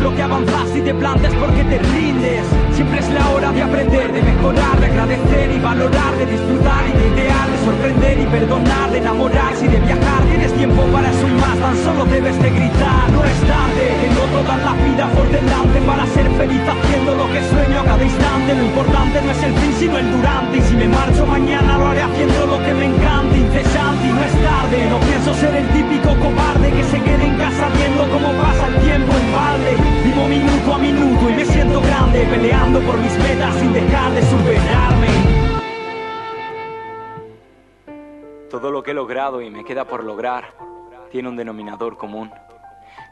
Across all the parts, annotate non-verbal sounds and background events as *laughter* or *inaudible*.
lo que avanzas y te plantes porque te rindes. Siempre es la hora de aprender, de mejorar, de agradecer y valorar, de disfrutar y de idear, de sorprender y perdonar, de enamorarse y de viajar. Tienes tiempo para eso y más, tan solo debes de gritar. No es tarde, tengo toda la vida por delante para ser feliz haciendo lo que sueño a cada instante. Lo importante no es el fin sino el durante. Y si me marcho mañana lo haré haciendo lo que me encanta, incesante y no es tarde. No pienso ser el típico cobarde que se quede en casa viendo cómo pasa el tiempo en balde. Vivo minuto a minuto y me siento grande, peleando por mis metas sin dejar de superarme. Todo lo que he logrado y me queda por lograr tiene un denominador común,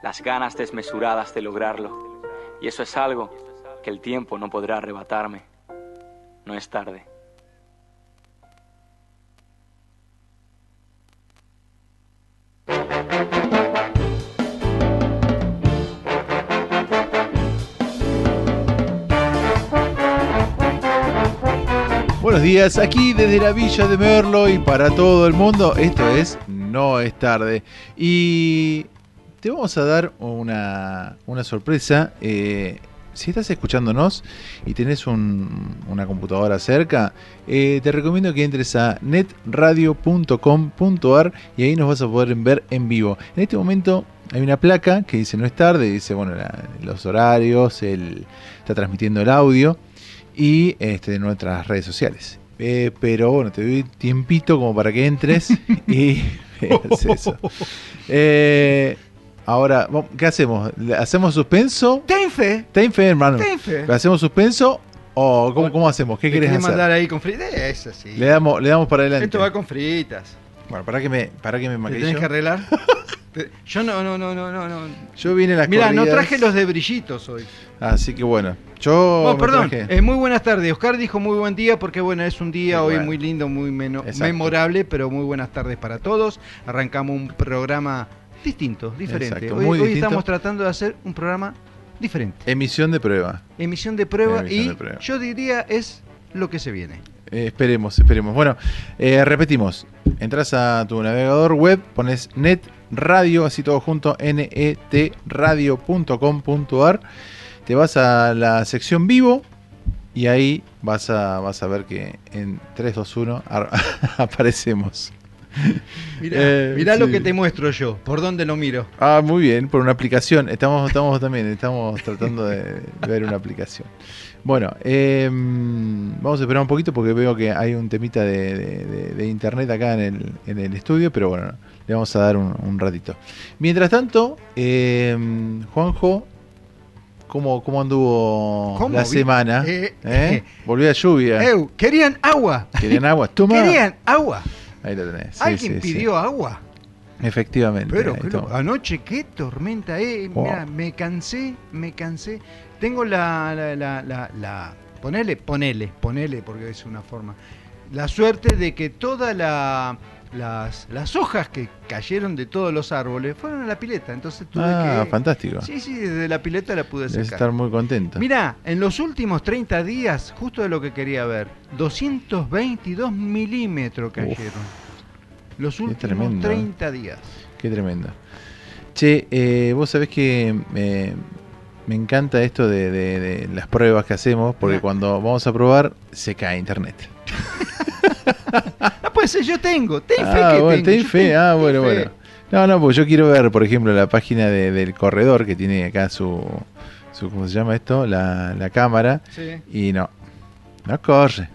las ganas desmesuradas de lograrlo. Y eso es algo que el tiempo no podrá arrebatarme. No es tarde. Buenos días, aquí desde la Villa de Merlo y para todo el mundo, esto es No es tarde. Y te vamos a dar una, una sorpresa. Eh, si estás escuchándonos y tenés un- una computadora cerca, eh, te recomiendo que entres a netradio.com.ar y ahí nos vas a poder ver en vivo. En este momento hay una placa que dice no es tarde, dice bueno los horarios, el, está transmitiendo el audio y este, nuestras redes sociales. Eh, pero bueno, te doy tiempito como para que entres y *laughs* veas eso. Eh, ahora, ¿qué hacemos? ¿Le- ¿Hacemos suspenso? Ten fe. Ten fe, hermano. Ten fe. ¿Hacemos suspenso o cómo, cómo hacemos? ¿Qué ¿Le querés hacer? mandar ahí con fritas? Eso sí. Le damos, le damos para adelante. Esto va con fritas. Bueno, para que me, para que me ¿Te maquillo. tenés que arreglar? *laughs* Yo no, no, no, no, no. no. Yo vine a las Mira, no corridas, traje los de brillitos hoy. Así que bueno, yo me perdón. traje- Eh, muy buenas tardes. Oscar dijo muy buen día porque bueno, es un día Muy hoy bueno. muy lindo, muy memorable, pero muy buenas tardes para todos. Arrancamos un programa distinto, diferente. Exacto, hoy muy hoy distinto. estamos tratando de hacer un programa diferente. Emisión de prueba. Emisión de prueba Emisión y de prueba. yo diría es lo que se viene. Eh, esperemos, esperemos. Bueno, eh, repetimos. Entras a tu navegador web, pones net radio, así todo junto, netradio.com.ar. Te vas a la sección vivo y ahí vas a, vas a ver que en 3, 2, 1 ar- *laughs* aparecemos. Mirá, Eh, mirá lo que te muestro yo, por dónde lo miro. Ah, muy bien, por una aplicación. Estamos, estamos también, estamos tratando de ver una aplicación. Bueno, eh, vamos a esperar un poquito porque veo que hay un temita de, de- de- de internet acá en el, en el estudio, pero bueno, le vamos a dar un, un ratito. Mientras tanto, eh, Juanjo, ¿cómo, cómo anduvo ¿Cómo? la semana? eh, ¿Eh? Volvió la lluvia. Eu, querían agua. ¿Querían agua? *laughs* Toma. Querían agua. Ahí lo tenés. Sí, ¿Alguien sí, sí. pidió agua? Efectivamente. Pero anoche qué tormenta, eh. Wow. Mirá, me cansé, me cansé. Tengo la, la, la, la, la- ponele, ponele, ponele, porque es una forma. La suerte de que todas la- las, las hojas que cayeron de todos los árboles fueron a la pileta. Entonces tuve Ah, que. fantástico. Sí, sí, desde la pileta la pude Debes sacar. estar muy contento. Mirá, en los últimos 30 días, justo de lo que quería ver, 222 milímetros cayeron. Los últimos tremendo, ¿eh? 30 días. Qué tremendo. Che, eh, vos sabés que eh, me encanta esto de, de- de las pruebas que hacemos, porque Ah. cuando vamos a probar se cae internet. *laughs* *laughs* No puede ser, yo tengo, ten fe ah, que bueno, tengo. ten fe, tengo, ah, ten bueno, fe. bueno. No, no, pues yo quiero ver, por ejemplo, la página de- del corredor que tiene acá su, su ¿cómo se llama esto? La, la cámara. Sí. Y no, no corre.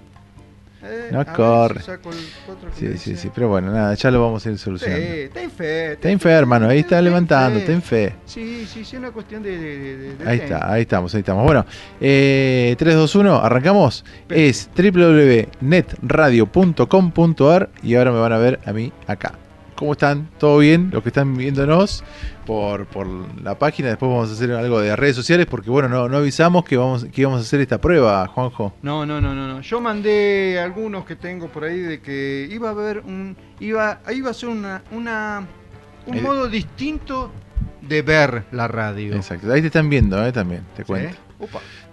No a si corre. Sí, sí, sí, pero bueno, nada, ya lo vamos a ir Sí, solucionando. ten fe. Ten fe, hermano, ahí está ten levantando, fe. ten fe. Sí, sí, sí, es una cuestión de. de- de- de Ahí ten. está, ahí estamos, ahí estamos. Bueno, eh, 3, 2, 1, arrancamos. Es www.netradio.com.ar y ahora me van a ver a mí acá. ¿Cómo están? ¿Todo bien? Los que están viéndonos por, por la página. Después vamos a hacer algo de redes sociales porque, bueno, no, no avisamos que, vamos, que íbamos a hacer esta prueba, Juanjo. No, no, no, no, no. Yo mandé algunos que tengo por ahí de que iba a haber un. iba, iba a ser una. una un El- modo distinto de ver la radio. Exacto. Ahí te están viendo, eh, también, te ¿Sí? cuento.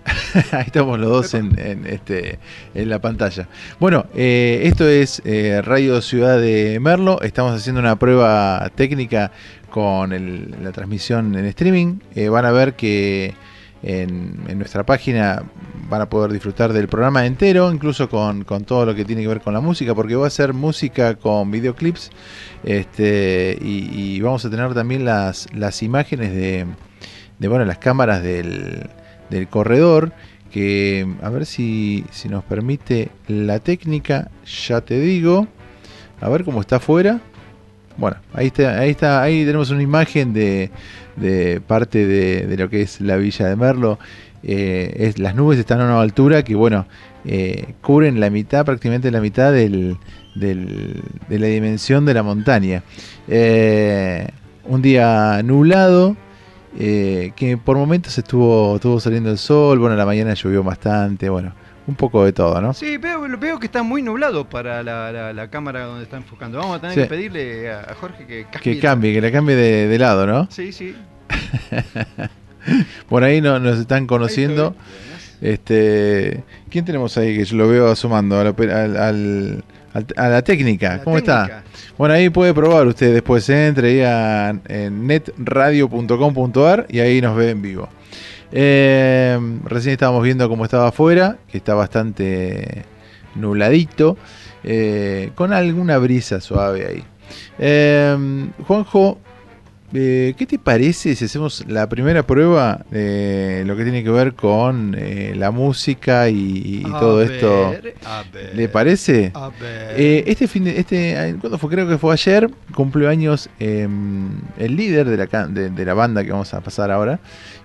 *laughs* Ahí estamos los dos en, este, la pantalla. Bueno, eh, esto es eh, Radio Ciudad de Merlo. Estamos haciendo una prueba técnica con la transmisión en streaming. Eh, van a ver que en, nuestra página van a poder disfrutar del programa entero, incluso con, todo lo que tiene que ver con la música, porque va a ser música con videoclips. Este, y, vamos a tener también las, imágenes de, las cámaras del, del corredor que a ver si, si nos permite la técnica ya te digo. A ver cómo está afuera. Bueno ahí está ahí está ahí tenemos una imagen de, de parte de, de lo que es la villa de Merlo. Eh, es, las nubes están a una altura que bueno eh, cubren la mitad prácticamente la mitad de la dimensión de la montaña. Eh, un día nublado eh, que por momentos estuvo, estuvo saliendo el sol, bueno, a la mañana llovió bastante, bueno, un poco de todo, ¿no? Sí, veo, veo que está muy nublado para la, la- la cámara donde está enfocando. Vamos a tener Sí. que pedirle a, a Jorge que cambie. Que la- cambie, que la cambie de, de lado, ¿no? Sí, sí. *laughs* Por ahí no, nos están conociendo. Ahí. Este, ¿Quién tenemos ahí que yo lo veo asomando al, oper- al- al- al- a la técnica? La ¿Cómo está? Bueno, ahí puede probar usted después, ¿eh? entre ahí a netradio.com.ar y ahí nos ve en vivo. Eh, recién estábamos viendo cómo estaba afuera, que está bastante nubladito, eh, con alguna brisa suave ahí. Eh, Juanjo, eh, ¿qué te parece si hacemos la primera prueba de lo que tiene que ver con eh, la música y, todo ver, esto? ver, ¿Le parece? A ver. Eh, este fin de, este, ¿cuándo fue? Creo que fue ayer, cumplió años eh, el líder de la, de, de la banda que vamos a pasar ahora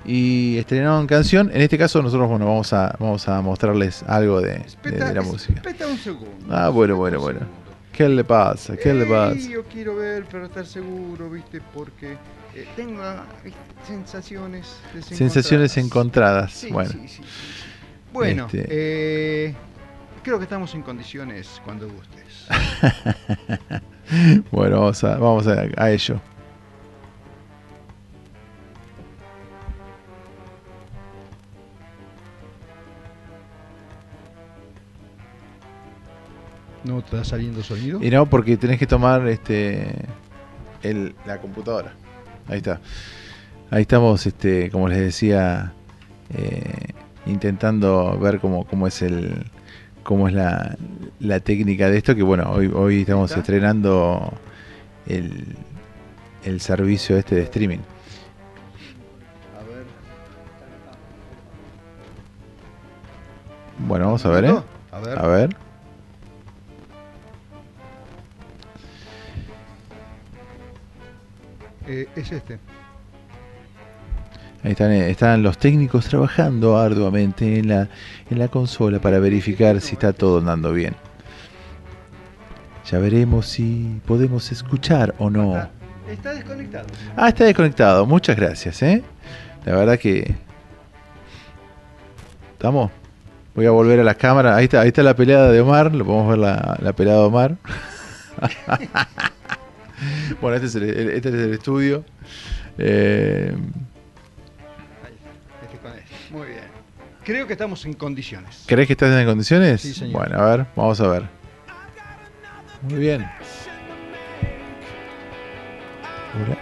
y estrenaron canción. En este caso nosotros bueno vamos a vamos a mostrarles algo de, de- la música. Espeta un segundo. Ah, bueno, bueno, bueno. ¿Qué le pasa? ¿Qué le pasa? Yo quiero ver para estar seguro, ¿viste? Porque eh, tengo ¿viste? sensaciones desencontradas. Sensaciones encontradas. Sí, bueno, sí, sí, sí. Bueno, Este- eh, creo que estamos en condiciones cuando gustes. *laughs* bueno, vamos a, vamos a, a ello. ¿No está saliendo sonido? Y no, porque tenés que tomar este el, la computadora. Ahí está. Ahí estamos, este, como les decía, eh, intentando ver cómo, cómo es el cómo es la, la técnica de esto, que bueno, hoy, hoy estamos está. estrenando el, el servicio este de streaming. A ver. Bueno, vamos a ver, ¿eh? A ver. A ver. Eh, es este. Ahí están, eh, están los técnicos trabajando arduamente en la, en la consola para verificar si está todo andando bien. Ya veremos si podemos escuchar o no. Está, está desconectado. Ah, está desconectado. Muchas gracias, ¿eh? La verdad que... ¿Estamos? Voy a volver a las cámaras. Ahí está, ahí está la pelea de Omar. Lo podemos ver la, la de Omar. *laughs* *laughs* bueno, este es el, el- este es el estudio. Eh. Este este. Muy bien. Creo que estamos en condiciones. ¿Crees que estás en condiciones? Sí, señor. Bueno, a ver, vamos a ver. Muy bien. Hola.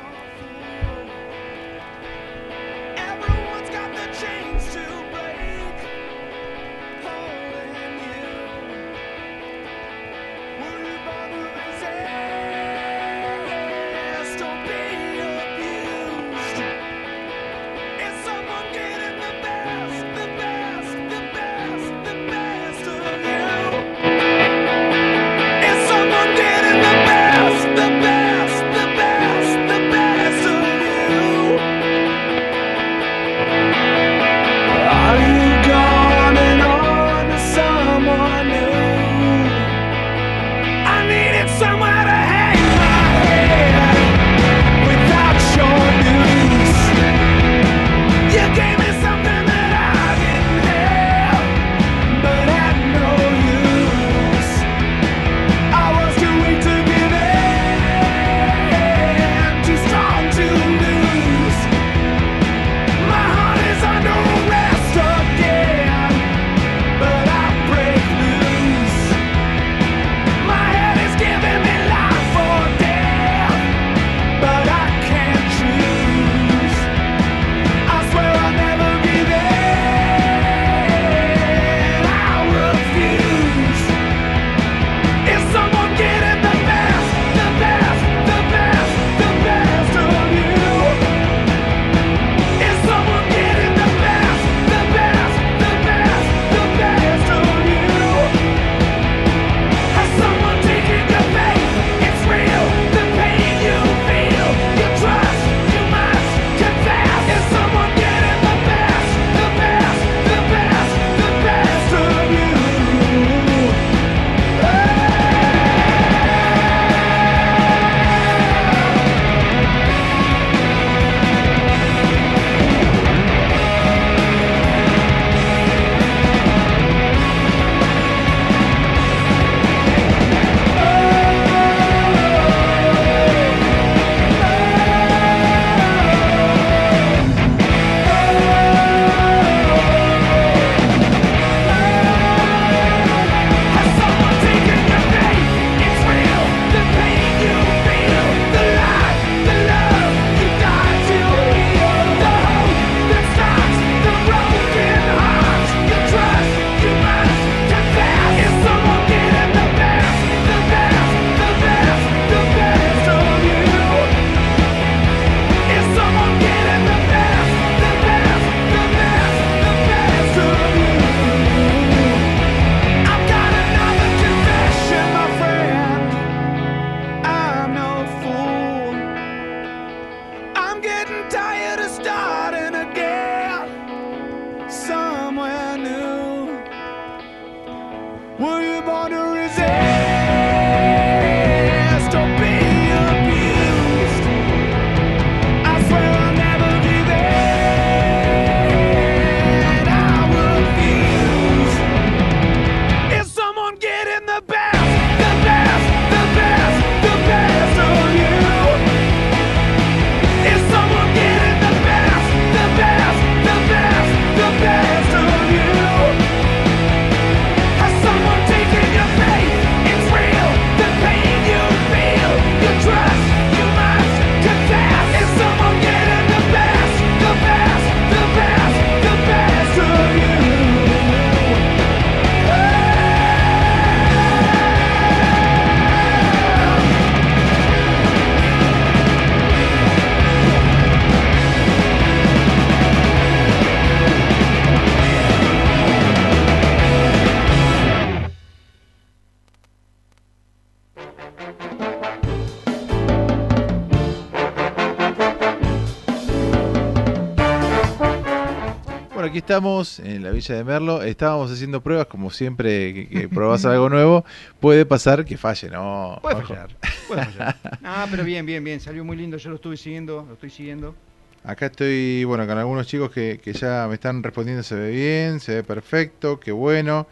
Estamos en la Villa de Merlo. Estábamos haciendo pruebas, como siempre que, que probás *laughs* algo nuevo. Puede pasar que falle, ¿no? Puede fallar, puede fallar. *laughs* Ah, pero bien, bien, bien, salió muy lindo, yo lo estuve siguiendo, lo estoy siguiendo. Acá estoy, bueno, con algunos chicos que, que ya me están respondiendo, se ve bien, se ve perfecto, qué bueno.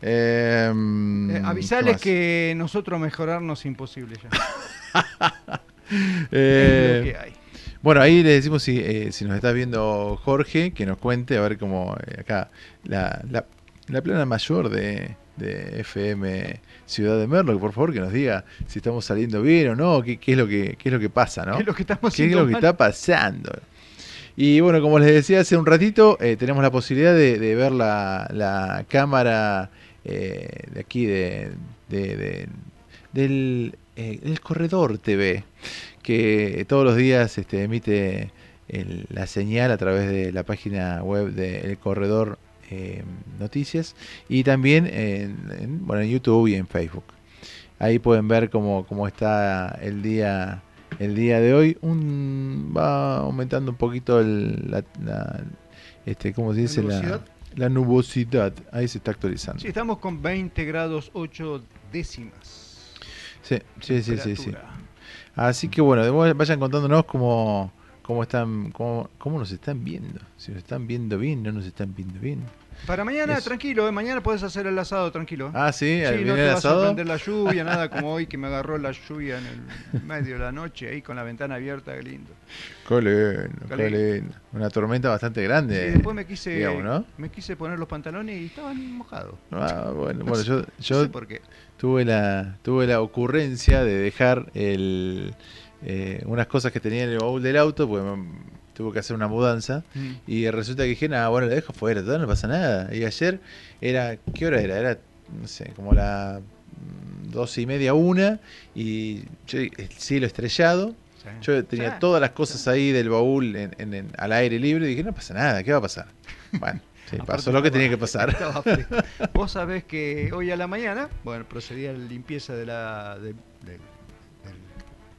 Eh, Eh, ¿qué avisales que nosotros mejorarnos es imposible ya. *laughs* Eh, Bueno, ahí le decimos si, eh, si nos está viendo Jorge, que nos cuente, a ver cómo eh, acá la, la, la plana mayor de, de FM Ciudad de Merlo, por favor que nos diga si estamos saliendo bien o no, qué, qué es lo que qué es lo que pasa, ¿no? ¿Qué es lo que estamos ¿Qué es lo que está pasando? Y bueno, como les decía hace un ratito, eh, tenemos la posibilidad de, de ver la, la cámara eh, de aquí de, de- de- del eh, el Corredor TV, que todos los días este, emite el- la señal a través de la página web de El Corredor eh, Noticias y también en, en, bueno, en YouTube y en Facebook. Ahí pueden ver cómo, cómo está el día el día de hoy. Un, va aumentando un poquito el, la, la- este, ¿cómo se dice? La, nubosidad? la nubosidad. Ahí se está actualizando. Sí, estamos con 20 grados 8 décimas. Sí, sí, sí, sí, sí. Así que bueno, vayan contándonos cómo, cómo están, cómo, cómo nos están viendo. Si nos están viendo bien, no nos están viendo bien. Para mañana, Eso. tranquilo, ¿eh? mañana puedes hacer el asado tranquilo. Ah, sí, Sí, no te el va a asado. sorprender la lluvia, nada *laughs* como hoy que me agarró la lluvia en el medio de la noche, ahí con la ventana abierta, qué lindo. Qué lindo, Qué qué lindo. Una tormenta bastante Sí, grande. después me quise, digamos, ¿no? me quise poner los pantalones y estaban mojados. Ah, bueno, No bueno, yo, no yo sé por qué. tuve la tuve la ocurrencia de dejar el eh, unas cosas que tenía en el baúl del auto porque me- tuve que hacer una mudanza Mm. y resulta que dije nada bueno lo dejo fuera total no pasa nada y ayer era qué hora era era no sé como la mm, doce y media una y yo, el cielo estrellado Sí. yo tenía Sí. todas las cosas ahí del baúl en, en- en- al aire libre y dije no pasa nada qué va a pasar *laughs* bueno sí, pasó lo que tenía que pasar. *laughs* Vos sabés que hoy a la mañana, bueno, procedía la limpieza de la, de- del- del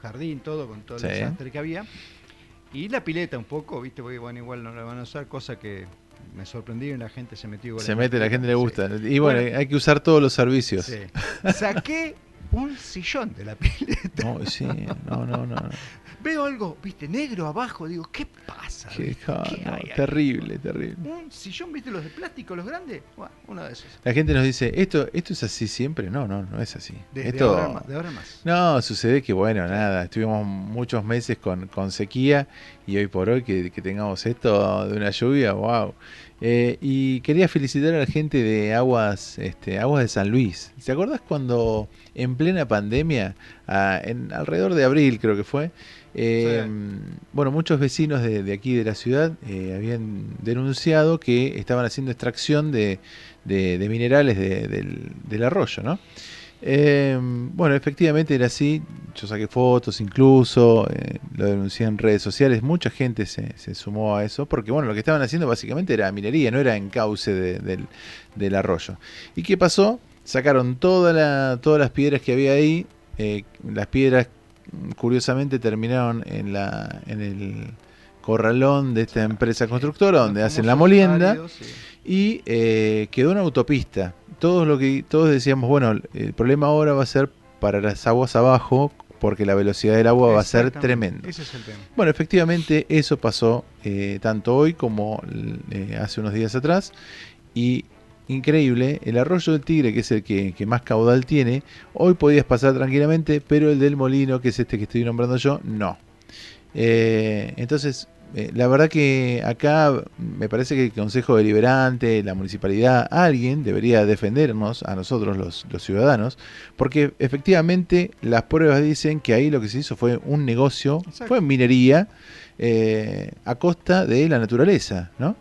jardín, todo, con todo el Sí. desastre que había. Y la pileta un poco, viste, porque bueno, igual no la van a usar, cosa que me sorprendió y la gente se metió. con se mete la gente le Sí. gusta y bueno, Bueno. hay que usar todos los servicios Sí. Saqué un sillón de la *laughs* pileta. No, sí, no, no, no. Veo algo, viste, negro abajo, digo, ¿qué pasa? Qué, terrible, terrible. Un sillón, viste, los de plástico, los grandes. Bueno, uno de esos. La gente nos dice, ¿esto esto es así siempre? No, no, no es así. Desde esto ahora, más- de ahora más. No, sucede que, bueno, nada, estuvimos muchos meses con, con sequía y hoy por hoy que, que tengamos esto de una lluvia, wow. Eh, y quería felicitar a la gente de Aguas, este, Aguas de San Luis. ¿Se acordás cuando en plena pandemia, ah, en alrededor de abril creo que fue, eh, bueno, muchos vecinos de, de aquí de la ciudad eh, habían denunciado que estaban haciendo extracción de, de- de minerales de- del, del arroyo, ¿no? Eh, bueno, efectivamente era así. Yo saqué fotos incluso, lo denuncié en redes sociales. Mucha gente se, se sumó a eso porque, bueno, lo que estaban haciendo básicamente era minería, no era encauce de- del, del arroyo. ¿Y qué pasó? Sacaron toda la, todas las piedras que había ahí. las piedras, curiosamente, terminaron en, la, en el corralón de esta empresa constructora donde hacen la molienda y eh, quedó una autopista. Todos lo que todos decíamos, bueno, el problema ahora va a ser para las aguas abajo porque la velocidad del agua va a ser tremenda. Ese es el tema. Bueno, efectivamente eso pasó eh, tanto hoy como eh, hace unos días atrás y increíble, el arroyo del Tigre, que es el que, que más caudal tiene, hoy podías pasar tranquilamente, pero el del Molino, que es este que estoy nombrando yo, no. Eh, entonces, eh, la verdad que acá me parece que el Consejo Deliberante, la municipalidad, alguien debería defendernos a nosotros los, los ciudadanos, porque efectivamente las pruebas dicen que ahí lo que se hizo fue un negocio, Exacto. fue minería eh, a costa de la naturaleza, ¿no?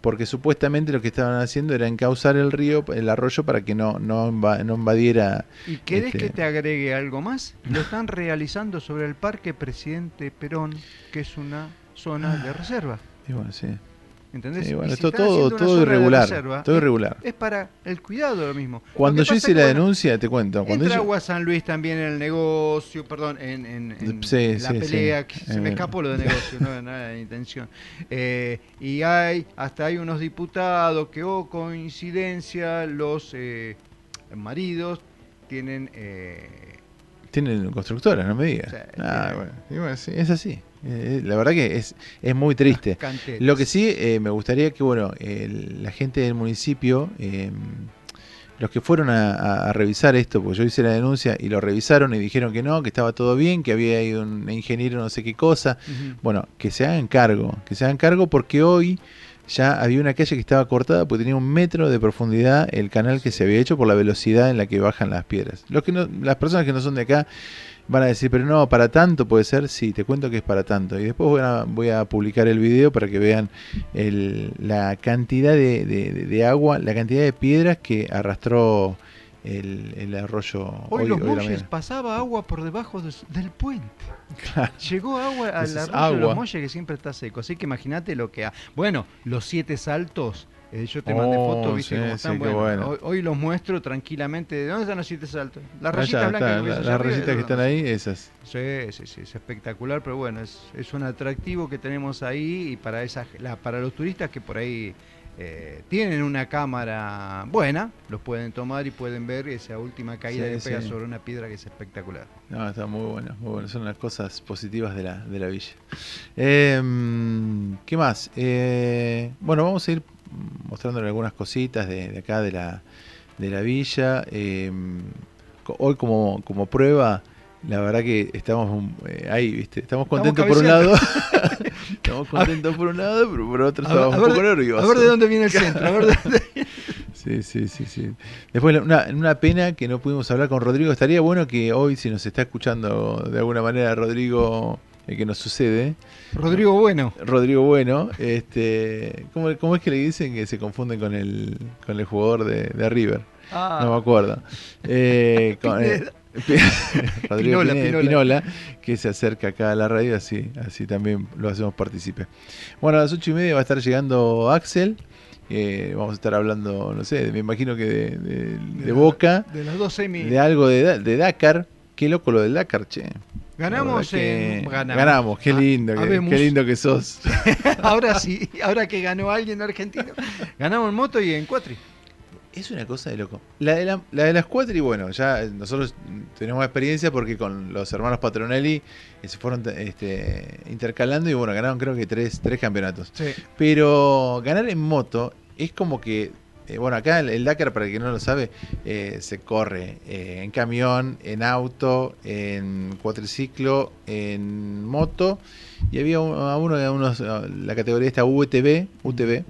Porque supuestamente lo que estaban haciendo era encauzar el río, el arroyo, para que no, no, no invadiera ¿Y querés Este- que te agregue algo más? Lo están realizando sobre el Parque Presidente Perón, que es una zona Ah. de reserva. Y bueno, sí. ¿Entendés? Sí, Y bueno, si esto todo, todo de irregular. reserva, todo es- irregular. Es para el cuidado de lo mismo. Cuando yo hice la bueno, denuncia, te cuento. Cuando Entra yo, Agua San Luis también en el negocio, perdón, en, en- en Sí, la sí, pelea, que se me Eh. escapó lo de *laughs* negocio, no, era la intención. Eh, y hay, hasta hay unos diputados que, oh, coincidencia, los eh, maridos tienen... eh, tienen constructora, no me digas. Ah, bueno, y bueno, sí, es así. Eh, la verdad que es, es muy triste. Lo que sí, eh, me gustaría que, bueno, el- la gente del municipio, eh, los que fueron a, a- a revisar esto, porque yo hice la denuncia y lo revisaron y dijeron que no, que estaba todo bien, que había ido un ingeniero no sé qué cosa. Bueno, que se hagan cargo, que se hagan cargo porque hoy ya había una calle que estaba cortada porque tenía un metro de profundidad el canal que se había hecho por la velocidad en la que bajan las piedras. Los que no, las personas que no son de acá van a decir, pero no, para tanto puede ser, sí, te cuento que es para tanto. Y después voy a, voy a publicar el video para que vean el- la cantidad de, de- de- de agua, la cantidad de piedras que arrastró el, el arroyo Hoy, los mañana. pasaba agua por debajo de del puente. Claro. Llegó agua al arroyo de los Molles que siempre está seco. Así que imagínate lo que ha. Bueno, los siete saltos. Eh, yo te mandé Oh, fotos, viste sí, cómo están. sí, qué bueno, bueno. Hoy, hoy los muestro tranquilamente. ¿De dónde están los siete saltos? Las blancas está, que ves la- las arriba, rayitas que esas están ahí, esas. Sí, sí, sí, es espectacular, pero bueno, es, es un atractivo que tenemos ahí y para esa, la- para los turistas que por ahí eh, tienen una cámara buena, los pueden tomar y pueden ver esa última caída Sí, que pega sobre una piedra que es espectacular. No, está muy bueno, muy bueno. Son las cosas positivas de la, de la villa. Eh, ¿Qué más? Eh, bueno, vamos a ir mostrándole algunas cositas de, de acá de la, de la villa. Eh, co- hoy como, como prueba, la verdad que estamos um, eh, ahí, ¿viste? Estamos contentos por un lado. *laughs* estamos contentos por un lado, pero por otro estamos un poco nerviosos. a ver de dónde viene el centro, a ver de dónde- *laughs* Sí, sí, sí, sí. Después, una, una pena que no pudimos hablar con Rodrigo. Estaría bueno que hoy, si nos está escuchando de alguna manera Rodrigo, el que nos sucede, Rodrigo Bueno. Rodrigo Bueno, este, ¿cómo, cómo es que le dicen que se confunden con el, con el jugador de, de River? Ah, No me acuerdo. Eh, *laughs* con- eh, *laughs* Rodrigo Pinola, Pine- Pinola. Pinola, que se acerca acá a la radio, así, así también lo hacemos partícipe. Bueno, a las ocho y media va a estar llegando Axel. eh, vamos a estar hablando, no sé, me imagino que de, de- de la- Boca, De las dos semi. de algo de, de Dakar. Qué loco lo del Dakar, che. Ganamos que- en. Ganamos. ganamos, qué Ah, lindo, que, qué lindo que sos. *laughs* ahora sí, ahora que ganó alguien argentino. Ganamos en moto y en cuatri. Es una cosa de loco. La de, la, la de las cuatro, y bueno, ya nosotros tenemos experiencia porque con los hermanos Patronelli eh, se fueron este, intercalando y bueno, ganaron creo que tres, tres campeonatos. Sí. Pero ganar en moto es como que, eh, bueno, acá el, el Dakar, para el que no lo sabe, eh, se corre eh, en camión, en auto, en cuatriciclo, en moto. Y había a uno de la categoría esta UTV, UTV.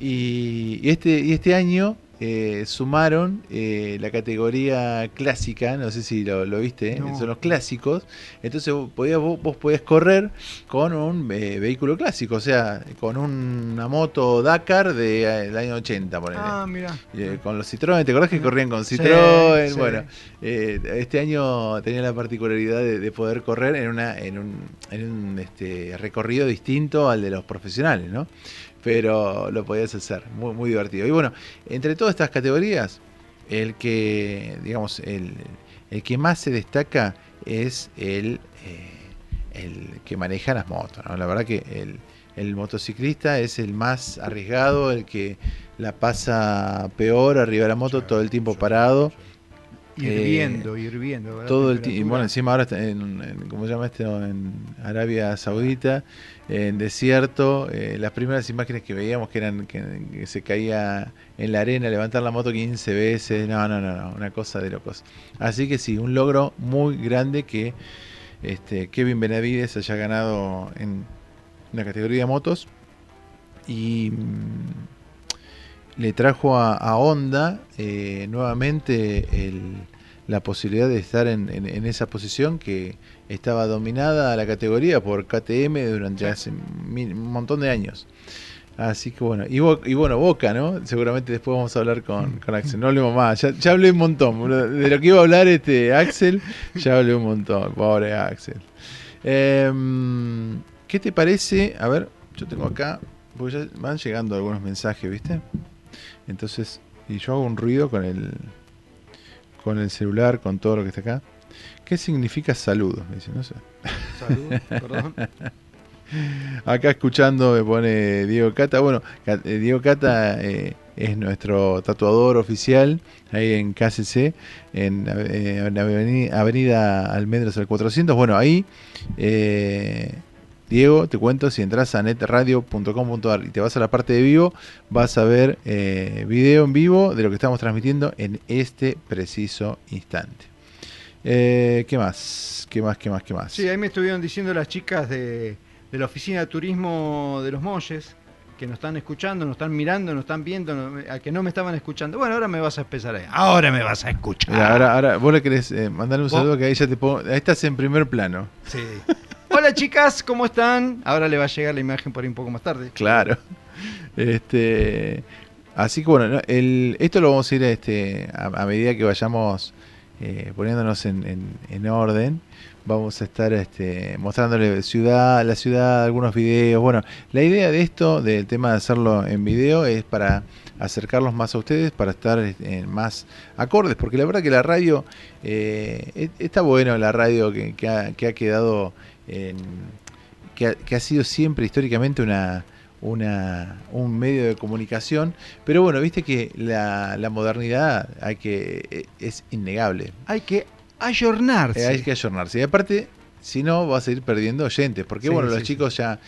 Y este, y este año eh, sumaron eh, la categoría clásica, no sé si lo, lo viste, ¿eh? No. son los clásicos. Entonces vos podías, vos, vos podías correr con un eh, vehículo clásico, o sea, con una moto Dakar de, eh, del año 80, ponele. Ah, mira. Eh, con los Citroën, ¿te acordás que corrían con Sí, Citroën? sí. Bueno, eh, este año tenía la particularidad de, de poder correr en, una, en un, en un este, recorrido distinto al de los profesionales, ¿no? Pero lo podías hacer, muy, muy divertido. Y bueno, entre todas estas categorías, el que, digamos, el, el que más se destaca es el, eh, el que maneja las motos, ¿no? La verdad que el, el motociclista es el más arriesgado, el que la pasa peor arriba de la moto, todo el tiempo parado. Hirviendo, hirviendo. ¿verdad? Todo el tiempo. Bueno, encima ahora está en, en- ¿cómo se llama esto? En Arabia Saudita, en desierto. eh, las primeras imágenes que veíamos que eran que, se caía en la arena, levantar la moto 15 veces. No, no, no, no, una cosa de locos. Así que sí, un logro muy grande que este, Kevin Benavides haya ganado en la categoría de motos. Y. mm, le trajo a, a Honda eh, nuevamente la posibilidad de estar en esa posición que estaba dominada la categoría por KTM durante hace un montón de años. Así que bueno, y, bueno, Boca, ¿no? Seguramente después vamos a hablar con, Axel. No hablemos más, ya, hablé un montón. De lo que iba a hablar este Axel, ya hablé un montón. Pobre Axel. Em, ¿Qué te parece? A ver, yo tengo acá Porque ya van llegando algunos mensajes, ¿viste? Entonces, y yo hago un ruido con el con el celular, con todo lo que está acá. ¿Qué significa saludo? Me dice, no sé. Salud, perdón. *laughs* Acá escuchando me pone Diego Cata. Bueno, eh, Diego Cata eh, es nuestro tatuador oficial ahí en KCC, en, eh, en Avenida, Avenida Almendras al 400. Bueno, ahí, eh, Diego, te cuento, si entras a netradio.com.ar y te vas a la parte de vivo, vas a ver video en vivo de lo que estamos transmitiendo en este preciso instante. Eh, ¿Qué más? ¿Qué más? ¿Qué más? ¿Qué más? Sí, ahí me estuvieron diciendo las chicas de, de la oficina de turismo de los Molles que nos están escuchando, nos están mirando, nos están viendo, no- a que no me estaban escuchando. Bueno, ahora me vas a empezar ahí. Ahora me vas a escuchar. Mira, ahora, ahora vos le querés eh, mandarle un ¿Vos? saludo que ahí ya te pongo. Ahí estás en primer plano. Sí. Hola chicas, ¿cómo están? Ahora le va a llegar la imagen por ahí un poco más tarde. Claro. Este, así que bueno, esto lo vamos a ir este, a, a medida que vayamos eh, poniéndonos en, en- en orden. Vamos a estar este, mostrándole ciudad, la ciudad, algunos videos. Bueno, la idea de esto, del tema de hacerlo en video, es para acercarlos más a ustedes, para estar este, más acordes, porque la verdad que la radio, eh, e- está bueno la radio que, ha, que ha quedado en, que ha sido siempre históricamente una, una, un medio de comunicación, pero bueno, viste que la, la modernidad hay que, e- es innegable, Hay que ayornarse. Eh, hay que ayornarse. Y aparte, si no, vas a ir perdiendo oyentes, porque Sí, bueno, sí, los sí. chicos ya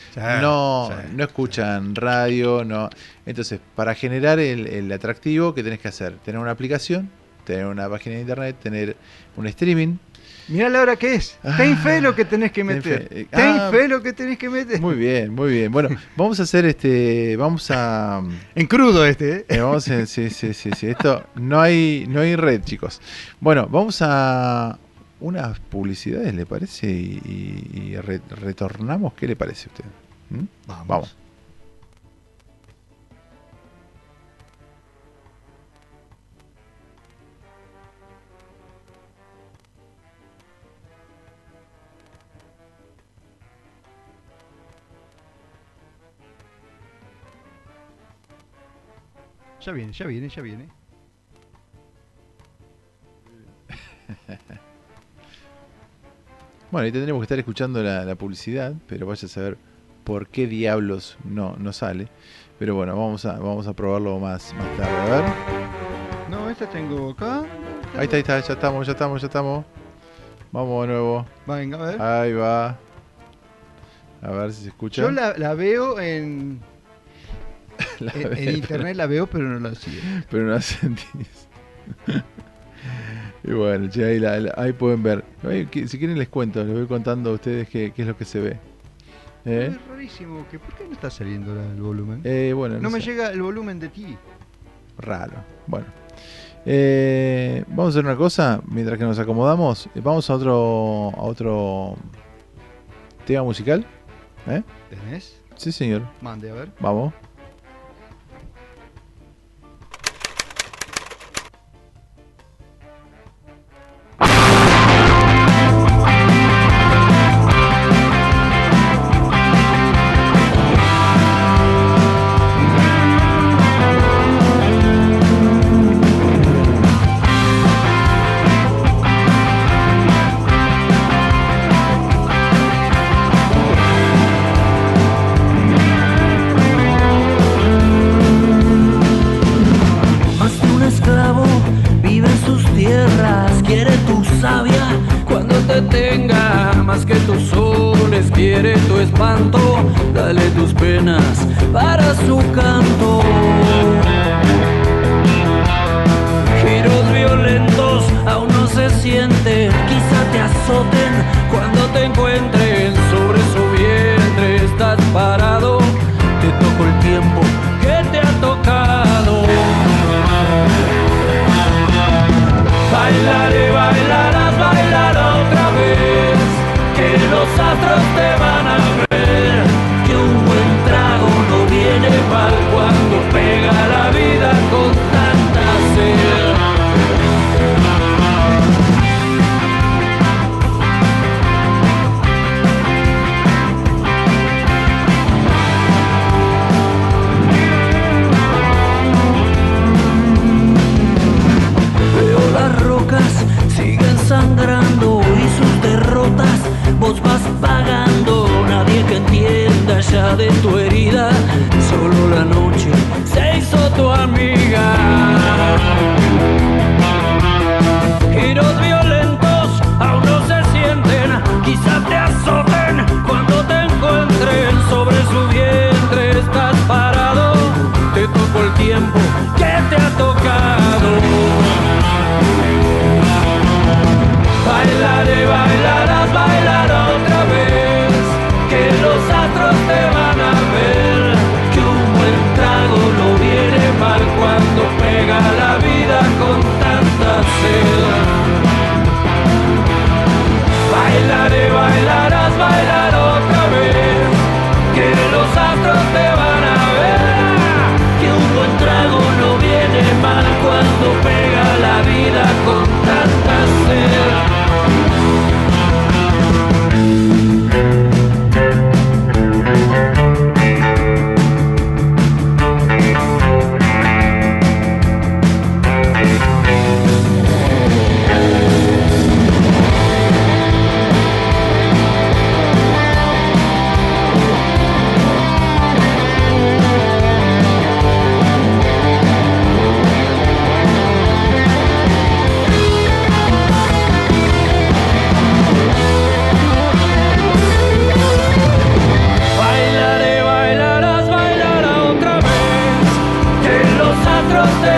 no, no escuchan radio, no. Entonces, para generar el, el atractivo, ¿qué tenés que hacer? Tener una aplicación, tener una página de internet, tener un streaming. Mirá la hora que es. Ten fe lo que tenés que ten meter. fe. Ten Ah. fe lo que tenés que meter. Muy bien, muy bien. Bueno, vamos a hacer este, vamos a En crudo este, ¿eh? Eh, vamos a- sí, sí, sí, sí. Esto no hay, no hay red, chicos. Bueno, vamos a unas publicidades, ¿le parece? Y, y- y re- retornamos. ¿Qué le parece a usted? ¿Mm? Vamos. Vamos. Ya viene, ya viene, ya viene. Bueno, ahí tendremos que estar escuchando la, la publicidad, pero vaya a saber por qué diablos no, no sale. Pero bueno, vamos a, vamos a probarlo más, más tarde. A ver. No, esta tengo acá. Ahí está, ahí está, ya estamos, ya estamos, ya estamos. Vamos de nuevo. Venga, a ver. Ahí va. A ver si se escucha. Yo la, la veo en, *laughs* La en, internet, la veo, pero no la sigo. pero no la *laughs* sentís. y bueno, che, ahí, la- la- ahí pueden ver. Si quieren les cuento, les voy contando a ustedes qué, qué es lo que se ve. ¿Eh? Es rarísimo, que ¿por qué no está saliendo la- el volumen? Eh, bueno, no me sé. llega el volumen de ti. Raro. Bueno. Eh, vamos a hacer una cosa, mientras que nos acomodamos, eh, vamos a otro, a otro tema musical. ¿Eh? ¿Tenés? Sí, señor. Mande, a ver. Vamos.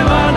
llevar.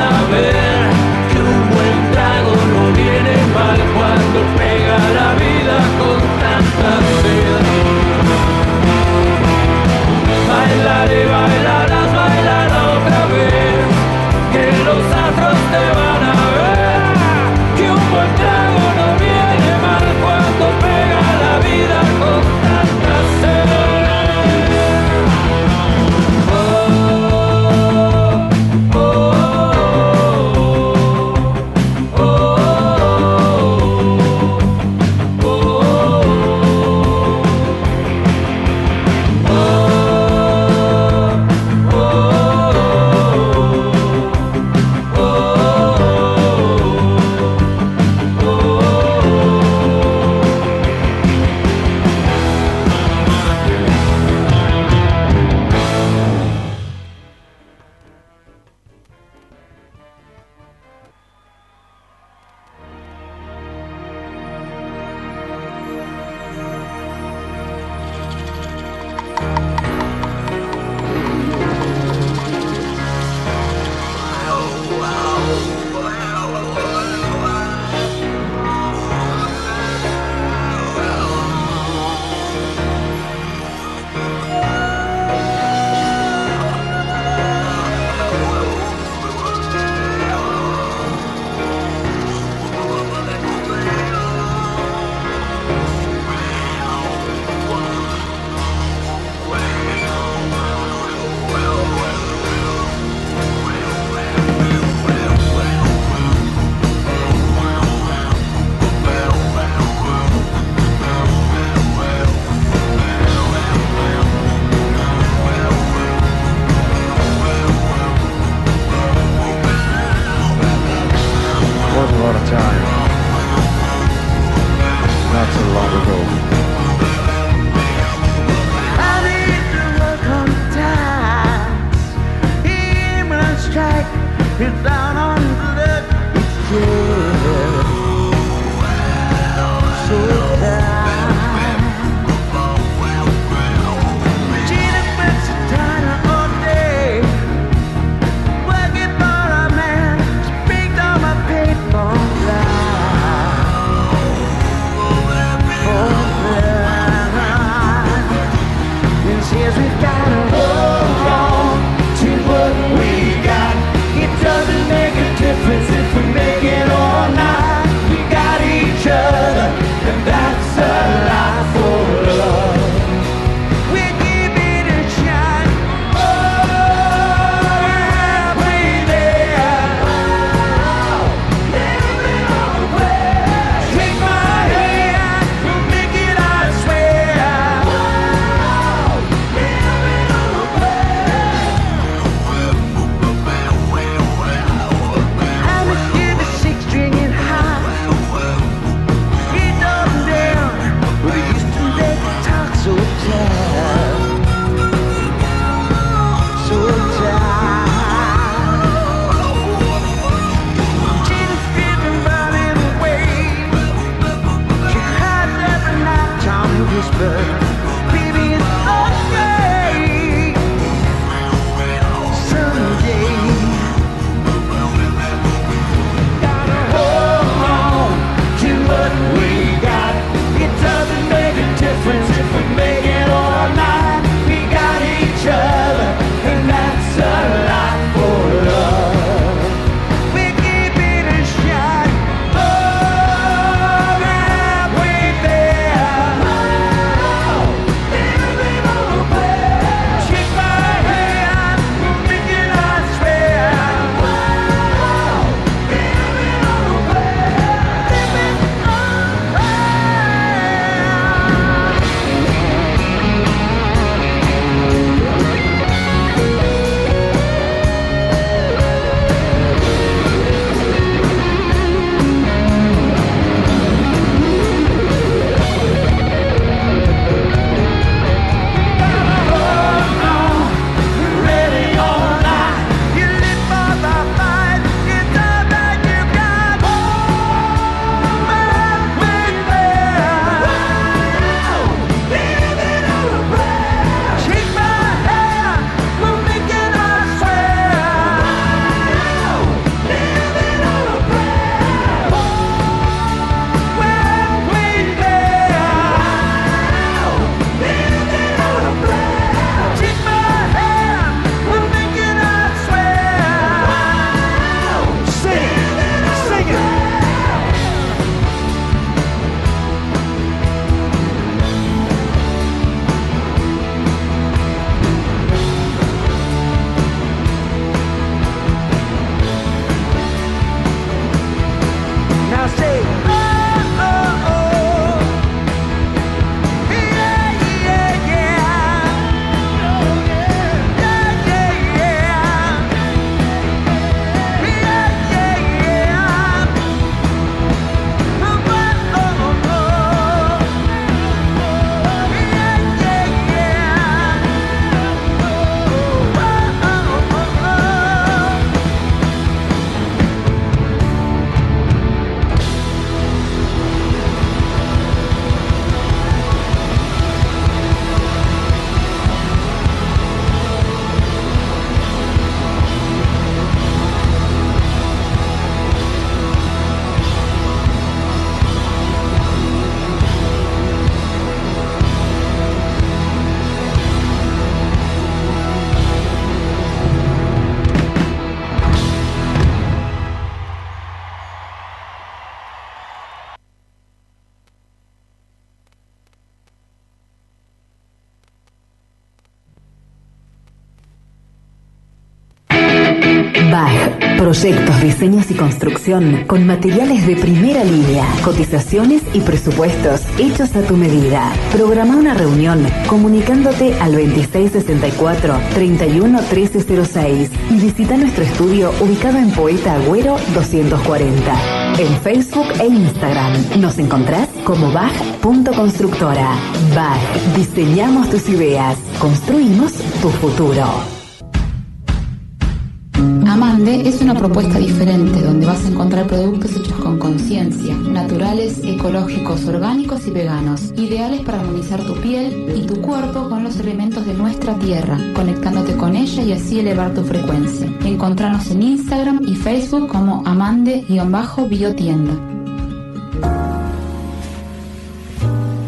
Proyectos, diseños y construcción con materiales de primera línea, cotizaciones y presupuestos hechos a tu medida. Programa una reunión comunicándote al 2664 31 1306 y visita nuestro estudio ubicado en Poeta Agüero 240. En Facebook e Instagram nos encontrás como BAG.constructora. BAG, diseñamos tus ideas, construimos tu futuro. Es una propuesta diferente donde vas a encontrar productos hechos con conciencia, naturales, ecológicos, orgánicos y veganos, ideales para armonizar tu piel y tu cuerpo con los elementos de nuestra tierra, conectándote con ella y así elevar tu frecuencia. Encontranos en Instagram y Facebook como amande-biotienda.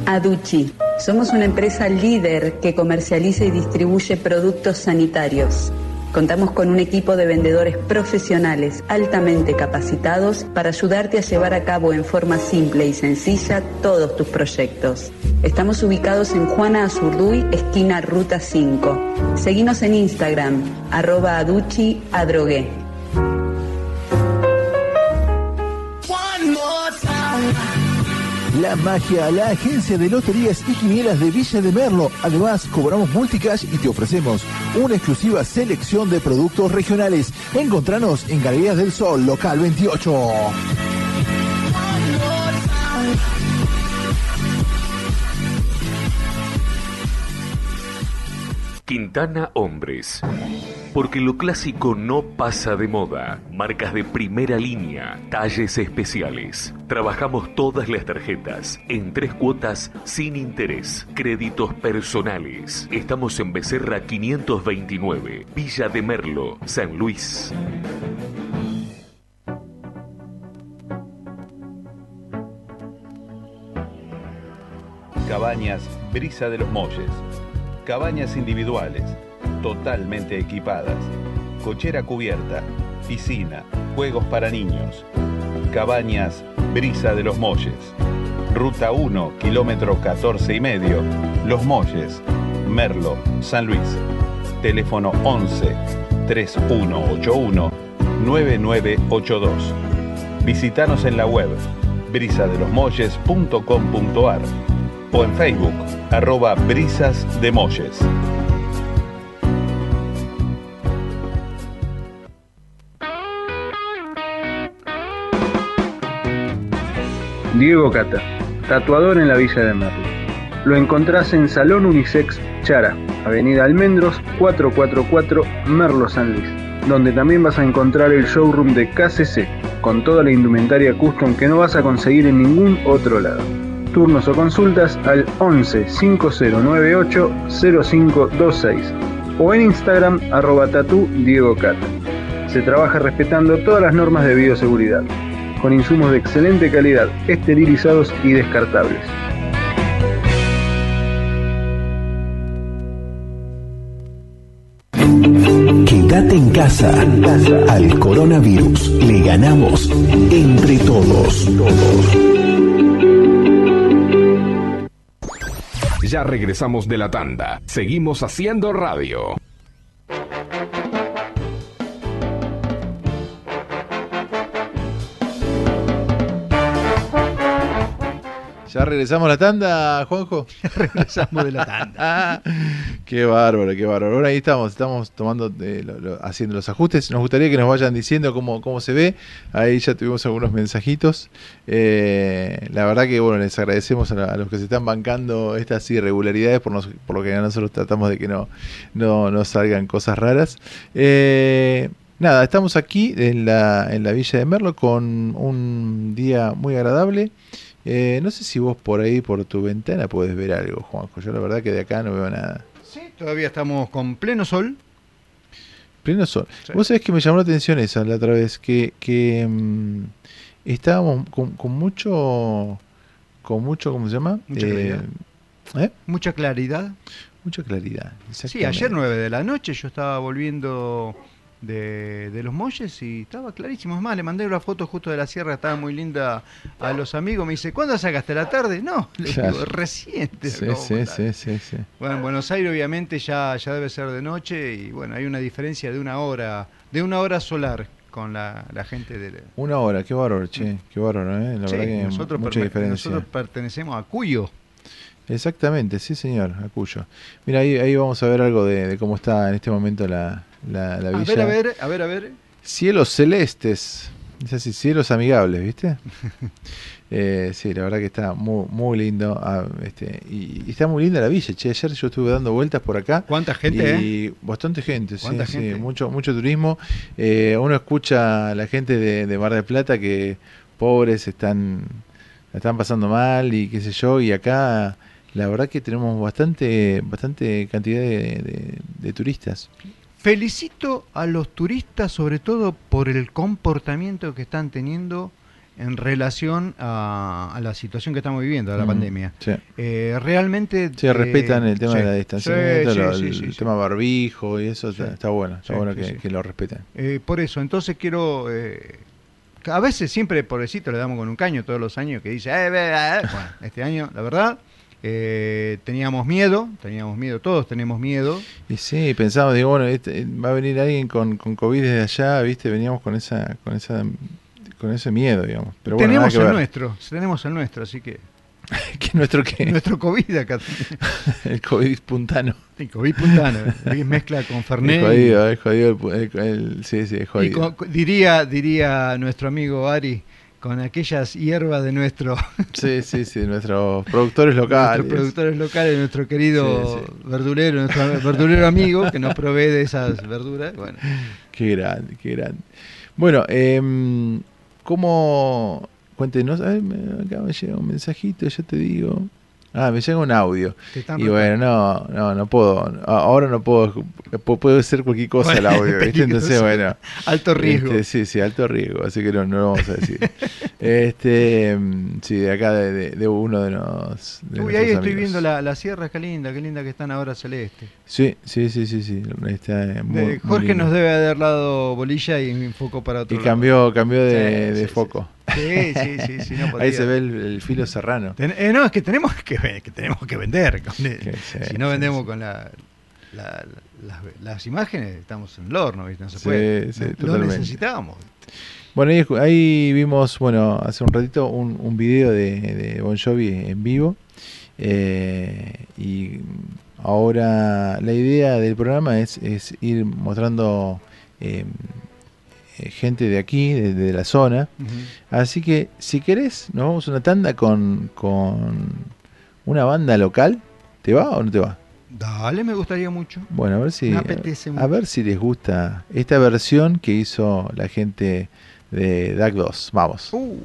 Aduchi. Somos una empresa líder que comercializa y distribuye productos sanitarios. Contamos con un equipo de vendedores profesionales altamente capacitados para ayudarte a llevar a cabo en forma simple y sencilla todos tus proyectos. Estamos ubicados en Juana Azurduy, esquina Ruta 5. Seguinos en Instagram, arroba aduchi adrogué. La Magia, la agencia de loterías y quinielas de Villa de Merlo. Además, cobramos multicash y te ofrecemos una exclusiva selección de productos regionales. Encontranos en Galerías del Sol, local 28. Quintana Hombres. Porque lo clásico no pasa de moda. Marcas de primera línea, talles especiales. Trabajamos todas las tarjetas en tres cuotas sin interés. Créditos personales. Estamos en Becerra 529, Villa de Merlo, San Luis. Cabañas Brisa de los Molles. Cabañas individuales, totalmente equipadas. Cochera cubierta, piscina, juegos para niños. Cabañas Brisa de los Molles. Ruta 1, kilómetro 14 y medio. Los Molles, Merlo, San Luis. Teléfono 11 3181 9982. Visítanos en la web brisadelosmolles.com.ar o en Facebook, arroba Brisas de Molles. Diego Cata, tatuador en la Villa de Merlo. Lo encontrás en Salón Unisex Chara, Avenida Almendros 444 Merlo San Luis, donde también vas a encontrar el showroom de KCC, con toda la indumentaria custom que no vas a conseguir en ningún otro lado. Turnos o consultas al 11 5098 0526 o en Instagram arroba tatu. Se trabaja respetando todas las normas de bioseguridad, con insumos de excelente calidad, esterilizados y descartables. Quédate en casa. Al coronavirus le ganamos entre todos. Ya regresamos de la tanda. Seguimos haciendo radio. ¿Ya regresamos a la tanda, Juanjo? *laughs* regresamos de la tanda. *laughs* qué bárbaro, qué bárbaro. Ahora ahí estamos, estamos tomando, eh, lo- lo- haciendo los ajustes. Nos gustaría que nos vayan diciendo cómo, cómo se ve. Ahí ya tuvimos algunos mensajitos. Eh, la verdad que bueno, les agradecemos a, la- a los que se están bancando estas irregularidades, por, nos- por lo que nosotros tratamos de que no, no, no salgan cosas raras. Eh, nada, estamos aquí en la, en la Villa de Merlo con un día muy agradable. Eh, no sé si vos por ahí, por tu ventana, puedes ver algo, Juanjo. Yo la verdad que de acá no veo nada. Sí, todavía estamos con pleno sol. Pleno sol. Vos sabés que me llamó la atención esa la otra vez, que, que mm, estábamos con, con mucho, con mucho, ¿cómo se llama? Mucha claridad. ¿eh? Mucha claridad. Mucha claridad. Sí, ayer 9 de la noche yo estaba volviendo de, de los Molles y estaba clarísimo. Es más, le mandé una foto justo de la sierra, estaba muy linda a los amigos. Me dice, ¿cuándo sacaste la tarde? No, le Claro. digo, reciente. Sí, acabo de sí, mandar". sí, sí, sí. Bueno, en Buenos Aires obviamente ya, ya debe ser de noche y bueno, hay una diferencia de una hora de una hora solar con la, la gente de... Una hora, qué bárbaro, che, qué bárbaro, ¿eh? La Sí, verdad que nosotros, mucha diferencia. nosotros pertenecemos a Cuyo. Exactamente, sí señor, a Cuyo. Mira, ahí, ahí vamos a ver algo de, de cómo está en este momento la, la, la A villa. ver, a ver, a ver, a ver. Cielos celestes, es así, cielos amigables, ¿viste? *laughs* Eh, sí, la verdad que está muy, muy lindo. ah, este, y, y está muy linda la villa, che. Ayer yo estuve dando vueltas por acá. ¿Cuánta gente, Y bastante gente, sí, ¿Cuánta sí, gente? mucho, mucho turismo. Eh, uno escucha a la gente de, de Mar del Plata que pobres están, están pasando mal y qué sé yo. Y acá la verdad que tenemos bastante, bastante cantidad de, de- de turistas. Felicito a los turistas sobre todo por el comportamiento que están teniendo en relación a, a la situación que estamos viviendo, a la Mm, pandemia. sí. Eh, realmente... Sí, respetan el tema sí, de la distanciamiento, sí, lo- el tema barbijo y eso está, está bueno, está bueno que, lo respeten. Eh, por eso, entonces quiero... eh, a veces siempre, pobrecito, le damos con un caño todos los años que dice, bueno, este año, la verdad, eh, teníamos miedo, teníamos miedo, todos tenemos miedo. Y sí, pensamos, digo, bueno, este, va a venir alguien con, con COVID desde allá, ¿viste? Veníamos con esa con esa con ese miedo, digamos. Pero bueno, tenemos el ver. nuestro, tenemos el nuestro, así que... *laughs* ¿Qué nuestro qué? Nuestro COVID acá. *laughs* el COVID puntano. Sí, COVID puntano. Mezcla con Fernet. Es jodido, es jodido el, el- el- sí, sí, es Y jodido. con- diría, diría nuestro amigo Ari, con aquellas hierbas de nuestro, *laughs* Sí, sí, sí, nuestros productores locales. nuestros productores locales, nuestro querido Sí, verdulero, nuestro *laughs* verdulero amigo que nos provee de esas verduras. Bueno, Qué grande, qué grande. Bueno, eh, ¿cómo? Cuéntenos, a ver, me, acá me llega un mensajito, ya te digo. Ah, me llega un audio. Y bueno, no, no, no puedo. Ahora no puedo. pu- Puede ser cualquier cosa el *laughs* audio, ¿viste? Entonces, peligroso. bueno. Alto riesgo. Este, sí, sí, alto riesgo, así que no, no lo vamos a decir. *laughs* este, mm, sí, de acá, de, de- de uno de los. de Uy, ahí estoy viendo la, la sierra, qué linda, qué linda que están ahora celeste. Sí, sí, sí, sí, sí. Está muy, De- muy Jorge nos debe haber dado bolilla y me enfocó para otro Y lado. cambió, cambió de, Sí, de sí, foco. Sí, sí, sí, sí, no *laughs* Ahí se ve el, el filo serrano. Ten- eh, no, es que tenemos que, tenemos que vender. *laughs* con el- Que sí, si no vendemos sí. con la, la- la- las, las imágenes, estamos en el horno. No se puede. No- lo necesitamos. Bueno, ahí, ahí vimos, bueno, hace un ratito un, un video de, de Bon Jovi en vivo. Eh, y ahora la idea del programa es, es ir mostrando eh, gente de aquí, de, de la zona. Así que si querés, nos vamos a una tanda con, con una banda local. ¿Te va o no te va? Dale, me gustaría mucho. Bueno, a ver si Me apetece a ver si les gusta esta versión que hizo la gente de DAC 2. Vamos. Uh.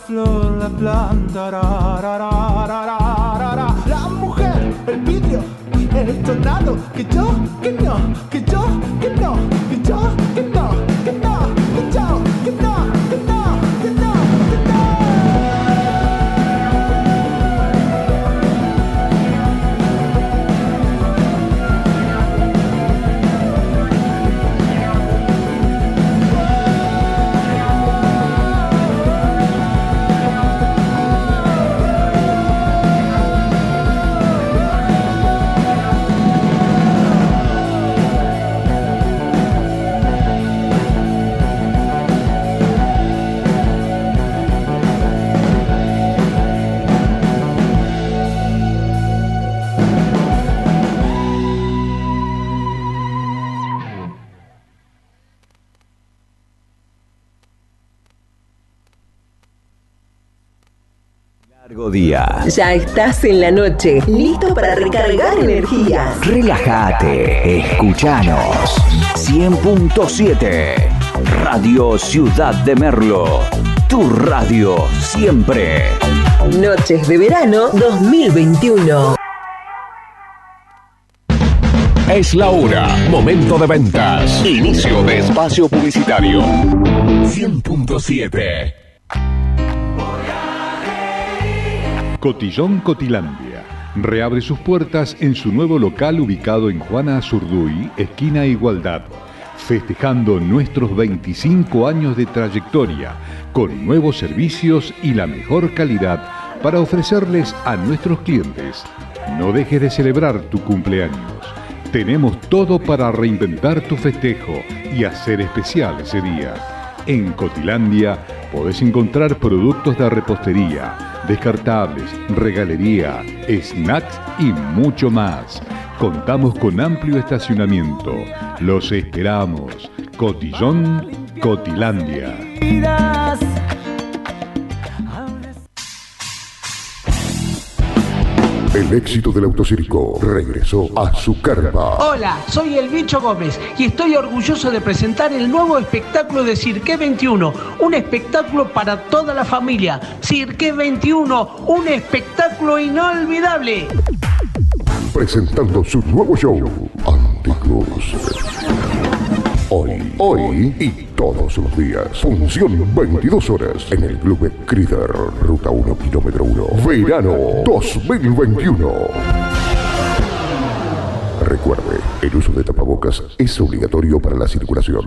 Flor, la planta, la mujer, el vidrio, el tornado, que yo, Ya estás en la noche, listo para recargar energías. Relájate, escuchanos. 100.7 Radio Ciudad de Merlo. Tu radio siempre. Noches de verano 2021. Es la hora. Momento de ventas. Inicio de espacio publicitario. 100.7. Cotillón Cotilandia. Reabre sus puertas en su nuevo local ubicado en Juana Azurduy, esquina Igualdad, festejando nuestros 25 años de trayectoria, con nuevos servicios y la mejor calidad para ofrecerles a nuestros clientes. No dejes de celebrar tu cumpleaños. Tenemos todo para reinventar tu festejo y hacer especial ese día. En Cotilandia podés encontrar productos de repostería, descartables, regalería, snacks y mucho más. Contamos con amplio estacionamiento. Los esperamos. Cotillón, Cotilandia. El éxito del autocirco regresó a su carpa. Hola, soy el Bicho Gómez y estoy orgulloso de presentar el nuevo espectáculo de Cirque 21, un espectáculo para toda la familia. Cirque 21, un espectáculo inolvidable. Presentando su nuevo show, Anticruz. Hoy, hoy y todos los días. Función 22 horas en el Club Crider, Ruta 1, Kilómetro 1. Verano 2021. Recuerde, el uso de tapabocas es obligatorio para la circulación.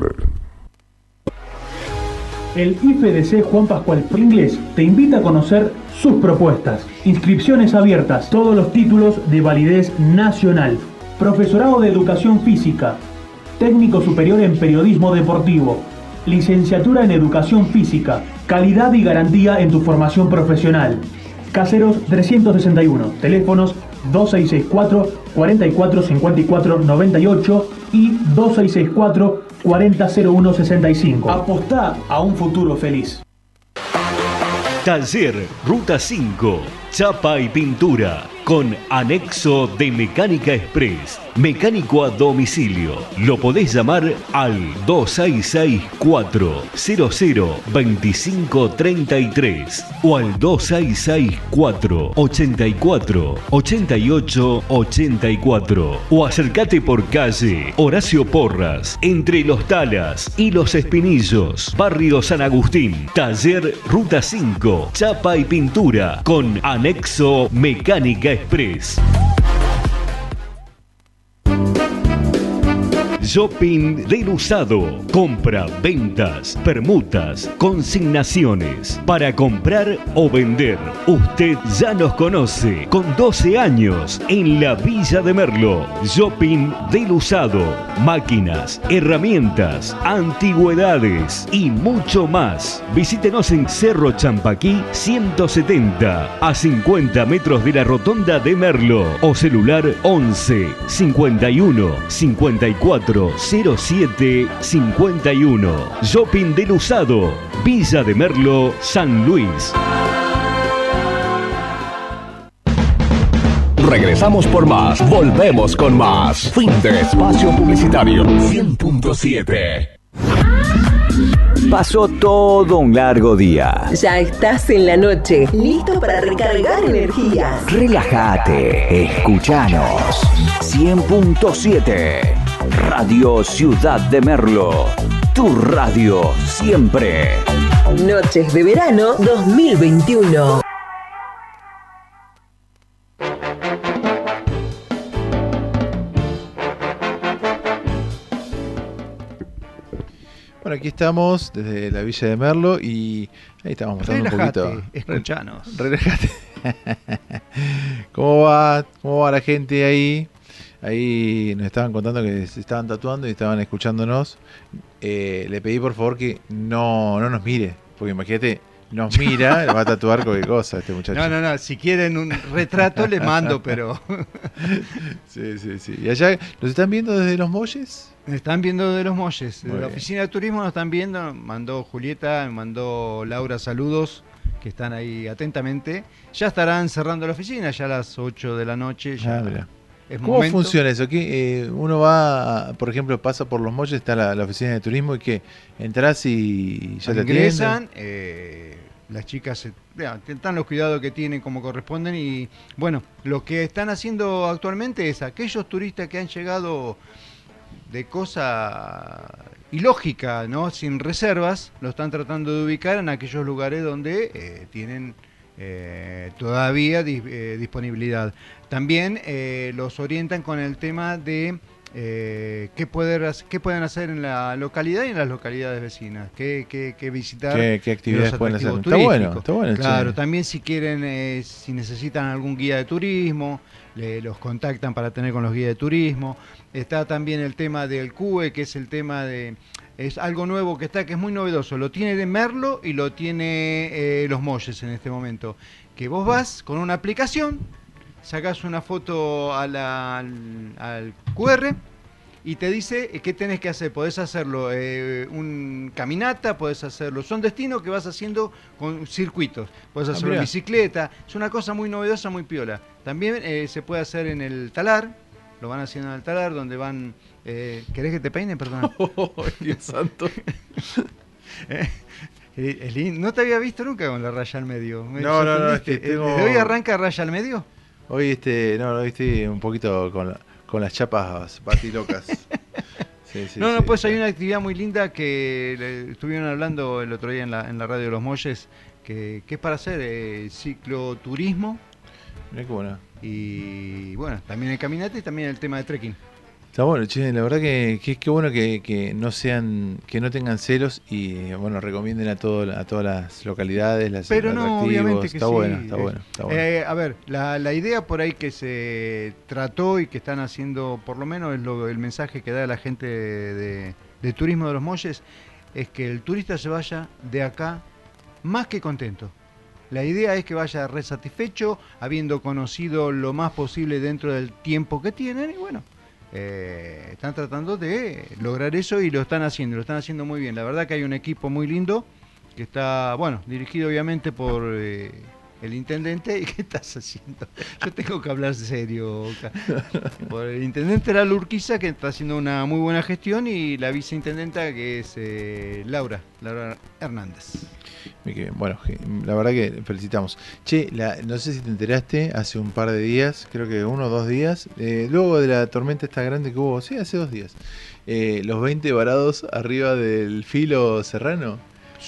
El IFDC Juan Pascual Pringles te invita a conocer sus propuestas. Inscripciones abiertas, todos los títulos de validez nacional. Profesorado de Educación Física, Técnico Superior en Periodismo Deportivo, Licenciatura en Educación Física, calidad y garantía en tu formación profesional. Caseros 361, teléfonos 2664 4454 98 y 2664 400165. Apostá a un futuro feliz. Taller Ruta 5, Chapa y Pintura, con anexo de Mecánica Express. Mecánico a domicilio. Lo podés llamar al 2664 002533 o al 2664 84 88 84 o acércate por calle Horacio Porras, entre Los Talas y Los Espinillos, Barrio San Agustín. Taller Ruta 5, Chapa y Pintura, con anexo Mecánica Express. Shopping del usado. Compra, ventas, permutas, consignaciones. Para comprar o vender. Usted ya nos conoce. Con 12 años en la Villa de Merlo. Shopping del usado. Máquinas, herramientas, antigüedades y mucho más. Visítenos en Cerro Champaquí 170 a 50 metros de la rotonda de Merlo o celular 11 51 54 07 51. Shopping del Usado, Villa de Merlo, San Luis. Regresamos por más. Volvemos con más. Fin de espacio publicitario. 100.7. Pasó todo un largo día. Ya estás en la noche, listo para recargar energía. Relájate, escuchanos. 100.7 Radio Ciudad de Merlo. Tu radio siempre. Noches de verano 2021. Bueno, aquí estamos desde la Villa de Merlo y ahí estamos mostrando Relájate, un poquito. escuchanos. *laughs* Relájate. ¿Cómo va? ¿Cómo va la gente ahí? Ahí nos estaban contando que se estaban tatuando y estaban escuchándonos. Eh, le pedí por favor que no, no nos mire, porque imagínate, nos *laughs* mira, va a tatuar cualquier cosa este muchacho. No, no, no, si quieren un retrato le mando, pero... *laughs* Sí, sí, sí. ¿Y allá nos están viendo desde los molles? Me están viendo de los molles. Muy De la bien. oficina de turismo nos están viendo. Mandó Julieta, mandó Laura saludos, que están ahí atentamente. Ya estarán cerrando la oficina, ya a las 8 de la noche. Ya Ah. Es ¿Cómo momento. funciona eso? ¿Qué, eh, uno va, por ejemplo, pasa por los molles, está la, la oficina de turismo y que entras y ya te ingresan, atienden. eh, las chicas se- dan los cuidados que tienen como corresponden y bueno, lo que están haciendo actualmente es aquellos turistas que han llegado de cosa ilógica, ¿no? sin reservas, lo están tratando de ubicar en aquellos lugares donde eh, tienen eh, todavía eh, disponibilidad. También eh, los orientan con el tema de eh, qué, poder, qué pueden hacer en la localidad y en las localidades vecinas, qué, qué- qué visitar. ¿Qué- qué de actividades pueden hacer? Está bueno, turísticos. está bueno, Claro, también si quieren, eh, si necesitan algún guía de turismo, le- los contactan para tener con los guías de turismo. Está también el tema del CUE, que es el tema de... Es algo nuevo que está, que es muy novedoso. Lo tiene de Merlo y lo tiene eh, Los Molles en este momento. Que vos vas con una aplicación, sacás una foto a la- al, al QR y te dice eh, qué tenés que hacer. Podés hacerlo eh, un caminata, podés hacerlo. Son destinos que vas haciendo con circuitos. Podés Ah, hacerlo en bicicleta. Es una cosa muy novedosa, muy piola. También eh, se puede hacer en el talar. Lo van haciendo en el talar, donde van. eh, ¿Querés que te peine? Perdón. *laughs* Dios santo. *laughs* Eh, es lindo. No te había visto nunca con la raya al medio. Me No, no, no, sorprendiste. es que tengo- ¿De hoy arranca raya al medio? Hoy este, no, hoy estoy un poquito con, la- con las chapas batilocas. *laughs* Sí, sí, no, no, sí. pues hay una actividad muy linda que estuvieron hablando el otro día en la, en la radio de los Molles, que, que es para hacer eh, cicloturismo Mirá qué bueno. Y bueno, también el caminate y también el tema de trekking. Está bueno, che, la verdad que que- qué bueno que, que no sean, que no tengan celos y bueno, recomienden a todo, a todas las localidades, las Pero no, obviamente que está sí. bueno, está bueno, está bueno. eh, a ver, la, la idea por ahí que se trató y que están haciendo, por lo menos es lo, el mensaje que da la gente de, de Turismo de los Molles, es que el turista se vaya de acá más que contento. La idea es que vaya resatisfecho, habiendo conocido lo más posible dentro del tiempo que tienen y bueno, eh, están tratando de lograr eso y lo están haciendo, lo están haciendo muy bien. La verdad que hay un equipo muy lindo que está, bueno, dirigido obviamente por eh, el intendente. *laughs* ¿Y qué estás haciendo? Yo tengo que hablar serio. Por el intendente era Urquiza, que está haciendo una muy buena gestión, y la viceintendenta, que es eh, Laura, Laura Hernández. Bueno, la verdad que felicitamos. Che, la- no sé si te enteraste, hace un par de días, creo que uno o dos días, eh, luego de la tormenta esta grande que hubo, sí, hace dos días, eh, los 20 varados arriba del filo serrano.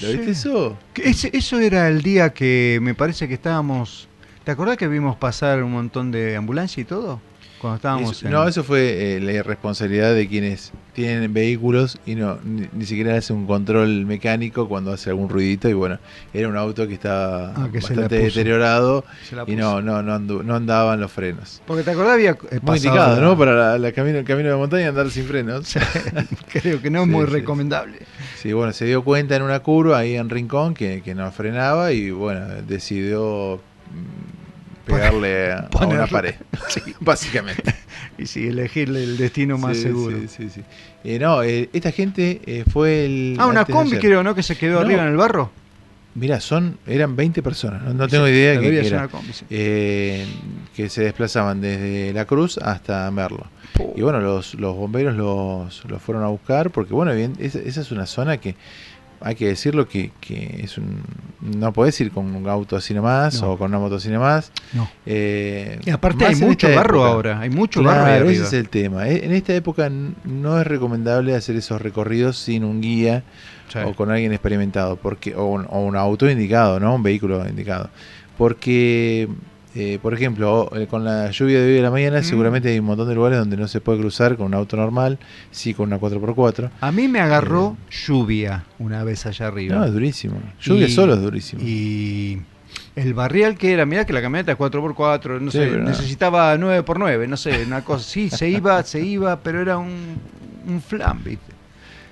¿Lo Sí. viste eso? Ese- eso era el día que me parece que estábamos. ¿Te acordás que vimos pasar un montón de ambulancia y todo? Cuando estábamos Eso- en- No, eso fue eh, la irresponsabilidad de quienes tienen vehículos y no ni, ni siquiera hace un control mecánico cuando hace algún ruidito y bueno, era un auto que estaba Ah, que bastante deteriorado y no no no, andu- no andaban los frenos. Porque te acordás había. eh, Muy indicado, ¿no? Para la, la camino, el camino de montaña andar sin frenos. *laughs* Creo que no es Sí, muy sí, recomendable. Sí, bueno, se dio cuenta en una curva ahí en Rincón que, que no frenaba y bueno, decidió mm, pegarle a, una pared. *laughs* básicamente. *laughs* Y sí, elegirle el destino más Sí, seguro. Sí, sí, sí. Eh, no, eh, esta gente eh, fue el. Ah, una combi creo, ¿no? Que se quedó No. arriba en el barro. Mirá, son, eran 20 personas, no, tengo idea ser era. una combi, sí. Eh, que se desplazaban desde La Cruz hasta Merlo. Y bueno, los, los bomberos los, los fueron a buscar porque, bueno, bien, esa, esa es una zona que hay que decirlo que, que es un no podés ir con un auto así nomás No. o con una moto así nomás. No. Eh, Y aparte hay mucho barro época. ahora, hay mucho Claro, barro ahí ese es el tema. Eh, En esta época no es recomendable hacer esos recorridos sin un guía Sí. o con alguien experimentado, porque o un, o un auto indicado, ¿no? Un vehículo indicado. Porque, eh, por ejemplo, eh, con la lluvia de hoy de la mañana, Mm. seguramente hay un montón de lugares donde no se puede cruzar con un auto normal, sí con una 4x4. A mí me agarró lluvia una vez allá arriba. Eh. No, es durísimo. Lluvia Y- solo es durísimo. Y el barrial que era, mirá que la camioneta es 4x4, no Sí, sé, pero no. necesitaba 9x9, no sé, una cosa. Sí, se iba, se iba, pero era un, un ¿viste?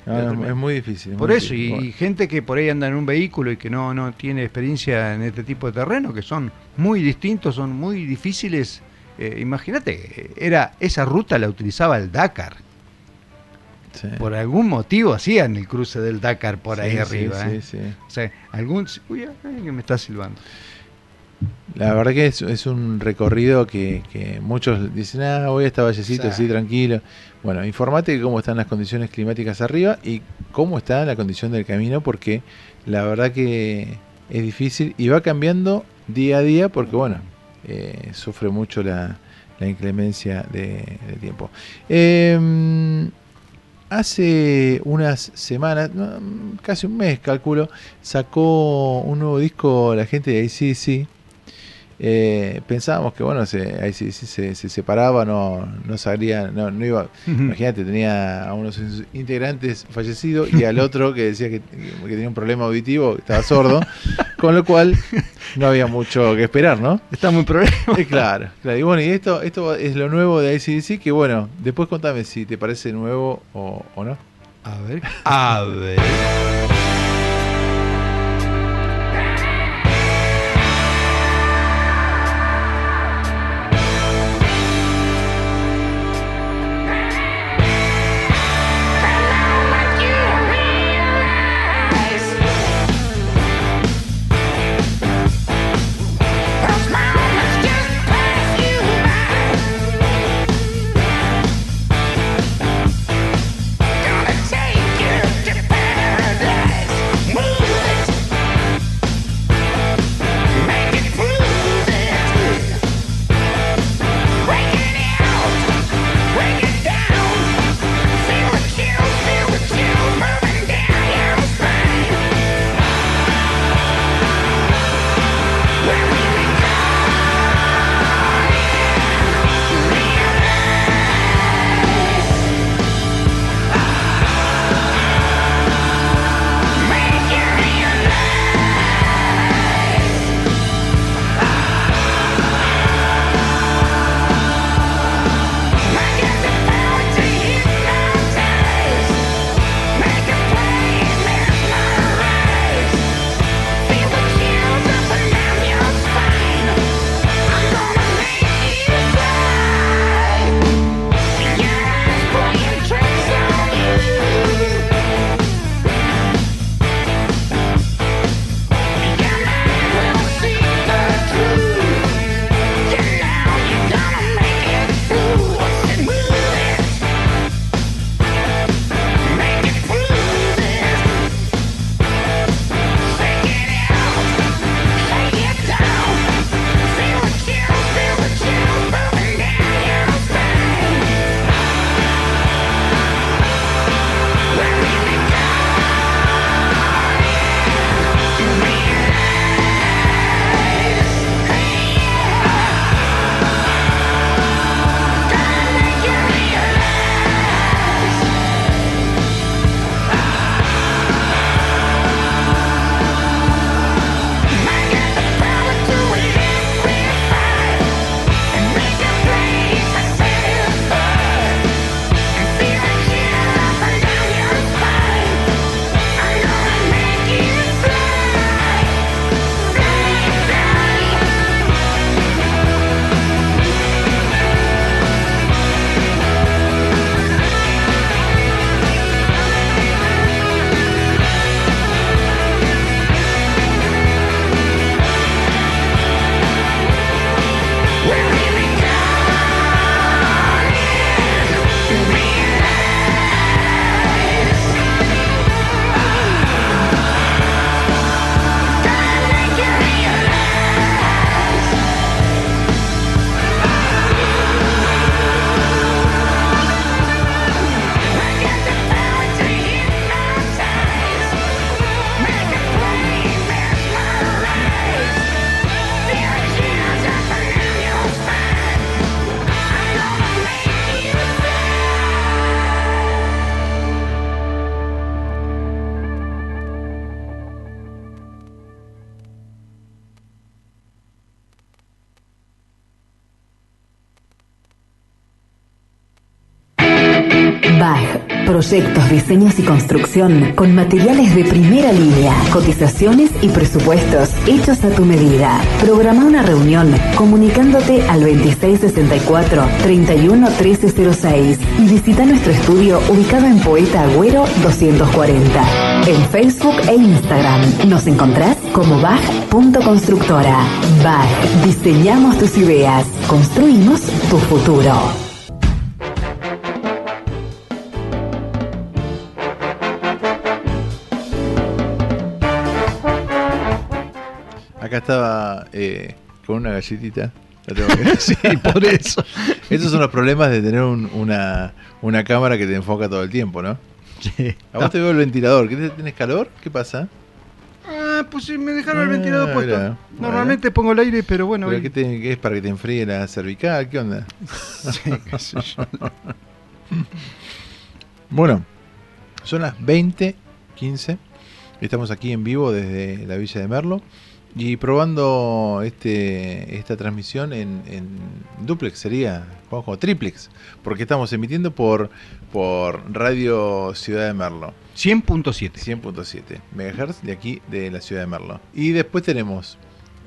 No, Era es- muy difícil. es Por muy eso, y, gente que por ahí anda en un vehículo y que no, no tiene experiencia en este tipo de terreno, que son muy distintos, son muy difíciles. Eh, Imagínate, era esa ruta la utilizaba el Dakar. Sí. Por algún motivo hacían el cruce del Dakar por ahí Sí, arriba. ¿eh? sí. O sea, algún. Uy, que me está silbando. La verdad que es, es un recorrido que, que muchos dicen, ah, voy a esta vallecito Sí. así tranquilo. Bueno, informate cómo están las condiciones climáticas arriba y cómo está la condición del camino, porque la verdad que es difícil y va cambiando día a día, porque bueno, eh, sufre mucho la, la inclemencia de, de tiempo. Eh, hace unas semanas, casi un mes calculo, sacó un nuevo disco la gente de ACDC. Eh, pensábamos que bueno, se, ACDC se, se separaba, no, no sabría, no, no iba. Imagínate, tenía a uno de sus integrantes fallecido y al otro que decía que, que tenía un problema auditivo, que estaba sordo, *laughs* con lo cual no había mucho que esperar, ¿no? Estamos en problema. Eh, claro, claro. Y bueno, y esto, esto es lo nuevo de ACDC, que bueno, después contame si te parece nuevo o, o no. A ver. A ver. Proyectos, diseños y construcción con materiales de primera línea, cotizaciones y presupuestos hechos a tu medida. Programa una reunión comunicándote al 2664 31 1306 y visita nuestro estudio ubicado en Poeta Agüero 240. En Facebook e Instagram nos encontrás como BAG.constructora. BAG, diseñamos tus ideas, construimos tu futuro. Estaba eh, con una galletita. La tengo que- *laughs* Sí, por eso. Esos son los problemas de tener un- una, una cámara que te enfoca todo el tiempo, ¿no? Sí. A vos te veo el ventilador. ¿Qué te- ¿Tenés calor? ¿Qué pasa? Ah, pues sí, me dejaron el Ah, ventilador puesto. mira, Normalmente pongo el aire, pero bueno. ¿Pero hoy- qué, te- qué es para que te enfríe la cervical? ¿Qué onda? *laughs* Sí, qué sé yo. *laughs* Bueno, son las 20.15. Estamos aquí en vivo desde la Villa de Merlo y probando este esta transmisión en, en duplex, sería, Juanjo, triplex, porque estamos emitiendo por, por Radio Ciudad de Merlo. 100.7. 100.7 MHz de aquí de la Ciudad de Merlo. Y después tenemos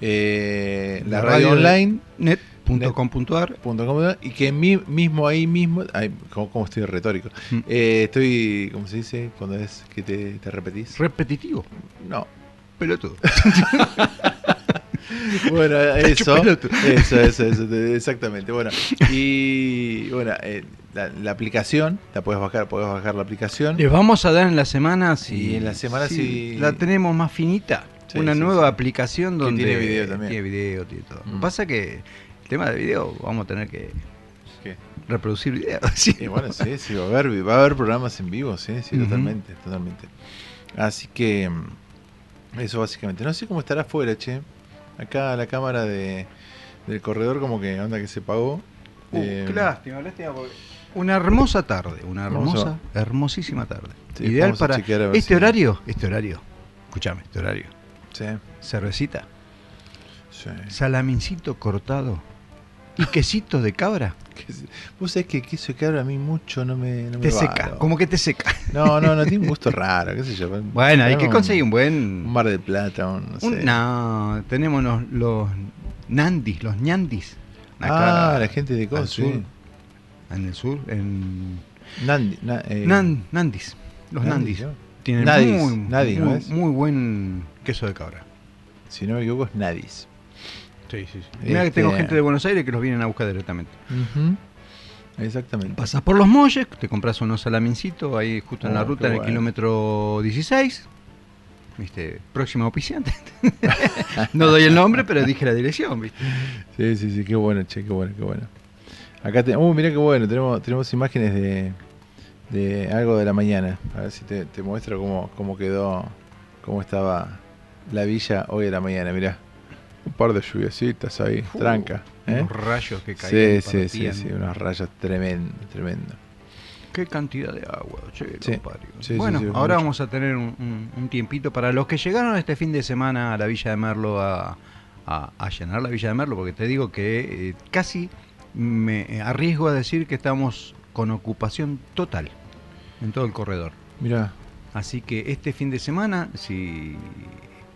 eh, la, La radio, radio online net.com.ar .com.ar, y que mi- mismo ahí mismo ay, como, como estoy retórico Mm. Eh, estoy ¿cómo se dice? cuando es que te, te repetís repetitivo. no Pelotudo. *laughs* bueno eso eso eso eso te- exactamente bueno y bueno eh, la, la aplicación la puedes bajar puedes bajar la aplicación Les vamos a dar en la semana si Y en la semana si- la tenemos más finita. Sí, una sí, nueva sí. aplicación Que donde tiene video también. Tiene video, tiene todo. Lo Mm. que pasa que el tema de video vamos a tener que ¿Qué? reproducir video. *laughs* Sí. Y bueno, sí, sí, va a haber, va a haber programas en vivo, sí, sí, totalmente, totalmente. Así que mm, eso básicamente. No sé cómo estará afuera, che. Acá la cámara de, del corredor como que onda que se pagó. Uh, Eh, qué lástima, lástima, porque Una hermosa tarde, una a- hermosa, hermosísima tarde. Sí, Ideal para este si- horario, este horario. Escúchame, este horario. Sí. Cervecita, sí. salamincito cortado y quesito de cabra. Vos sabés que queso de cabra a mí mucho no me, no Te seca, como que te seca. No, no, no, tiene un gusto raro, qué sé yo. Bueno, hay que conseguir un Un buen. mar de plata, un, no sé. un- no, tenemos los, los nandis, los ñandis. Ah, la gente de sur. sí. En el sur, en. Nandi, na- eh, Nan- nandis, los Nandis, nandis. ¿no? Tienen Nadis, muy, nadis, ¿no muy, muy buen queso de cabra. Si no me equivoco es Nadis. Sí, sí, sí. Mira que Este- tengo gente de Buenos Aires que los vienen a buscar directamente. Exactamente. Pasas por los molles, te compras unos salamincitos ahí justo en la Oh, ruta en el bueno. kilómetro 16. ¿Viste? Próximo auspiciante. *laughs* no doy el nombre, pero dije la dirección, ¿viste? Sí, sí, sí, qué bueno, che, qué bueno, qué bueno. Acá te, uh, mira qué bueno, tenemos, tenemos imágenes de, de algo de la mañana. A ver si te, te muestro cómo, cómo quedó, cómo estaba la villa hoy a la mañana, mirá. Un par de lluviecitas ahí, Uh, tranca. ¿eh? unos rayos que caían, Sí, sí, sí, sí, unos rayos tremendo, tremendo. Qué cantidad de agua, che, Sí, compadre. sí, sí, bueno, sí, ahora mucho. vamos a tener un, un- un tiempito para los que llegaron este fin de semana a la Villa de Merlo a, a- a llenar la Villa de Merlo, porque te digo que eh, casi me arriesgo a decir que estamos con ocupación total en todo el corredor. Mirá, Así que este fin de semana, si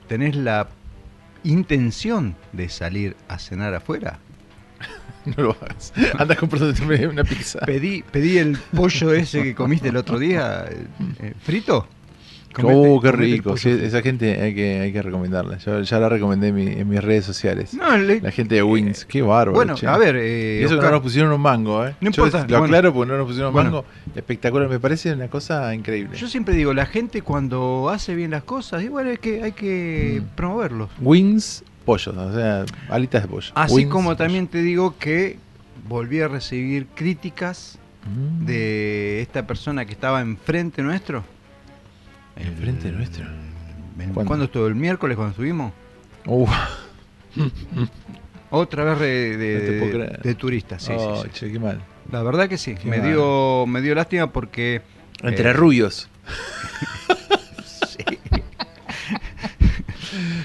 tenés la intención de salir a cenar afuera, *laughs* no lo hagas. Anda comprándote una pizza. pedí, pedí el pollo ese que comiste el otro día, eh, eh, Oh, qué rico. sí, esa gente hay que, hay que recomendarla. Yo ya la recomendé en, mi- en mis redes sociales. No, le- La gente de Wings, qué bárbaro. bueno, che. a ver, eh, Y eso que no nos pusieron un mango, ¿eh? No Yo importa, Lo bueno. aclaro porque no nos pusieron un Bueno. mango. Espectacular, me parece una cosa increíble. Yo siempre digo, la gente cuando hace bien las cosas, igual hay que, hay que Mm. promoverlos. Wings, pollos, o sea, alitas de pollo. Así Wings, como pollo. también te digo que volví a recibir críticas Mm. de esta persona que estaba enfrente nuestro. Enfrente nuestro. ¿Cuándo? ¿Cuándo? ¿Cuándo estuvo? ¿El miércoles cuando estuvimos? Uh. *laughs* Otra vez de, No turistas, sí, Oh, sí, sí. che, qué mal. La verdad que sí, Qué me mal. dio, me dio lástima porque... Entre eh, rubios. *laughs* sí.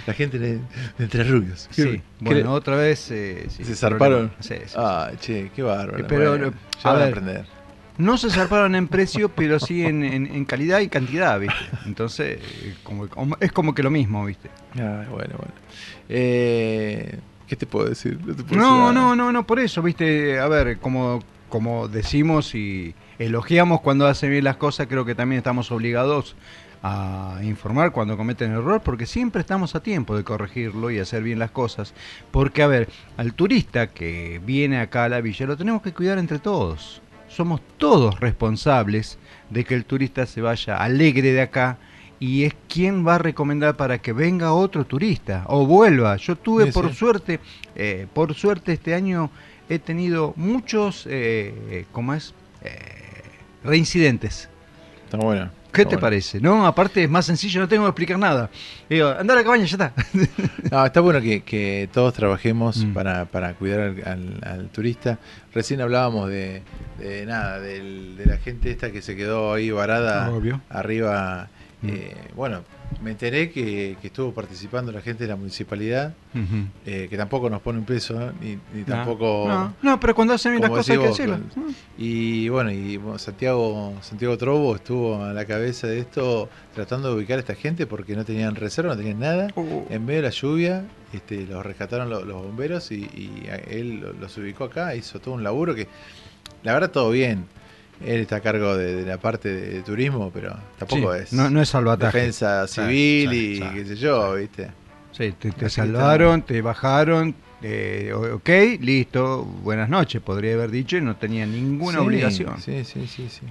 La gente de, entre rubios. Sí, ¿Qué- bueno, otra vez... eh, sí, ¿Se zarparon? Sí, sí. Ah, che, qué bárbaro. Eh, pero, Bueno, ya a van a aprender. No se zarparon en precio, pero sí en, en- en calidad y cantidad, ¿viste? Entonces, como- como- es como que lo mismo, ¿viste? Ah, bueno, bueno. Eh, ¿Qué te puedo decir? te puedo No, decir nada. no, no, no, por eso, viste, a ver, como, como decimos y elogiamos cuando hacen bien las cosas, creo que también estamos obligados a informar cuando cometen error, porque siempre estamos a tiempo de corregirlo y hacer bien las cosas. Porque, a ver, al turista que viene acá a la villa lo tenemos que cuidar entre todos. Somos todos responsables de que el turista se vaya alegre de acá y es quien va a recomendar para que venga otro turista o vuelva. Yo tuve Sí, por sí. suerte, eh, por suerte este año he tenido muchos, eh, ¿cómo es? Eh, reincidentes. Está bueno. ¿Qué te bueno. parece? No, aparte es más sencillo, no tengo que explicar nada. Digo, anda a la cabaña, ya está. *laughs* No, está bueno que, que todos trabajemos Mm. para, para cuidar al, al- al turista. Recién hablábamos de, de nada, del- de la gente esta que se quedó ahí varada Obvio. arriba. Eh, bueno, me enteré que, que estuvo participando la gente de la municipalidad, eh, que tampoco nos pone un peso, ¿eh? ni, ni No, tampoco... no, no, pero cuando hacen bien las cosas hay que decirlo. Y bueno, y bueno, Santiago, Santiago Trobo estuvo a la cabeza de esto tratando de ubicar a esta gente porque no tenían reserva, no tenían nada. Oh. En medio de la lluvia, este, los rescataron lo- los, bomberos y, él lo- los ubicó acá, hizo todo un laburo que, la verdad, todo bien. Él está a cargo de, de la parte de, turismo, pero tampoco Sí, es. no- no es salvataje. Defensa civil y qué sé yo, ¿viste? Sí, te, te salvaron, te bajaron, eh, ok, listo, buenas noches, podría haber dicho y no tenía ninguna Sí, obligación. Sí, sí, sí, sí.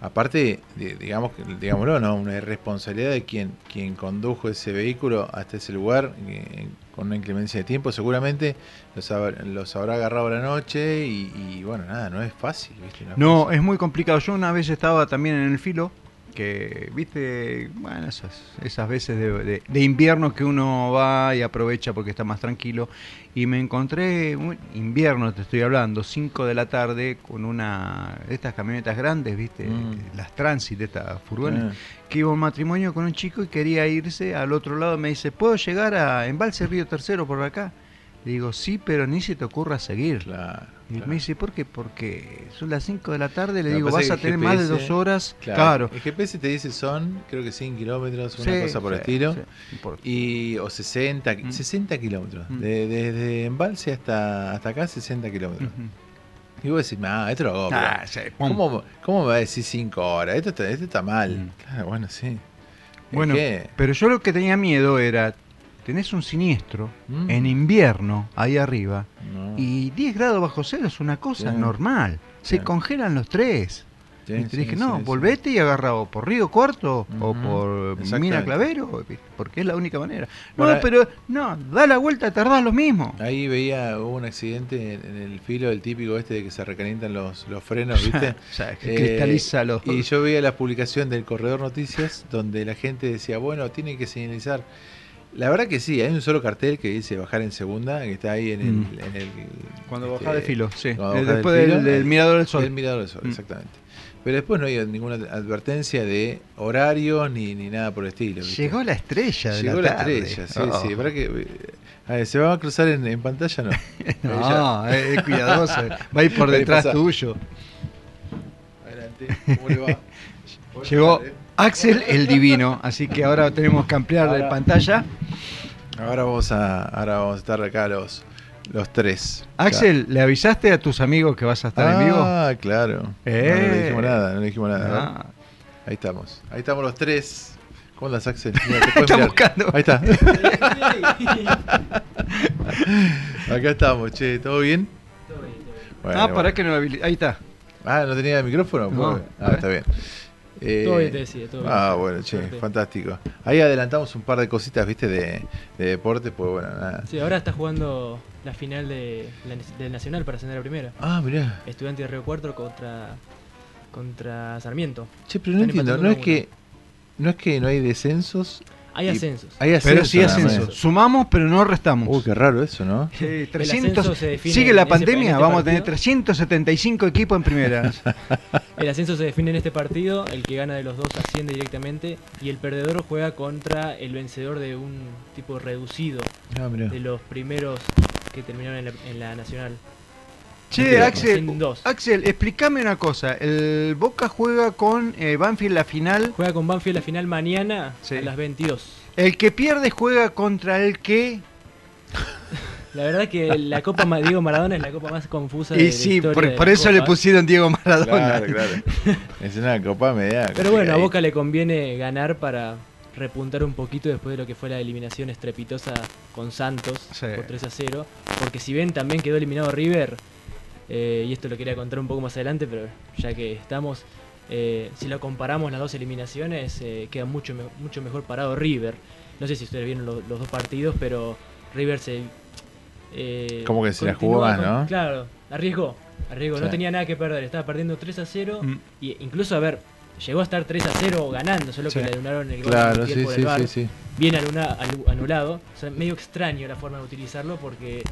Aparte, di- digamos, digámoslo, ¿no? Una responsabilidad de quien, quien condujo ese vehículo hasta ese lugar eh, con una inclemencia de tiempo. Seguramente los, hab- los habrá agarrado la noche y, y, bueno, nada, no es fácil, ¿viste? es No, fácil. es muy complicado. Yo una vez estaba también en el filo, que, viste, bueno, esas, esas veces de, de- de invierno que uno va y aprovecha porque está más tranquilo. Y me encontré, un invierno te estoy hablando, 5 de la tarde, con una de estas camionetas grandes, viste, Mm. las Transit, estas furgones, Ah. que iba a un matrimonio con un chico y quería irse al otro lado. Me dice, ¿puedo llegar a Embalse Río Tercero por acá? Le digo, sí, pero ni se te ocurra seguir. y me dice, ¿por qué? Porque son las 5 de la tarde, le que digo, vas a tener el más de GPS dos horas. Claro. Claro. El GPS te dice son, creo que 100 kilómetros, una Sí, cosa por el sí, estilo. sí, no y, o 60, Mm. 60 kilómetros. De- Desde Embalse hasta, hasta acá, 60 kilómetros. Y vos decís, ah, esto lo hago. Ah. ¿cómo, ¿Cómo me va a decir 5 horas? Esto está, esto está mal. Claro, bueno, sí. Mm. Bueno, que- pero yo lo que tenía miedo era, tenés un siniestro Mm. en invierno ahí arriba No. y 10 grados bajo cero es una cosa Sí. normal. Se Sí. congelan los tres. Sí, y te dije, no, volvete y agarra o por Río Cuarto o por. Mina Clavero, porque es la única manera. No, pero no, da la vuelta, tardás lo mismo. Ahí veía, hubo un accidente en, en el filo del típico este de que se recalientan los, los frenos, *laughs* ¿viste? O sea, que cristaliza los- Y yo veía la publicación del Corredor Noticias donde la gente decía, bueno, tiene que señalizar. La verdad que sí, hay un solo cartel que dice bajar en segunda, que está ahí en el... Mm. en el Cuando este, bajás de filo, sí. Eh, después del- filo, del eh, Mirador del Sol. Del Mirador del Sol, Mm. exactamente. Pero después no hay ninguna advertencia de horarios ni, ni nada por el estilo. ¿viste? Llegó la estrella de Llegó la la, tarde. estrella, sí, Oh. sí. ¿Para que, eh, a ver, ¿Se va a cruzar en, en pantalla no? *laughs* No, es cuidadoso. Va a ir por *laughs* detrás tuyo. Adelante, ¿cómo le va? *laughs* Llegó Axel el Divino, así que ahora tenemos que ampliar la Ahora- pantalla. Ahora vamos a, ahora vamos a estar acá los, los tres. Axel, ¿le avisaste a tus amigos que vas a estar en vivo? Ah, claro. No, Eh. no le dijimos nada, no le dijimos nada. Ah. Ahí estamos. Ahí estamos los tres. ¿Cómo andas, Axel? *laughs* Mira, te puedes Está mirar. buscando. Ahí está. Acá estamos, che, ¿todo bien? Bueno, ah, bueno. para que no lo habili- Ahí está. Ah, ¿no tenía el micrófono? No, ah, está bien. Eh, Todo bien, te decía, todo bien. Ah, bueno, che, fantástico. Ahí adelantamos un par de cositas, viste, de, de deporte, pues bueno, nada. Sí, ahora está jugando la final de, la- del Nacional para ascender a primera. Ah, mirá. Estudiante de Río Cuarto contra contra Sarmiento. Che, pero no Están entiendo, no es que no es que no hay descensos. Hay ascensos. Hay ascensos. Pero sí nada más. ascenso. Sumamos, pero no restamos. Uy, qué raro eso, ¿no? Sí, El 300, ascenso se define sigue la ese- pandemia, este vamos a tener partido. 375 equipos en primera. *laughs* El ascenso se define en este partido, el que gana de los dos asciende directamente y el perdedor juega contra el vencedor de un tipo reducido Ah, de los primeros que terminaron en la, en la nacional. Che, Axel. Axel, explícame una cosa. El Boca juega con eh, Banfield la final. Juega con Banfield la final mañana a las 22. El que pierde juega contra el que. La verdad que la Copa Diego Maradona es la copa más confusa de Y la sí, historia por, de por eso le pusieron Diego Maradona. Claro, claro. Es una copa media. *laughs* Pero bueno, a. Boca le conviene ganar para repuntar un poquito después de lo que fue la eliminación estrepitosa con Santos Sí. por 3 a 0. Porque si bien también quedó eliminado River, eh, y esto lo quería contar un poco más adelante, pero ya que estamos, eh, si lo comparamos las dos eliminaciones, eh, queda mucho, me- mucho mejor parado River. No sé si ustedes vieron lo- los dos partidos, pero River se... eh, Como que se la jugó más, ¿no? Claro, arriesgó. Arriesgó, no tenía nada que perder, estaba perdiendo 3 a 0 Mm. y incluso, a ver, llegó a estar 3 a 0 ganando, solo que Sí. le anularon el gol Claro, sí, por sí, el sí. Bien anula- anulado. O sea, medio extraño la forma de utilizarlo porque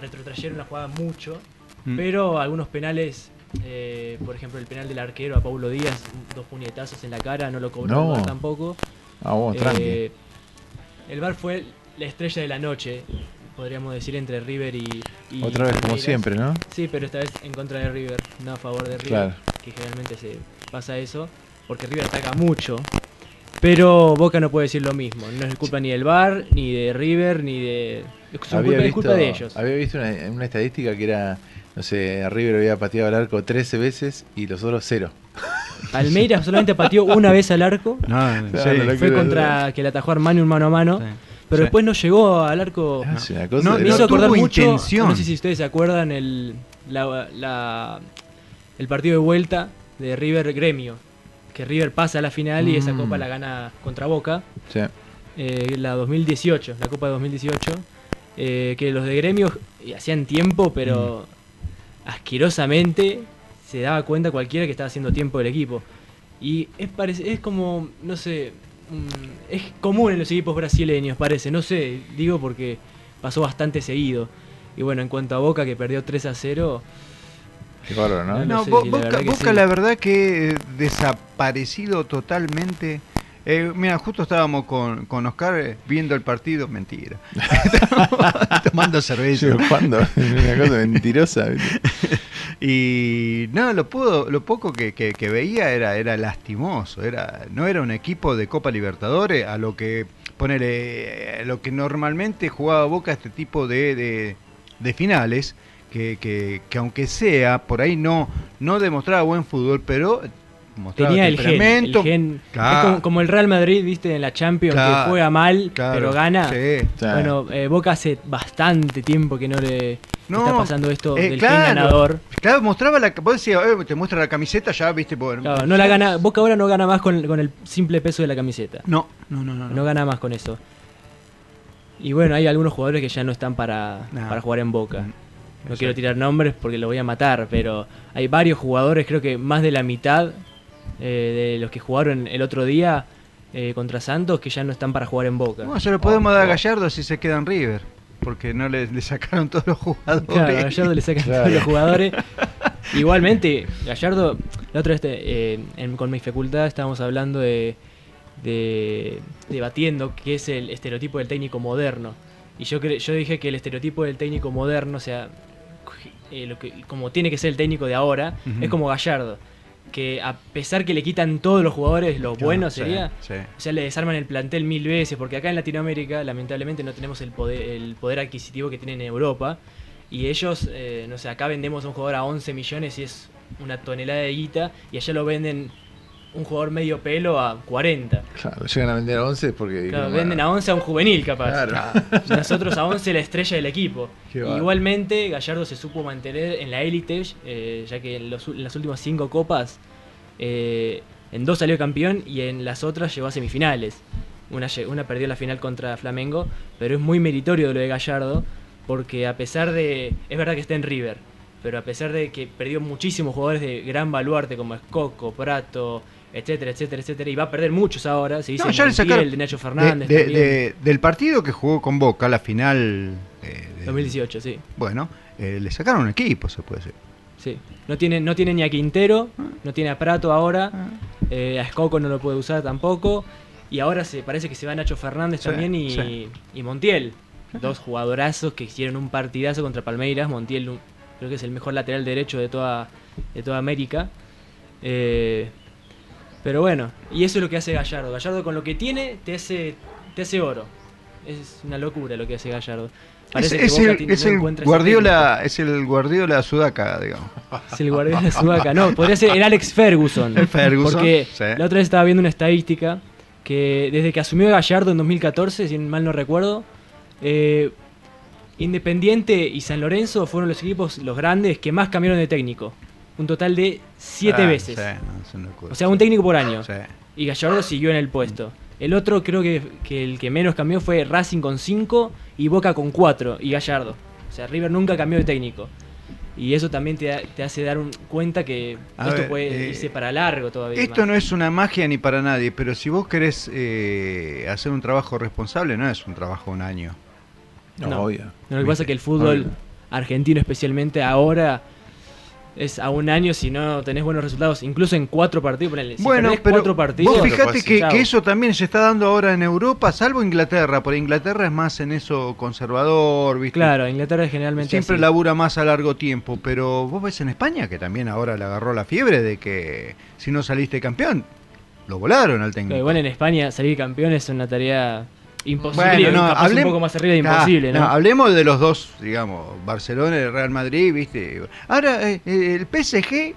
retrotrayeron la jugada mucho, Mm. pero algunos penales, eh, por ejemplo el penal del arquero a Paulo Díaz, dos puñetazos en la cara, no lo cobró No. el tampoco. Ah, tranqui. Eh, el VAR fue la estrella de la noche, podríamos decir, entre River y. y Otra vez, como siempre, ¿no? Sí, pero esta vez en contra de River, no a favor de River. Claro. Que generalmente se pasa eso, porque River ataca mucho. Pero Boca no puede decir lo mismo. No es culpa ni del VAR, ni de River, ni de. Es culpa, es visto, culpa de ellos. había visto una, una estadística que era, no sé, River había pateado al arco 13 veces y los otros cero. Palmeiras solamente pateó una vez al arco. No, Claro, sí. lo Fue contra que le atajó a Armani un mano a mano. Pero sí. después no llegó al arco. Es una cosa No, Me hizo acordar mucho. intención. No sé si ustedes se acuerdan el, la- la- el partido de vuelta de River Gremio. Que River pasa a la final y esa Mm. copa la gana contra Boca. Sí. eh, la 2018, la Copa de 2018, eh, que los de gremios hacían tiempo, pero asquerosamente se daba cuenta cualquiera que estaba haciendo tiempo del equipo. Y es, parece, es como, no sé, es común en los equipos brasileños, parece, no sé, digo porque pasó bastante seguido. Y bueno, en cuanto a Boca, que perdió 3 a 0, Qué bárbaro, ¿no? No, No, sé Bo- si la Boca, verdad que Boca sí. la verdad que eh, desaparecido totalmente. Eh, mira, justo estábamos con, con Oscar eh, viendo el partido, mentira. *laughs* Tomando cerveza. Sí, ¿Cuándo? una cosa mentirosa. *laughs* Y no, lo pudo, lo poco que, que- que veía era, era lastimoso. Era, no era un equipo de Copa Libertadores a lo que ponele, a lo que normalmente jugaba Boca este tipo de, de- de finales. Que, que- que aunque sea, por ahí no, no demostraba buen fútbol, pero tenía el gen. El gen Claro. es como, como el Real Madrid, viste, en la Champions, Claro, que juega mal, claro, pero gana. sí. Bueno, eh, Boca hace bastante tiempo que no le No, está pasando esto eh, del claro, gen ganador. Claro, mostraba la. Vos decías, eh, te muestra la camiseta, ya viste. bueno, Claro, no la gana, Boca ahora no gana más con, con el simple peso de la camiseta. No, no, no, no. No gana más con eso. Y bueno, hay algunos jugadores que ya no están para, Nah. para jugar en Boca. No exacto. quiero tirar nombres porque lo voy a matar, pero hay varios jugadores, creo que más de la mitad eh, de los que jugaron el otro día eh, contra Santos, que ya no están para jugar en Boca. No, se lo podemos dar a Gallardo si se queda en River. Porque no le, le sacaron todos los jugadores. Claro, a Gallardo le sacan todos los jugadores. *laughs* Igualmente, Gallardo, la otra vez eh, en- con mi facultad estábamos hablando de, de- debatiendo qué es el estereotipo del técnico moderno. Y yo cre- yo dije que el estereotipo del técnico moderno, o sea, eh, lo que, como tiene que ser el técnico de ahora, es como Gallardo. Que a pesar que le quitan todos los jugadores, lo Claro, bueno sí, sería, sí. o sea, le desarman el plantel mil veces, porque acá en Latinoamérica lamentablemente no tenemos el poder, el poder adquisitivo que tienen en Europa. Y ellos, eh, no sé, acá vendemos a un jugador a 11 millones y es una tonelada de guita, y allá lo venden un jugador medio pelo a 40. Claro, llegan a vender a 11 porque. Claro, venden a 11 a un juvenil capaz. Claro. *laughs* Nosotros a 11 la estrella del equipo. Igualmente, Gallardo se supo mantener en la élite, eh, ya que en, los u- en las últimas 5 copas, eh, en dos salió campeón y en las otras llegó a semifinales. Una, una perdió la final contra Flamengo, pero es muy meritorio lo de Gallardo, porque a pesar de... Es verdad que está en River, pero a pesar de que perdió muchísimos jugadores de gran baluarte como Escoco, Prato, etcétera, etcétera, etcétera, y va a perder muchos ahora, se dice No, ya le Montiel, sacaron de Nacho Fernández de- de- del partido que jugó con Boca, la final. eh, de- 2018, sí. bueno, eh, le sacaron un equipo, se puede decir. Sí. No tiene, no tiene ni a Quintero, Ah. no tiene a Prato ahora, eh, a Escoco no lo puede usar tampoco. Y ahora se parece que se va Nacho Fernández Sí, también y, sí. y Montiel. Dos jugadorazos que hicieron un partidazo contra Palmeiras. Montiel creo que es el mejor lateral derecho de toda, de toda América. Eh, pero bueno, y eso es lo que hace Gallardo. Gallardo con lo que tiene te hace, te hace oro. Es una locura lo que hace Gallardo. Es, Parece que es Boca el, tiene- es no el encuentra ese Guardiola, es el Guardiola Sudaca, digamos. Es el Guardiola Sudaca. No, podría ser el Alex Ferguson. El Ferguson, Porque sí. la otra vez estaba viendo una estadística que desde que asumió Gallardo en 2014, si mal no recuerdo, eh, Independiente y San Lorenzo fueron los equipos, los grandes, que más cambiaron de técnico. Un total de siete Ah, veces. sí, no. O sea, un técnico por año. Sí. Y Gallardo siguió en el puesto. El otro creo que, que el que menos cambió fue Racing con 5 y Boca con 4 y Gallardo. O sea, River nunca cambió de técnico. Y eso también te, da- te hace dar un- cuenta que A esto ver, puede eh, irse para largo todavía. Esto más. no es una magia ni para nadie, pero si vos querés eh, hacer un trabajo responsable, no es un trabajo de un año. No, No, lo que pasa es que el fútbol Obvio. argentino especialmente ahora es a un año si no tenés buenos resultados, incluso en cuatro partidos. ponele, si bueno, pero cuatro partidos, vos fijate que, eso también se está dando ahora en Europa, salvo Inglaterra, porque Inglaterra es más en eso conservador, ¿viste? Claro, Inglaterra es generalmente Siempre así. labura más a largo tiempo, pero vos ves en España que también ahora le agarró la fiebre de que si no saliste campeón, lo volaron al técnico. Pero igual en España salir campeón es una tarea imposible. Bueno, no, capaz un poco más arriba de imposible, ¿no? Hablemos de los dos, digamos, Barcelona y el Real Madrid, ¿viste? Ahora, eh, eh, el PSG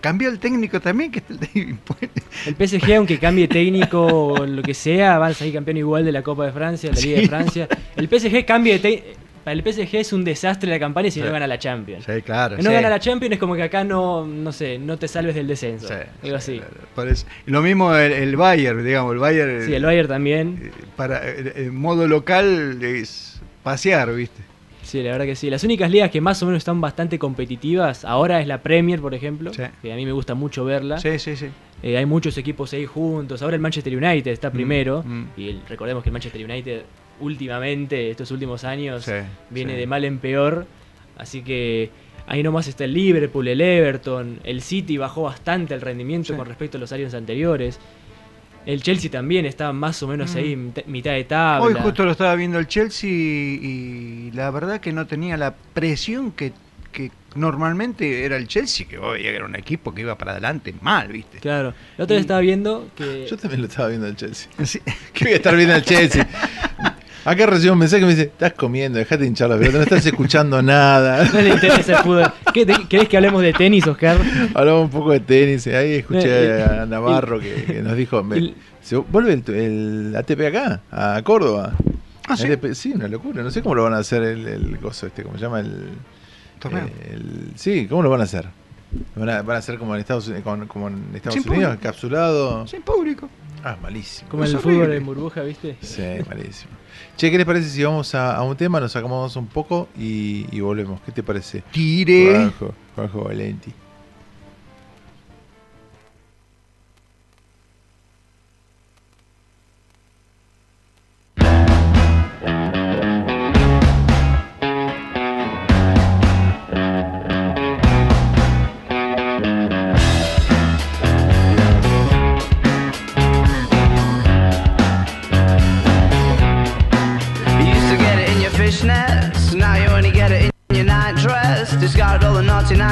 cambió el técnico también, que *laughs* el PSG, aunque cambie técnico o lo que sea, va a salir campeón igual de la Copa de Francia, de la Liga Sí. de Francia. El PSG cambie de técnico. Para el PSG es un desastre la campaña si Sí. no gana la Champions. Sí, claro. Si no sí. gana la Champions es como que acá no, no sé, no te salves del descenso. algo así. Parece- Lo mismo el, el Bayern, digamos, el Bayern. Sí, el Bayern también. Para, eh, en modo local es pasear, ¿viste? Sí, la verdad que sí. Las únicas ligas que más o menos están bastante competitivas ahora es la Premier, por ejemplo, que a mí me gusta mucho verla. Sí, sí, sí. Eh, hay muchos equipos ahí juntos. Ahora el Manchester United está Mm, primero. mm. Y el- recordemos que el Manchester United últimamente, estos últimos años, Sí, viene sí. de mal en peor. Así que ahí nomás está el Liverpool, el Everton. El City bajó bastante el rendimiento con respecto a los años anteriores. El Chelsea también está más o menos Mm. ahí, mit- mitad de tabla. Hoy justo lo estaba viendo el Chelsea y la verdad que no tenía la presión que, que normalmente era el Chelsea, que hoy era un equipo que iba para adelante mal, ¿viste? Claro. La otra vez Y- estaba viendo que. Yo también lo estaba viendo el Chelsea. *laughs* ¿Qué voy a estar viendo el Chelsea? *laughs* Acá recibo un mensaje que me dice, estás comiendo, dejate hinchar la pelota, no estás escuchando nada. *laughs* No le interesa el fútbol. ¿Qué, te- ¿Querés que hablemos de tenis, Oscar? Hablamos un poco de tenis, ahí escuché Eh, a Navarro que, que nos dijo, me- ¿se vuelve el, el ATP acá, a Córdoba? Ah, ¿sí? ATP, sí, una locura, no sé cómo lo van a hacer el, el gozo este, ¿cómo se llama? El, ¿Torneo? eh, el- sí, ¿cómo lo van a hacer? ¿Van a, van a hacer como en Estados, Unidos- con- como en Estados Sin Unidos, encapsulado? Sin público. Ah, malísimo. Como el Es fútbol en burbuja, ¿viste? Sí, malísimo. Che, ¿qué les parece si vamos a, a un tema, nos sacamos un poco y, y volvemos? ¿Qué te parece? Tire. Juanjo, Juanjo Valenti.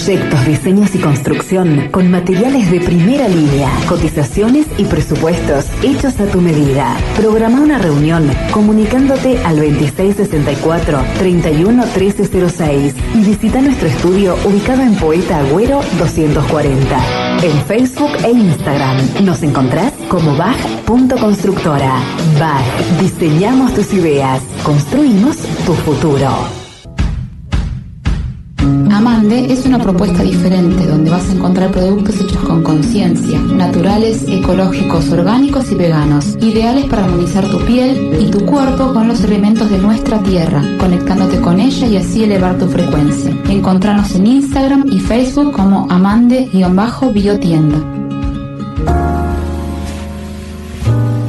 proyectos, diseños y construcción con materiales de primera línea, cotizaciones y presupuestos hechos a tu medida. Programa una reunión comunicándote al 2664-311306 y visita nuestro estudio ubicado en Poeta Agüero 240. En Facebook e Instagram nos encontrás como BAG.constructora. BAG, diseñamos tus ideas, construimos tu futuro. Amande es una propuesta diferente donde vas a encontrar productos hechos con conciencia, naturales, ecológicos, orgánicos y veganos, ideales para armonizar tu piel y tu cuerpo con los elementos de nuestra tierra, conectándote con ella y así elevar tu frecuencia. Encontranos en Instagram y Facebook como amande-biotienda.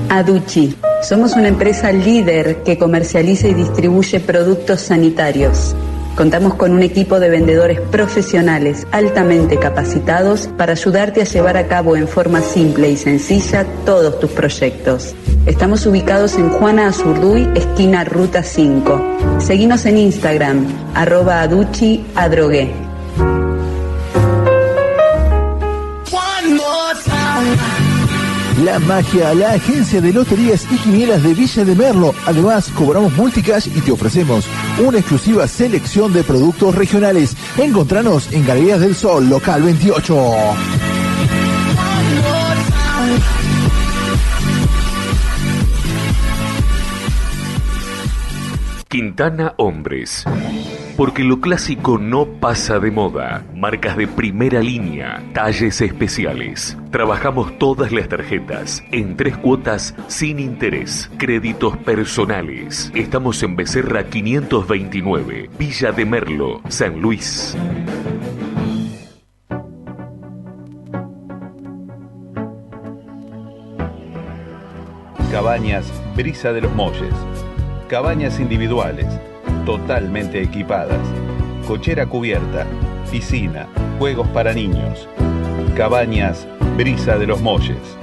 Aduchi. Somos una empresa líder que comercializa y distribuye productos sanitarios. Contamos con un equipo de vendedores profesionales altamente capacitados para ayudarte a llevar a cabo en forma simple y sencilla todos tus proyectos. Estamos ubicados en Juana Azurduy, esquina Ruta 5. Seguinos en Instagram, arroba aduchi adrogué. La Magia, la agencia de loterías y quinielas de Villa de Merlo. Además, cobramos multicash y te ofrecemos una exclusiva selección de productos regionales. Encontranos en Galerías del Sol, local 28. Quintana Hombres. Porque lo clásico no pasa de moda. Marcas de primera línea, talles especiales. Trabajamos todas las tarjetas en tres cuotas sin interés. Créditos personales. Estamos en Becerra 529, Villa de Merlo, San Luis. Cabañas Brisa de los Molles. Cabañas individuales, totalmente equipadas. Cochera cubierta, piscina, juegos para niños. Cabañas Brisa de los Molles.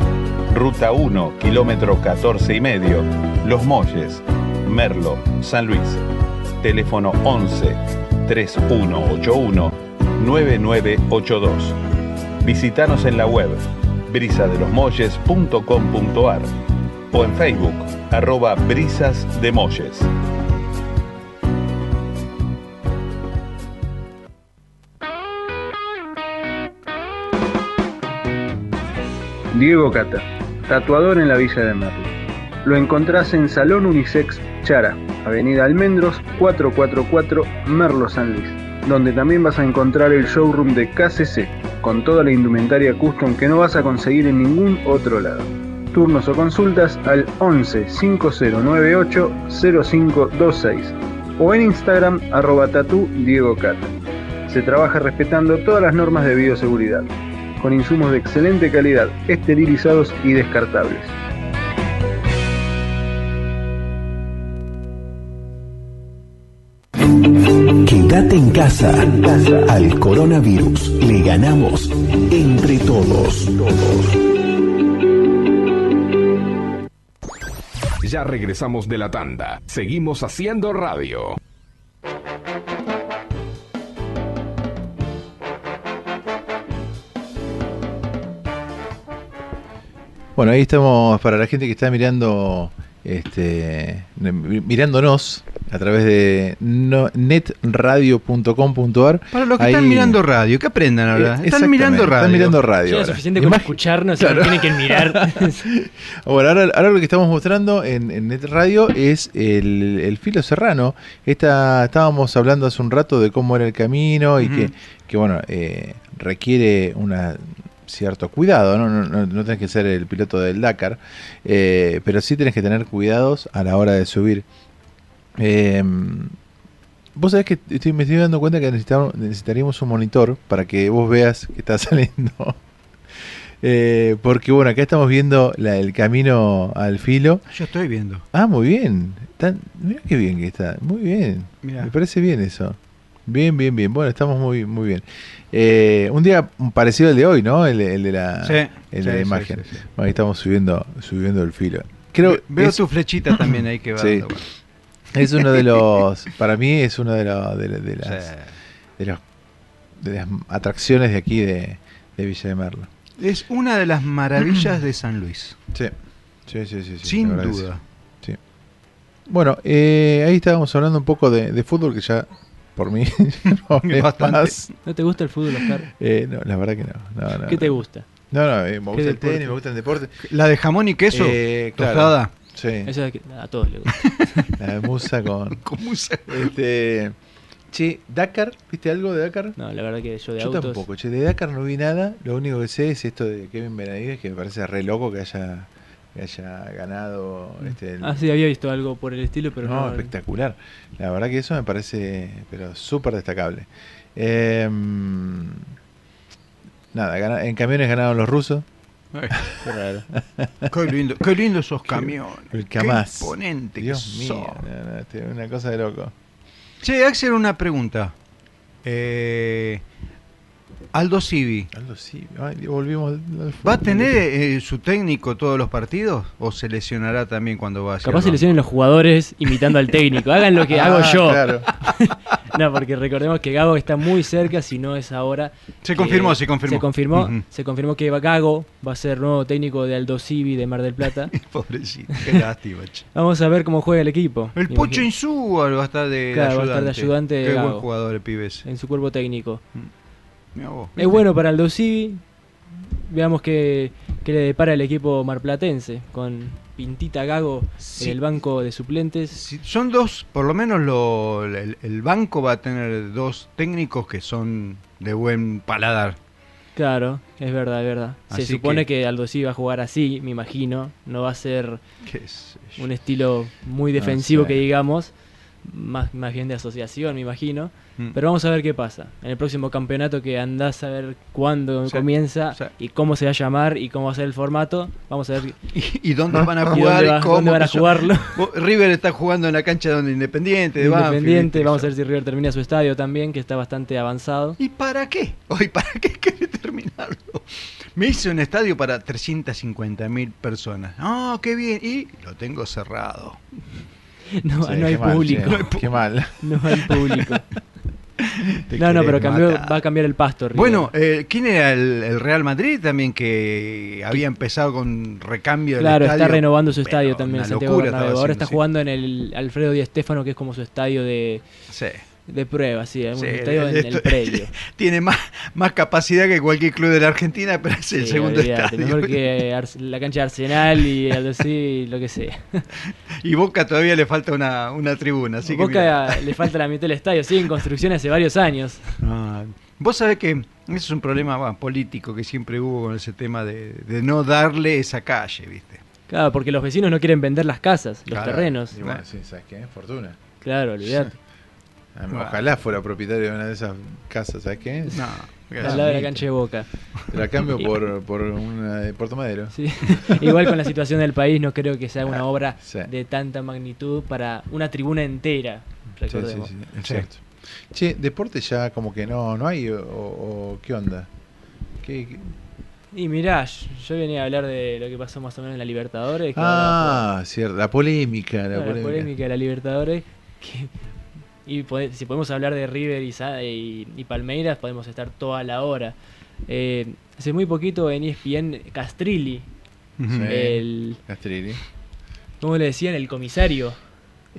Ruta 1, kilómetro 14 y medio, Los Molles, Merlo, San Luis. Teléfono 11 3181 9982. Visítanos en la web brisadelosmolles.com.ar o en Facebook arroba brisas de. Diego Cata, tatuador en la Villa de Merlo. Lo encontrás en Salón Unisex Chara, Avenida Almendros 444 Merlo San Luis, donde también vas a encontrar el showroom de KCC, con toda la indumentaria custom que no vas a conseguir en ningún otro lado. Turnos o consultas al 11 5098 0526 o en Instagram arroba tatu Diego Cata. Se trabaja respetando todas las normas de bioseguridad, con insumos de excelente calidad, esterilizados y descartables. Quédate en casa. Al coronavirus le ganamos entre todos. Ya regresamos de la tanda. Seguimos haciendo radio. Bueno, ahí estamos para la gente que está mirando, este, mirándonos a través de no- netradio.com.ar. Para los que Ahí- están mirando radio, que aprendan ahora. Están mirando radio. Están mirando radio. Ya es suficiente con escucharnos Claro. tienen que mirar. *laughs* Bueno, ahora, ahora lo que estamos mostrando en, en Net Radio es el, el filo serrano. Esta, estábamos hablando hace un rato de cómo era el camino y que, que, bueno, eh, requiere una cierto cuidado, ¿no? No, no- no tenés que ser el piloto del Dakar, eh, pero sí tenés que tener cuidados a la hora de subir. Eh, vos sabés que estoy, me estoy dando cuenta que necesitaríamos un monitor para que vos veas que está *laughs* saliendo. Eh, porque bueno, acá estamos viendo la- el camino al filo. Yo estoy viendo. Ah, muy bien. Tan, mira qué bien que está. Muy bien. Mirá. Me parece bien eso. Bien, bien, bien. Bueno, estamos muy, muy bien. Eh, un día parecido al de hoy, ¿no? El, el de la, Sí, el sí, de la sí, imagen. sí. Bueno, ahí estamos subiendo, subiendo el filo. Creo Ve- Veo es- tu flechita también ahí que va. Sí. dando vueltas. Es uno de los, para mí es uno de, los de, la- de las, de, los- de las atracciones de aquí de, de Villa de Merlo. Es una de las maravillas de San Luis. Sí, sí, sí, sí. Sin duda. Sí. Bueno, eh, ahí estábamos hablando un poco de, de fútbol que ya por mí *laughs* *laughs* no. ¿No te gusta el fútbol, Oscar? Eh, no, la verdad que no. no, no, ¿Qué te gusta? No, no, eh, me gusta el deporte? tenis, me gusta el deporte. La de jamón y queso, Eh, claro. tostada. Sí. Eso es que a todos les gusta. *laughs* La de musa con. Con musa. Este. Che, Dakar, ¿viste algo de Dakar? No, la verdad que yo de Yo autos. tampoco, che, de Dakar no vi nada. Lo único que sé es esto de Kevin Benavides, que me parece re loco que haya, que haya ganado. Este, el- Ah, sí, había visto algo por el estilo, pero no, no. espectacular. La verdad que eso me parece, pero súper destacable. Em, nada, en camiones ganaron los rusos. Ay, *laughs* Qué raro. Qué lindo, qué lindo esos camiones. El Qué imponente que Dios mío, son. no, no, este, una cosa de loco. Che, Axel, una pregunta. Eh, Aldo Civi, Aldo ay, volvimos al- al ¿va a tener eh, su técnico todos los partidos o se lesionará también cuando va a Capaz se lesionen los jugadores imitando al técnico. Hagan lo que Ah, hago yo. claro. *laughs* no, porque recordemos que Gago está muy cerca, si no es ahora. Se confirmó, se confirmó. Se confirmó, se confirmó que Gago va a ser nuevo técnico de Aldo Civi de Mar del Plata. *laughs* Pobrecito, qué lástima. Vamos a ver cómo juega el equipo. El Pocho. Insúa va a estar de, de Claro, va a ayudante. estar de ayudante de Qué buen jugador el pibe ese. en su cuerpo técnico. Mirá vos, Es bueno para Aldo Civi. Veamos qué, qué le depara el equipo marplatense con Pintita Gago Sí. en el banco de suplentes. Son dos, por lo menos lo- el, el banco va a tener dos técnicos que son de buen paladar. Claro, es verdad, es verdad. Se supone que- que, Aldo Civi va a jugar así, me imagino. No va a ser un estilo muy defensivo sé. que digamos. Más, más bien de asociación, me imagino. Mm. Pero vamos a ver qué pasa. En el próximo campeonato que andás a ver cuándo Sí, comienza sí. y cómo se va a llamar y cómo va a ser el formato. Vamos a ver ¿Y, y dónde *laughs* van a ¿Y jugar? dónde y va- cómo, dónde van a yo- jugarlo? River está jugando en la cancha donde Independiente, de Independiente. Vamos a ver si River termina su estadio también, que está bastante avanzado. ¿Y para qué? Hoy, ¿para qué quiere terminarlo? Me hice un estadio para 350 mil personas. ¡Ah, qué bien! Y lo tengo cerrado. No, Sí, no hay mal, público. che, No hay qué mal. No hay público. *laughs* Te no, no, pero cambió, va a cambiar el pasto. River. Bueno, eh, ¿quién era el, el Real Madrid también que había empezado con recambio del Claro, estadio? está renovando su Pero estadio también, Santiago Ahora haciendo, está sí. jugando en el Alfredo Di Stéfano, que es como su estadio de, Sí. De prueba, sí, un Sí, estadio en esto- el *laughs* predio. Tiene más, más capacidad que cualquier club de la Argentina, pero es el Sí, segundo olvídate, estadio. Mejor que *laughs* la cancha de Arsenal y algo así, lo que sea. Y Boca todavía le falta una, una tribuna. Así que Boca mira. le falta la mitad del estadio, sigue en construcción hace varios años. Ah, Vos sabés que ese es un problema bueno, político que siempre hubo con ese tema de, de no darle esa calle, ¿viste? Claro, porque los vecinos no quieren vender las casas, los Claro. terrenos. Y bueno, sí, ¿sabes qué? Fortuna. Claro, olvidate. Ojalá fuera propietario de una de esas casas, ¿sabes qué? No, Al lado de la cancha de Boca. Te la cambio *laughs* por, por una de Puerto Madero. Sí. *laughs* Igual con la situación del país no creo que sea una Ah, obra sí. de tanta magnitud para una tribuna entera. Sí, sí, Recordemos. sí, exacto. Che, deporte ya como que no, no hay, o, o qué onda. ¿Qué, qué? Y mirá, yo venía a hablar de lo que pasó más o menos en la Libertadores. que ahora, Ah, cierto, la polémica, la Claro, la polémica. polémica de la Libertadores. que- y pode- si podemos hablar de River y, Sa- y, y Palmeiras, podemos estar toda la hora. Eh, hace muy poquito en ESPN Castrilli. El, Castrilli. ¿Cómo le decían? El comisario.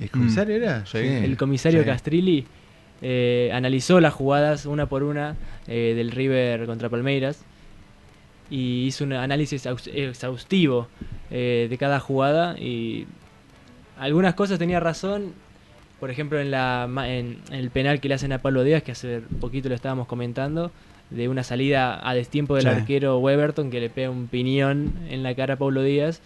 ¿El comisario era? Sí. El comisario Sí. Castrilli eh, analizó las jugadas una por una eh, del River contra Palmeiras y hizo un análisis aus- exhaustivo eh, de cada jugada y algunas cosas tenía razón. Por ejemplo, en, la, en, en el penal que le hacen a Pablo Díaz, que hace poquito lo estábamos comentando, de una salida a destiempo del Sí. arquero Weberton que le pega un piñón en la cara a Pablo Díaz.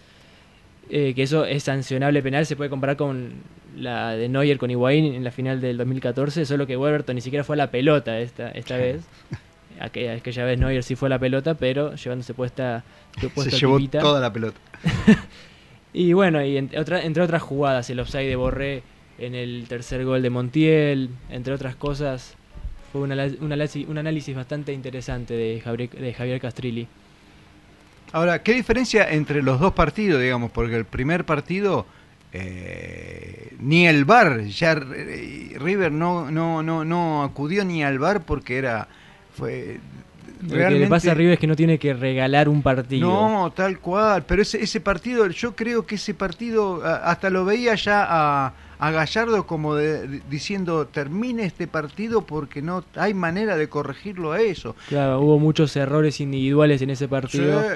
eh, que eso es sancionable penal, se puede comparar con la de Neuer con Higuaín en la final del 2014, solo que Weberton ni siquiera fue a la pelota esta, esta vez. Aquella, aquella vez Neuer sí fue a la pelota, pero llevándose puesta, Se llevó toda la pelota. *laughs* Y bueno, y entre, otra- entre otras jugadas, el offside de Borré en el tercer gol de Montiel, entre otras cosas, fue un, ala- un análisis, un análisis bastante interesante de Javier, de Javier Castrilli. Ahora, ¿qué diferencia entre los dos partidos, digamos? Porque el primer partido, eh, ni el VAR, ya eh, River no, no, no, no acudió ni al VAR porque era... Fue, Lo que le pasa a River es que no tiene que regalar un partido. No, tal cual. Pero ese, ese partido, yo creo que ese partido, hasta lo veía ya a, a Gallardo como de- diciendo, termine este partido porque no hay manera de corregirlo a eso. Claro, hubo muchos errores individuales en ese partido. Sí,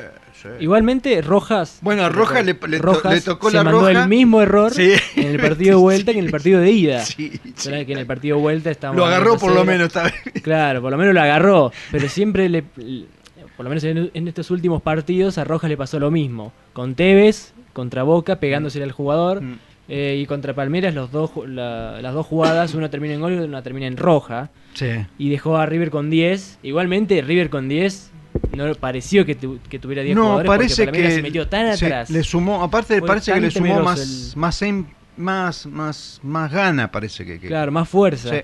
sí. Igualmente, Rojas. Bueno, a Rojas le- le to- Rojas le tocó se la mandó roja. el mismo error Sí. en el partido de vuelta que en el partido de ida. *laughs* Que en el partido de vuelta Lo agarró por lo 1-0. menos esta vez. Claro, por lo menos lo agarró. Pero siempre le. Por lo menos en, en estos últimos partidos a Rojas le pasó lo mismo. Con Tevez, contra Boca, pegándosele al jugador. Mm. Eh, y contra Palmeiras, los dos, la- las dos jugadas, una termina en gol y una termina en roja. Sí. Y dejó a River con 10. Igualmente, River con 10 no pareció que, tu- que tuviera 10 No, jugadores parece porque que se metió tan se- atrás. le sumó, aparte Fue parece que le sumó más, más, em- más, más, más gana, parece que. que- Claro, más fuerza. Sí.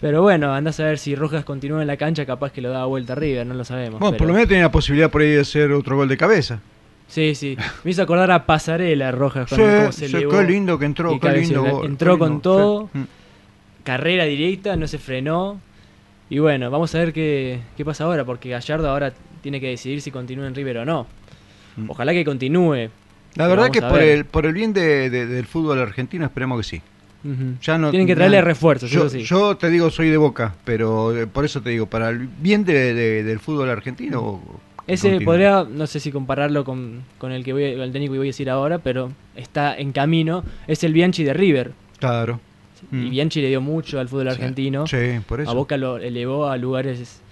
Pero bueno, andás a ver si Rojas continúa en la cancha, capaz que lo da vuelta a River, no lo sabemos. Bueno, por lo menos tenía la posibilidad por ahí de hacer otro gol de cabeza. Sí, sí. Me hizo acordar a Pasarela Rojas Sí, cuando cómo se sí, qué lindo que entró, qué lindo gol, Entró qué con todo, sí. Mm. carrera directa, no se frenó. Y bueno, vamos a ver qué, qué pasa ahora, porque Gallardo ahora tiene que decidir si continúa en River o no. Ojalá que continúe. La verdad que por ver. el, por el bien de- de- del fútbol argentino esperemos que sí. Ya no, Tienen que traerle ya- refuerzos, yo, eso sí. yo te digo, soy de boca, pero eh, por eso te digo, para el bien de- de- del fútbol argentino. Ese podría, no sé si compararlo con, con el que voy, a- el técnico que voy a decir ahora, pero está en camino. Es el Bianchi de River. Claro. Y Bianchi le dio mucho al fútbol Sí. argentino. Sí, por eso. A Boca lo elevó a lugares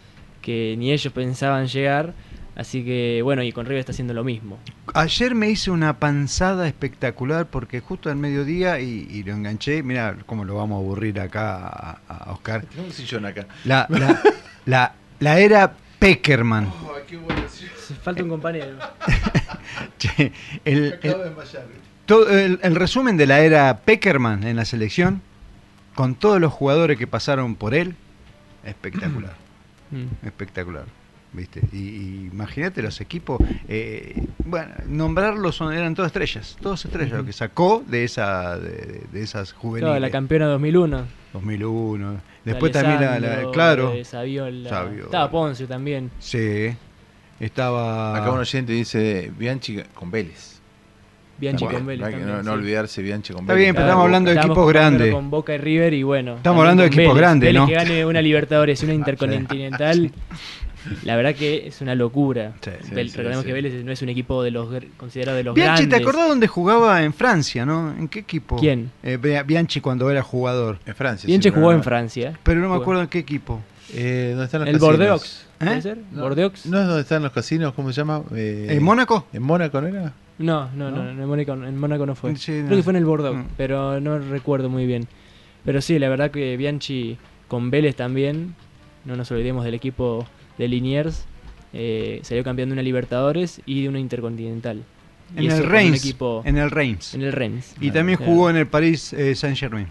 que ni ellos pensaban llegar. Así que bueno, y con River está haciendo lo mismo. Ayer me hice una panzada espectacular porque justo al mediodía y, y lo enganché. Mira cómo lo vamos a aburrir acá a, a Oscar. Tengo un sillón acá. La, la, *laughs* la, la era Peckerman. Falta un compañero. *laughs* Che, el, el- Acabo de desmayar. todo el- el resumen de la era Peckerman en la selección, con todos los jugadores que pasaron por él, espectacular. Mm. espectacular. ¿Viste? Y, y imagínate los equipos, eh, bueno, nombrarlos son, eran todas estrellas, todas estrellas, lo que sacó de esa de, de esas juveniles. Claro, la campeona 2001. 2001. De Después también la, claro. de Saviola. Saviola. Estaba Ponce también. Sí. Estaba Acá un oyente dice Bianchi con Vélez. Bianchi con Vélez también, no- olvidarse Bianchi con Está Vélez. bien, pero estamos hablando de equipos grandes. Con Boca y River y bueno. Estamos hablando de equipos Vélez. grandes, Vélez ¿no? que gane una Libertadores y una *laughs* Intercontinental. La verdad que es una locura. sí, sí, Recordemos sí. que Vélez no es un equipo de los considerado de los Bianchi, ¿te acordás dónde jugaba en Francia, no? ¿En qué equipo? ¿Quién? Eh, Bia- Bianchi cuando era jugador. En Francia. Bianchi sí, jugó no, en Francia. Pero no me Jugó. acuerdo en qué equipo. Eh, ¿Dónde están los El casinos? Bordeaux. ¿Puede ¿Eh? ser? No, ¿Bordeaux? ¿No es donde están los casinos? ¿Cómo se llama? Eh, ¿En Mónaco? ¿En Mónaco no era? No, no, no, ¿No? en, Mónaco, en Mónaco no fue. Sí, Creo no. que fue en el Bordeaux, Mm. pero no recuerdo muy bien. Pero sí, la verdad que Bianchi con Vélez también, no nos olvidemos del equipo de Liniers, eh, salió campeón de una Libertadores y de una Intercontinental. En el Reims. equipo- En el Reims. En el Reims. Y también Claro. jugó en el París eh, Saint Germain.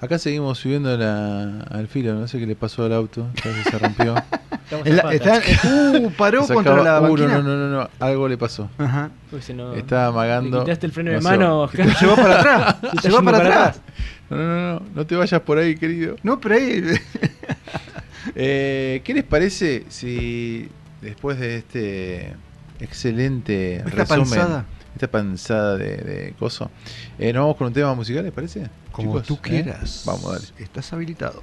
Acá seguimos subiendo la, al filo, no sé qué le pasó al auto, se rompió. *laughs* Está- patas. uh, paró *laughs* Se contra acaba- la uh, banquina. no, no, no, algo le pasó. Ajá. Uy, se no- Estaba amagando. ¿Le quitaste el freno de No sé, mano? Se va para atrás. *laughs* Se yendo para atrás. No, no, no, no, no te vayas por ahí, querido. No, pero ahí. Eh, ¿Qué les parece si después de este excelente esta resumen, panzada. esta panzada de, de coso, eh, nos vamos con un tema musical, ¿les parece? Como Chicos, tú ¿eh? quieras. Vamos, dale. Estás habilitado.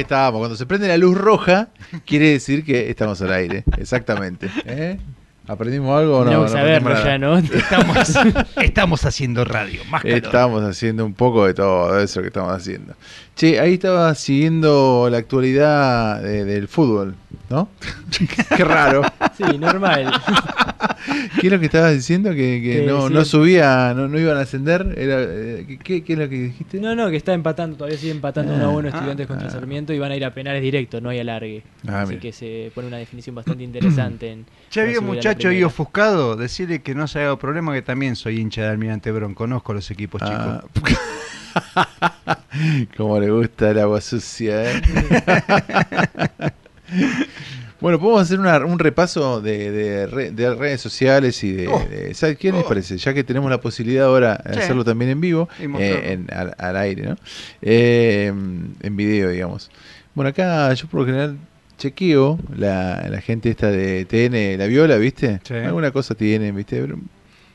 Ahí estamos. Cuando se prende la luz roja, quiere decir que estamos al aire. Exactamente. ¿Eh? ¿Aprendimos algo o no? No, saberlo aprendimos ya. ¿no? Estamos, *laughs* estamos haciendo radio. Más calor. Estamos haciendo un poco de todo eso que estamos haciendo. Che, ahí estaba siguiendo la actualidad de- del fútbol, ¿no? *laughs* Qué raro. Sí, normal. ¿Qué es lo que estabas diciendo? Que, que Que no, sí. no subía, no, no iban a ascender. Era, eh, ¿qué, qué es lo que dijiste? No, no, que está empatando, todavía sigue empatando Ah, 1 a 1 ah, estudiantes contra ah. Sarmiento y van a ir a penales directos, no hay alargue. Ah, Así mira. que se pone una definición bastante interesante. En, Ya había la muchacho ahí ofuscado, decirle que no se haga problema, que también soy hincha de Almirante Brón, conozco los equipos Ah. *laughs* chicos. Como le gusta el agua sucia, ¿eh? *laughs* Bueno, podemos hacer una- un repaso de, de re- de redes sociales y de... Oh. de- ¿sabes qué les parece? Ya que tenemos la posibilidad ahora de Sí. hacerlo también en vivo, eh, en- al, al aire, ¿no? Eh, en video, digamos. Bueno, acá yo por lo general chequeo la, la gente esta de TN, la viola, ¿viste? Sí. Alguna cosa tienen, ¿viste? Pero,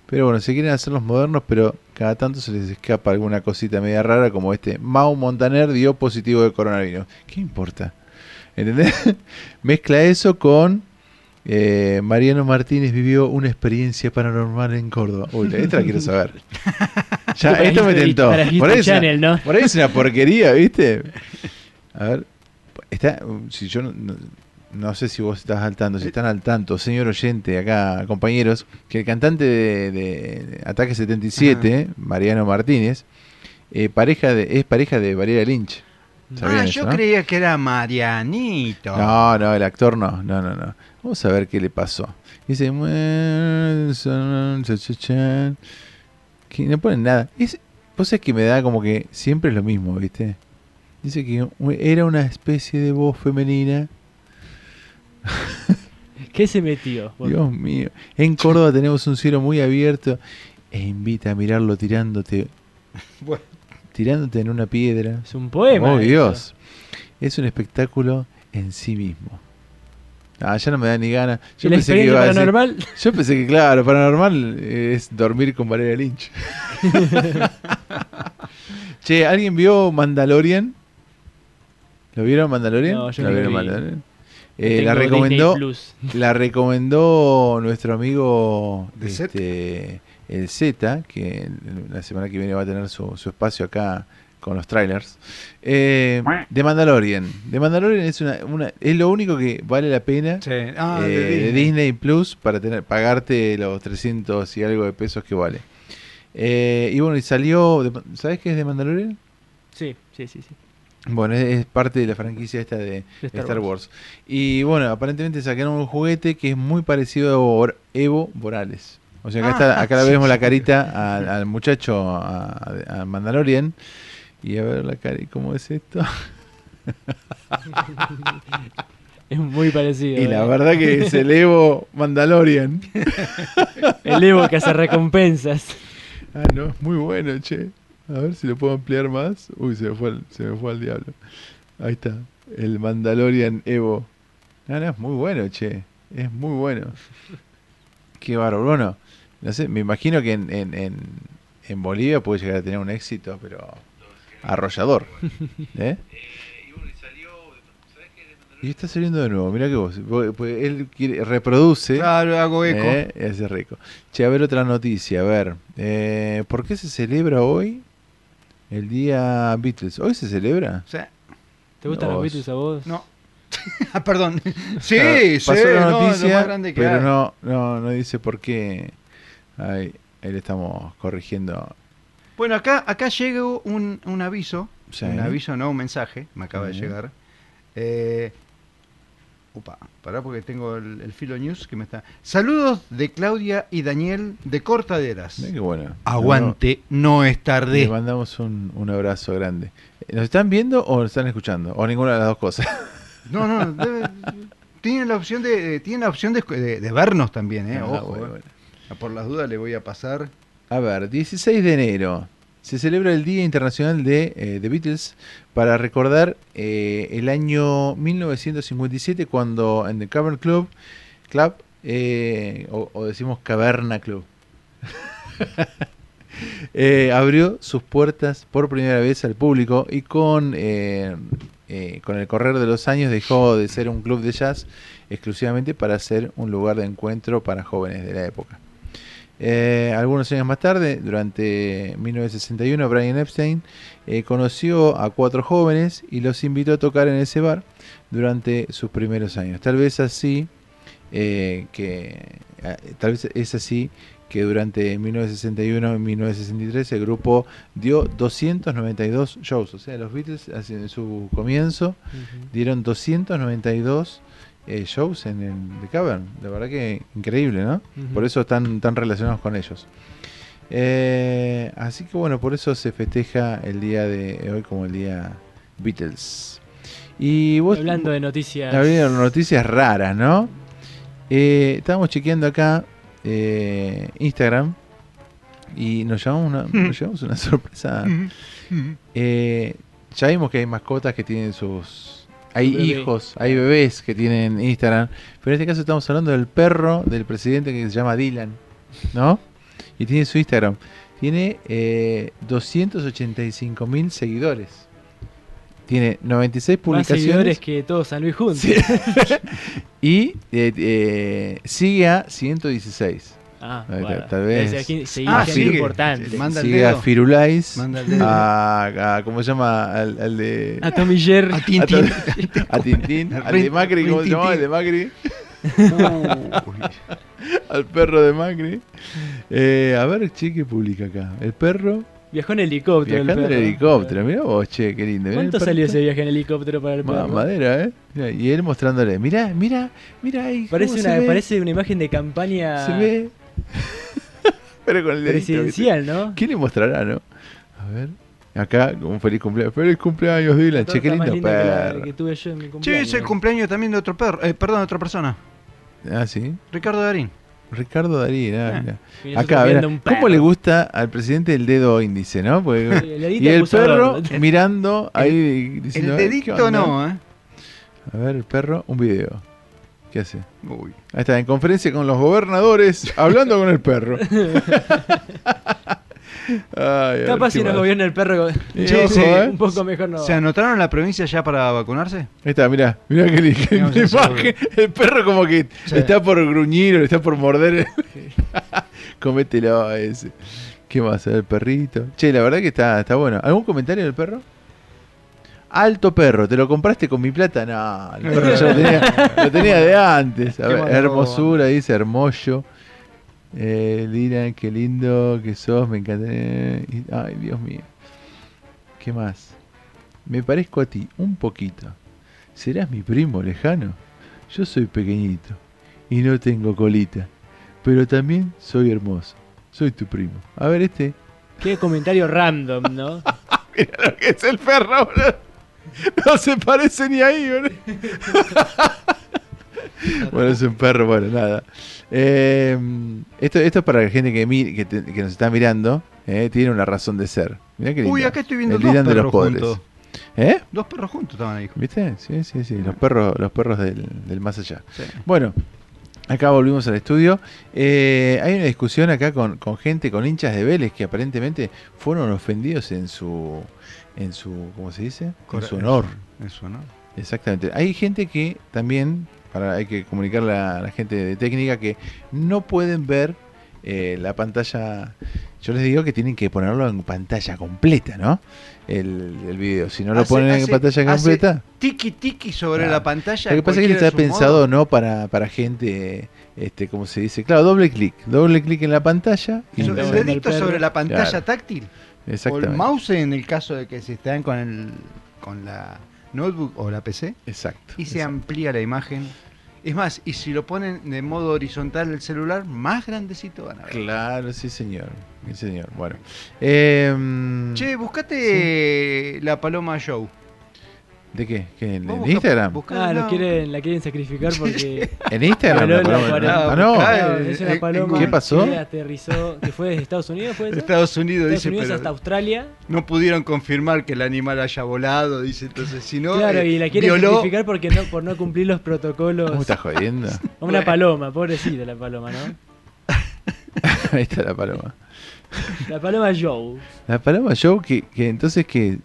pero bueno, se quieren hacer los modernos, pero cada tanto se les escapa alguna cosita media rara como este. Mau Montaner dio positivo de coronavirus. ¿Qué importa? ¿Entendés? *laughs* Mezcla eso con eh, Mariano Martínez vivió una experiencia paranormal en Córdoba. Uy, esta la quiero saber. *laughs* Ya, Para esto me tentó. Por ahí, por ahí es una porquería, ¿viste? A ver, está, si yo no, no- no sé si vos estás al tanto, si están al tanto, señor oyente, acá, compañeros, que el cantante de, de Ataque 77, Mariano Martínez, eh, pareja de, es pareja de Valeria Lynch. ¿Sabían Ah, yo no? creía que era Marianito. No, no, el actor no, no, no, no. Vamos a ver qué le pasó. Dice, que no ponen nada. Es, vos sabés que me da como que siempre es lo mismo, ¿viste? Dice que era una especie de voz femenina. ¿Qué se metió? Dios mío. En Córdoba tenemos un cielo muy abierto e invita a mirarlo tirándote. Bueno. Tirándote en una piedra. Es un poema Oh, eso. Dios. Es un espectáculo en sí mismo. Ah, ya no me da ni gana. ¿Y la experiencia iba a decir- paranormal? yo pensé que, claro, paranormal es dormir con Valeria Lynch. *laughs* che, ¿alguien vio Mandalorian? ¿Lo vieron Mandalorian? No, yo ¿La no vieron vi. Mandalorian? Eh, la recomendó la recomendó nuestro amigo ¿De este, el Z que la semana que viene va a tener su, su espacio acá con los trailers eh, de Mandalorian de Mandalorian es una, una- es lo único que vale la pena Sí. Ah, eh, de de Disney. Disney Plus para tener pagarte los 300 y algo de pesos que vale Eh, y bueno y salió ¿sabes qué es de Mandalorian? Sí, sí, sí. sí. Bueno, es, es parte de la franquicia esta de, De Star Star, Wars. Wars. Y bueno, aparentemente sacaron un juguete que es muy parecido a Evo Morales. O sea, acá, está, Ah, acá le vemos sí. la carita al, al muchacho, a, a Mandalorian. Y a ver la cara, ¿y ¿cómo es esto? *laughs* Es muy parecido. y la ¿eh? verdad que es el Evo Mandalorian. *laughs* El Evo que hace recompensas. Ah, no, es muy bueno, che. A ver si lo puedo ampliar más. Uy, se me fue al, se me fue al diablo. Ahí está. El Mandalorian Evo. No, no, es muy bueno, che. Es muy bueno. Qué bárbaro. Bueno, no sé, me imagino que en, en, en, en Bolivia puede llegar a tener un éxito, pero arrollador. *laughs* ¿Eh? Y está saliendo de nuevo, mira que vos. pues él quiere- reproduce. Claro, hago eco. ¿eh? y hace rico. Che, a ver otra noticia. A ver, eh, ¿por qué se celebra hoy el día Beatles? ¿Hoy se celebra? Sí. ¿Te gustan los. Beatles a vos? No. *laughs* Ah, Perdón. Sí, Claro, sí, pasó la no, lo noticia, más grande que pero hay. no, no, no dice por qué. Ahí, ahí le estamos corrigiendo. Bueno, acá, acá llega un, un aviso. Sí. Un aviso, no un mensaje. Me acaba de llegar. Eh, upa, pará porque tengo el, el filo news que me está. Saludos de Claudia y Daniel de Cortaderas. Qué bueno. Aguante, no, es tarde. mandamos un, un abrazo grande. ¿Nos están viendo o nos están escuchando? O ninguna de las dos cosas. *laughs* No, no, debe- tienen la opción de, tienen la opción de, de- de vernos también, eh. Ah, Ojo, bueno, eh. bueno. Por las dudas le voy a pasar. A ver, 16 de enero se celebra el Día Internacional de eh, The Beatles para recordar eh, el año 1957 cuando en The Cavern Club, Club eh, o, o decimos Caverna Club, *laughs* eh, abrió sus puertas por primera vez al público y con eh, eh, con el correr de los años dejó de ser un club de jazz exclusivamente para ser un lugar de encuentro para jóvenes de la época. Eh, algunos años más tarde, durante 1961, Brian Epstein eh, conoció a cuatro jóvenes y los invitó a tocar en ese bar durante sus primeros años. Tal vez así eh, que eh, tal vez es así que durante 1961 y 1963 el grupo dio 292 shows, o sea, los Beatles en su comienzo dieron 292 eh, shows en el The Cavern, la verdad que increíble, ¿no? Por eso están tan relacionados con ellos. Eh, así que bueno, por eso se festeja el día de hoy como el día Beatles. Y vos, Hablando de noticias. Hablando de noticias raras, ¿no? Eh, estábamos chequeando acá eh, Instagram y nos llevamos una, *laughs* nos llevamos una sorpresa. Eh, ya vimos que hay mascotas que tienen sus... Hay Bebé. hijos, hay bebés que tienen Instagram, pero en este caso estamos hablando del perro del presidente que se llama Dylan, ¿no? Y tiene su Instagram. Tiene eh, 285 mil seguidores. Tiene 96 Más publicaciones. seguidores que todo San Luis juntos. Sí. *laughs* y eh, eh, sigue a 116. Ah, bueno. Tal vez. Sigue Ah, gente sigue. importante. Manda el Sigue a. Firulais. Manda el dedo. A, a- ¿Cómo se llama? Al, al de. A Tommy Jerry. A Tintín. A Tintín. *laughs* Al de Macri. ¿Cómo se llamaba? El de Macri. *laughs* al perro de Macri. Eh, a ver, che, ¿qué publica acá? El perro. Viajó en helicóptero. el Viajando en helicóptero. Mirá vos, che, qué lindo. Mirá ¿Cuánto salió ese viaje en helicóptero para el Ma- perro? madera, ¿eh? Mirá, y él mostrándole. Mirá, mirá, mirá ahí. Parece una, parece una imagen de campaña Se ve. *laughs* Pero con el dedito, ¿viste? presidencial, ¿no? ¿Quién le mostrará, no? A ver. Acá, un feliz cumpleaños. Feliz cumpleaños, Dylan. La Che, qué lindo linda que la- perro. que tuve yo en mi Che, es el cumpleaños también de otro perro, eh, perdón, de otra persona. Ah, sí. Ricardo Darín. Ricardo Darín, ah, Ah. Acá, un ¿cómo le gusta al presidente el dedo índice, no? Porque- *laughs* Sí, y el perro *laughs* mirando ahí diciendo, El "Ay, ¿qué dedito onda?". no, ¿eh? A ver, el perro, un video. ¿Qué hace? Uy. Ahí está, en conferencia con los gobernadores, hablando con el perro. *laughs* Ay, ver, Capaz ¿qué si nos gobierna el perro *laughs* Sí, sí. eh. un poco mejor no. ¿Se anotaron en la provincia ya para vacunarse? Ahí está, mirá, mirá que que imagen. *laughs* El perro como que Sí. está por gruñir o está por morder. Comételo a ese. ¿Qué más? El perrito. Che, la verdad que está, está bueno. ¿Algún comentario del perro? Alto perro, ¿te lo compraste con mi plata? No, *laughs* lo tenía, lo tenía de antes. A ver, hermosura, dice hermoso. Eh, Dylan, qué lindo que sos, me encanta. Ay, Dios mío. ¿Qué más? Me parezco a ti, un poquito. ¿Serás mi primo lejano? Yo soy pequeñito y no tengo colita, pero también soy hermoso. Soy tu primo. A ver este. Qué comentario random, ¿no? *laughs* Mira lo que es el perro, boludo. *laughs* No se parece ni ahí, *laughs* bueno, es un perro, bueno, nada. Eh, esto, esto es para la gente que, mi- que, te- que nos está mirando. eh, tiene una razón de ser. Mirá qué Uy, acá estoy viendo El dos Dylan de los perros podres. juntos. ¿Eh? Dos perros juntos estaban ahí. ¿Viste? Sí, sí, sí. Los perros, los perros del, del más allá. Bueno, acá volvimos al estudio. Eh, hay una discusión acá con, con gente, con hinchas de Vélez que aparentemente fueron ofendidos en su, en su, ¿cómo se dice? En su honor. En su honor. Exactamente. Hay gente que también, para, hay que comunicarle a la gente de técnica que no pueden ver eh, la pantalla. Yo les digo que tienen que ponerlo en pantalla completa, ¿no? El, el video. Si no lo Hace- ponen en pantalla hace completa. Tiki tiki sobre Claro. la pantalla. Lo que pasa es que está pensado no para, para gente, este, como se dice, claro, doble clic, doble clic en la pantalla. y So- el dedito sobre la pantalla Claro, táctil. O Exactamente. el mouse en el caso de que se estén con el con la notebook o la PC. Exacto. Y se amplía la imagen. Es más, y si lo ponen de modo horizontal el celular, más grandecito van a ver. Claro, sí señor, sí señor. Bueno, eh, Che, buscate la Paloma Show. ¿De qué? ¿Qué? ¿En, busca- Instagram? busca- Ah, lo quieren, la quieren sacrificar *laughs* porque. ¿En Instagram? Paloma? Ah, no. Es una eh, paloma ¿Qué pasó? que aterrizó, que fue de Estados Unidos, ¿puede ser? Estados Unidos Estados dice, Unidos pero hasta Australia. no pudieron confirmar que el animal haya volado, dice, entonces si no claro, eh, y la quieren violó sacrificar porque no, por no cumplir los protocolos. ¿Cómo estás jodiendo? *laughs* Una paloma, pobrecita la paloma, ¿no? *laughs* Ahí está la paloma. La paloma Joe. La paloma show que, que entonces que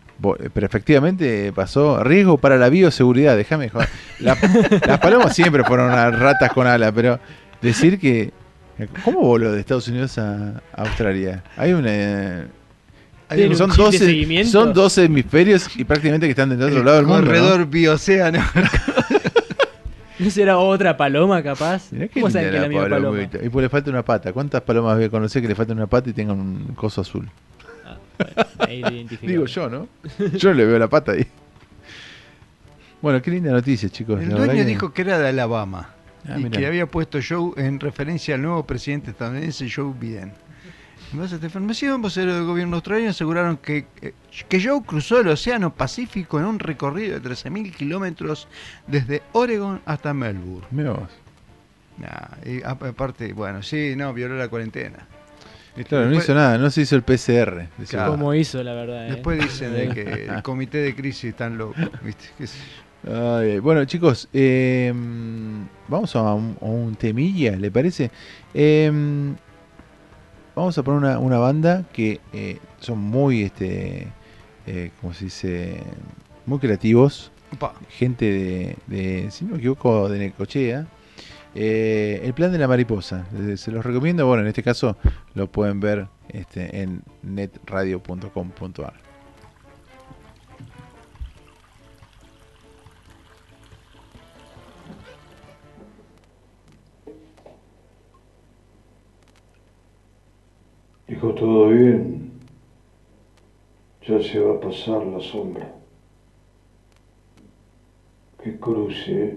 Pero efectivamente pasó riesgo para la bioseguridad, déjame joder. La- *laughs* las palomas siempre fueron unas ratas con ala, pero decir que... ¿Cómo voló de Estados Unidos a a Australia? Hay una... ¿Tiene un son, chip de 12, seguimiento? son 12 hemisferios y prácticamente que están del otro lado del mundo. ¿no? Corredor bioceano. *laughs* ¿No será otra paloma capaz? Mirá ¿Cómo saben que la la misma paloma? palomita. Y pues le falta una pata. ¿Cuántas palomas voy a conocer que le falta una pata y tengan un coso azul? Ahí. Digo yo, ¿no? Yo no le veo la pata ahí. Bueno, qué linda noticia, chicos. El dueño dijo que era de Alabama Ah, y mirá. que había puesto Joe en referencia al nuevo presidente estadounidense Joe Biden. En base a esta información, voceros del gobierno australiano aseguraron que, eh, que Joe cruzó el Océano Pacífico en un recorrido de 13.000 kilómetros desde Oregon hasta Melbourne. Mirá vos. Nah, y a- aparte, bueno, sí, no, violó la cuarentena. Claro, no hizo nada, no se hizo el PCR. Claro. ¿Cómo hizo, la verdad? eh? Después *laughs* dicen de que el comité de crisis están locos, ¿viste? Qué sé yo. Ay, bueno, chicos, eh, vamos a un, a un temilla, ¿le parece? Eh, vamos a poner una, una banda que eh, son muy, este, eh, ¿cómo se dice? Muy creativos. Gente de, de, si no me equivoco, de Necochea. Eh, el plan de la mariposa, eh, se los recomiendo. Bueno, en este caso lo pueden ver este, en netradio.com.ar. Dijo todo bien. Ya se va a pasar la sombra. Que cruce.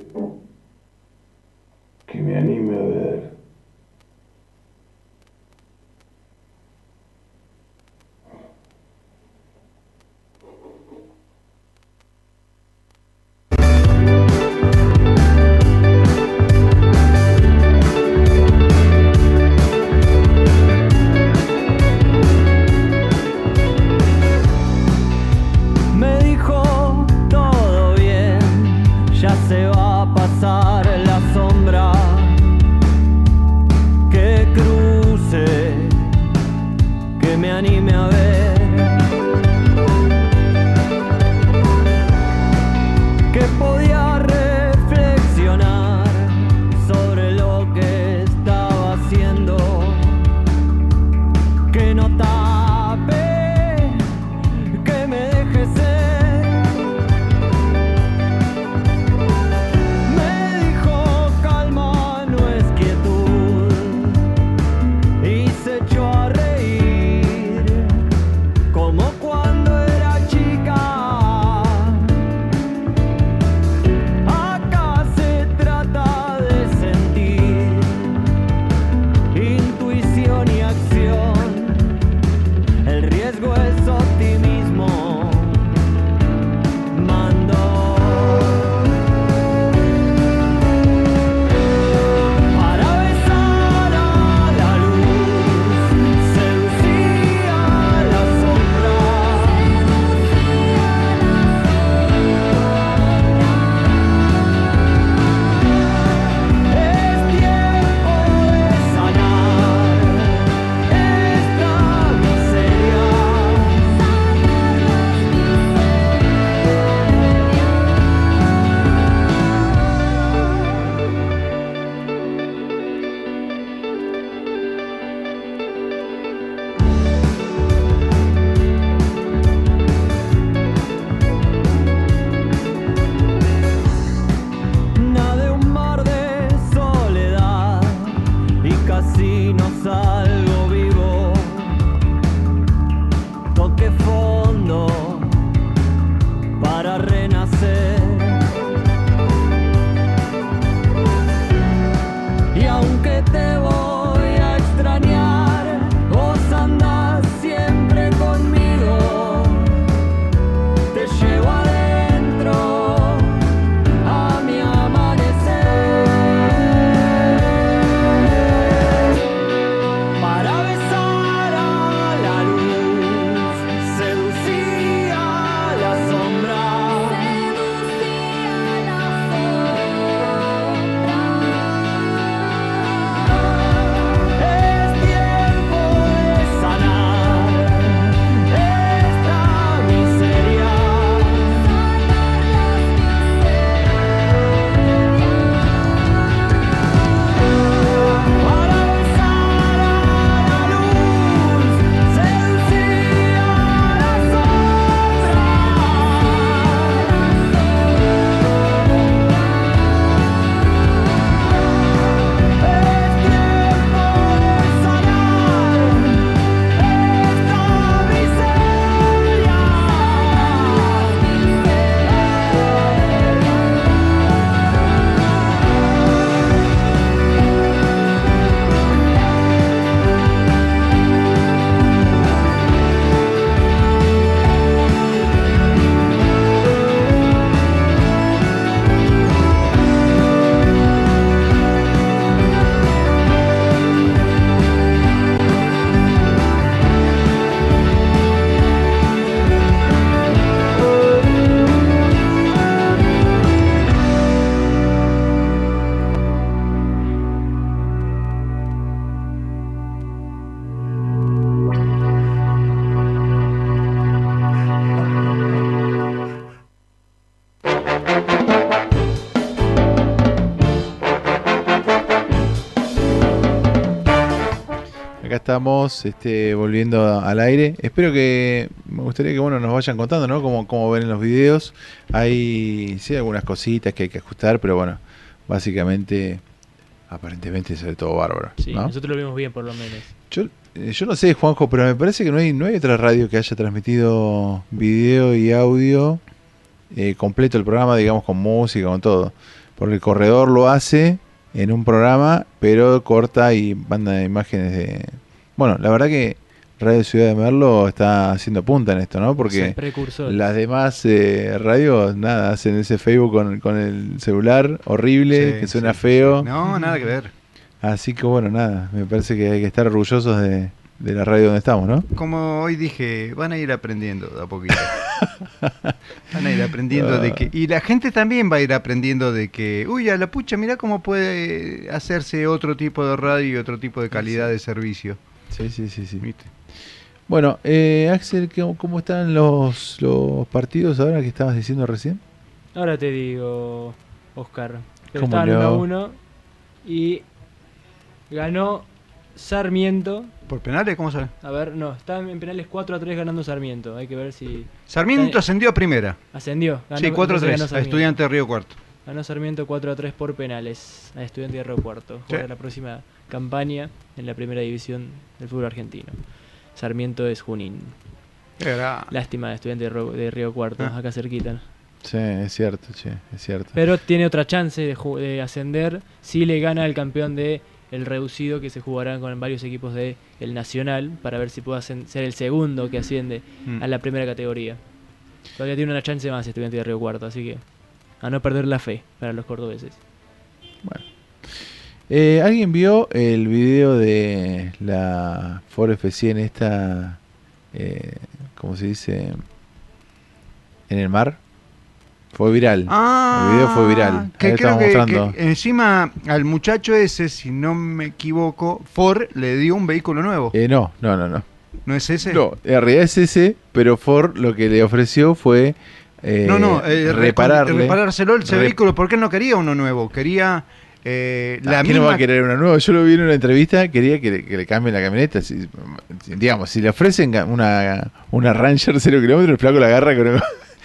Estamos este, volviendo al aire. Espero que, me gustaría que bueno, nos vayan contando, ¿no? Como, como ven en los videos. Hay, sí, algunas cositas que hay que ajustar, pero bueno, básicamente, aparentemente se ve todo bárbaro. Sí, ¿no? nosotros lo vimos bien por lo menos. Yo, eh, yo no sé, Juanjo, pero me parece que no hay, no hay otra radio que haya transmitido video y audio eh, completo el programa, digamos, con música, con todo. Porque el corredor lo hace en un programa, pero corta y manda imágenes de... Bueno, la verdad que Radio Ciudad de Merlo está haciendo punta en esto, ¿no? Porque las demás eh, radios, nada, hacen ese Facebook con, con el celular horrible, Sí, que suena sí, feo. sí. No, nada que ver. Así que bueno, nada, me parece que hay que estar orgullosos de, de la radio donde estamos, ¿no? Como hoy dije, van a ir aprendiendo de a poquito. *laughs* van a ir aprendiendo de que... Y la gente también va a ir aprendiendo de que, uy, a la pucha, mira cómo puede hacerse otro tipo de radio y otro tipo de calidad de servicio. Sí, sí, sí, sí. Bueno, eh, Axel, ¿qué- ¿cómo están los, los partidos ahora que estabas diciendo recién? Ahora te digo, Oscar. Pero ¿Cómo estaban le 1 a va? 1 y ganó Sarmiento. ¿Por penales? ¿Cómo sabe? A ver, no, estaban en penales 4 a 3 ganando Sarmiento. Hay que ver si. Sarmiento Está- ascendió a primera. Ascendió. ganó- Sí, 4 a entonces 3, ganó a. Estudiante de Río Cuarto. Ganó Sarmiento 4 a 3 por penales a Estudiante de Río Cuarto. Sí. Juega la próxima campaña en la primera división del fútbol argentino. Sarmiento es Junín. Gra- Lástima de Estudiante de Río, Cuarto, Ah. acá cerquita. Sí, es cierto, che, es cierto. Pero tiene otra chance de, ascender si le gana el campeón de el reducido que se jugará con varios equipos de el Nacional para ver si puede ser el segundo que asciende Mm. a la primera categoría. Todavía tiene una chance más Estudiante de Río Cuarto, así que a no perder la fe para los cordobeses. Eh, ¿Alguien vio el video de la Ford F100 esta, eh, ¿cómo se dice? En el mar. Fue viral. Ah, el video fue viral. Que Ahí creo estamos que, mostrando. que encima al muchacho ese, si no me equivoco, Ford le dio un vehículo nuevo. Eh, no, no, no, no. ¿No es ese? No, en realidad es ese, pero Ford lo que le ofreció fue eh, no, no, eh, repararle. reparárselo Rep- vehículo, porque él no quería uno nuevo, quería eh, la Ah, ¿Quién no misma... va a querer una nueva? Yo lo vi en una entrevista, quería que le, que le cambien la camioneta. Si- digamos, si le ofrecen una, una Ranger 0 kilómetros, el flaco la agarra con...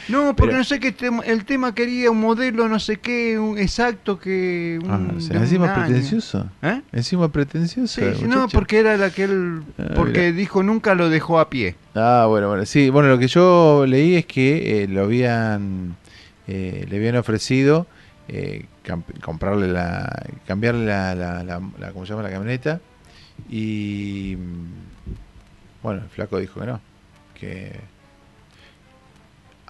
No, porque Pero- no sé qué tema, el tema quería un modelo, no sé qué, un exacto que... Un, Ah, o sea, encima pretencioso. ¿Eh? Encima pretencioso. Sí, no, porque era la que él... Ah, porque mira. dijo nunca lo dejó a pie. Ah, bueno, bueno. Sí, bueno, lo que yo leí es que eh, lo habían... eh, le habían ofrecido eh, comprarle la... cambiarle la, la, la- la- ¿cómo se llama? La camioneta. Y... mm, Bueno, el flaco dijo que no. Que...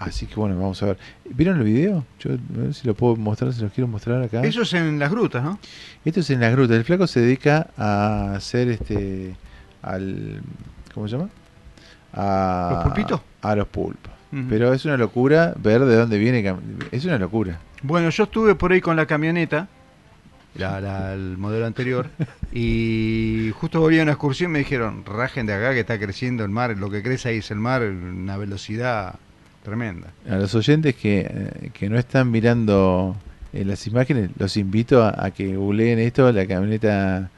Así que bueno, vamos a ver. ¿Vieron el video? Yo a ver si lo puedo mostrar, se los quiero mostrar acá. Eso es en las grutas, ¿no? Esto es en las grutas. El flaco se dedica a hacer este. al. ¿Cómo se llama? A, ¿Los pulpitos? A los pulpos. Pero es una locura ver de dónde viene. Es una locura. Bueno, yo estuve por ahí con la camioneta, la, la- *laughs* el modelo anterior, y justo volví a una excursión y me dijeron, rajen de acá que está creciendo el mar, lo que crece ahí es el mar, una velocidad tremenda. A los oyentes que, eh, que no están mirando eh, las imágenes, los invito a, a que googleen esto: la camioneta.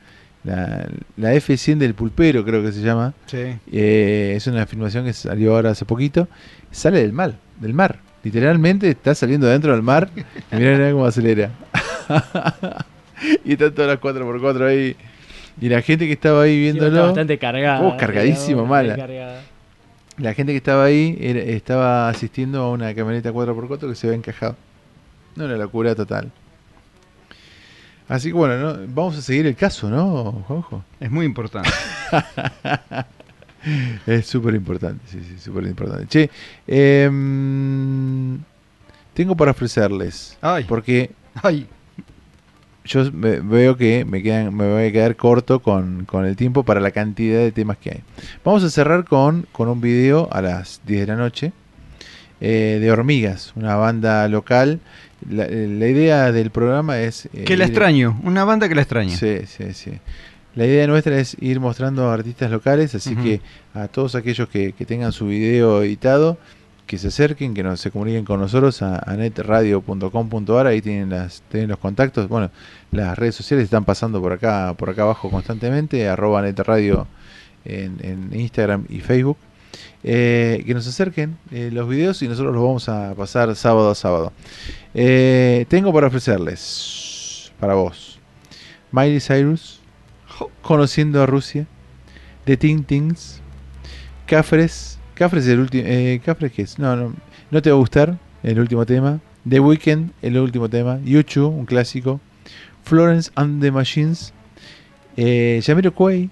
La, la F100 del pulpero, creo que se llama. Sí. Eh, es una filmación que salió ahora hace poquito. Sale del mar, del mar. Literalmente está saliendo dentro del mar. Y mirá, mirá cómo acelera. *laughs* y están todas las 4x4 ahí. Y la gente que estaba ahí Encima está viéndolo. bastante cargada. Oh, cargadísimo, mala. cargada. La gente que estaba ahí era- estaba asistiendo a una camioneta 4x4 que se había encajado. No, una locura total. Así que bueno, ¿no? vamos a seguir el caso, ¿no, Juanjo? Es muy importante. *laughs* es súper importante, sí, sí, súper importante. Che, em, tengo para ofrecerles. Porque yo me- veo que me, quedan, me voy a quedar corto con, con el tiempo para la cantidad de temas que hay. Vamos a cerrar con, con un video a las 10 de la noche eh, de Hormigas, una banda local. La, la idea del programa es... eh, que la ir- extraño, una banda que la extraña. Sí, sí, sí. La idea nuestra es ir mostrando a artistas locales, así que a todos aquellos que, que tengan su video editado, que se acerquen, que nos se comuniquen con nosotros a, a netradio.com.ar, ahí tienen las tienen los contactos. Bueno, las redes sociales están pasando por acá por acá abajo constantemente, arroba netradio en, en Instagram y Facebook. Eh, que nos acerquen eh, los videos y nosotros los vamos a pasar sábado a sábado. Eh, tengo para ofrecerles, para vos, Miley Cyrus, Conociendo a Rusia, The Ting Tings, Cafres, Cafres el último, eh, Cafres qué es, no, no, no te va a gustar el último tema, The Weeknd el último tema, YouTube un clásico, Florence and the Machines, eh, Jamiroquai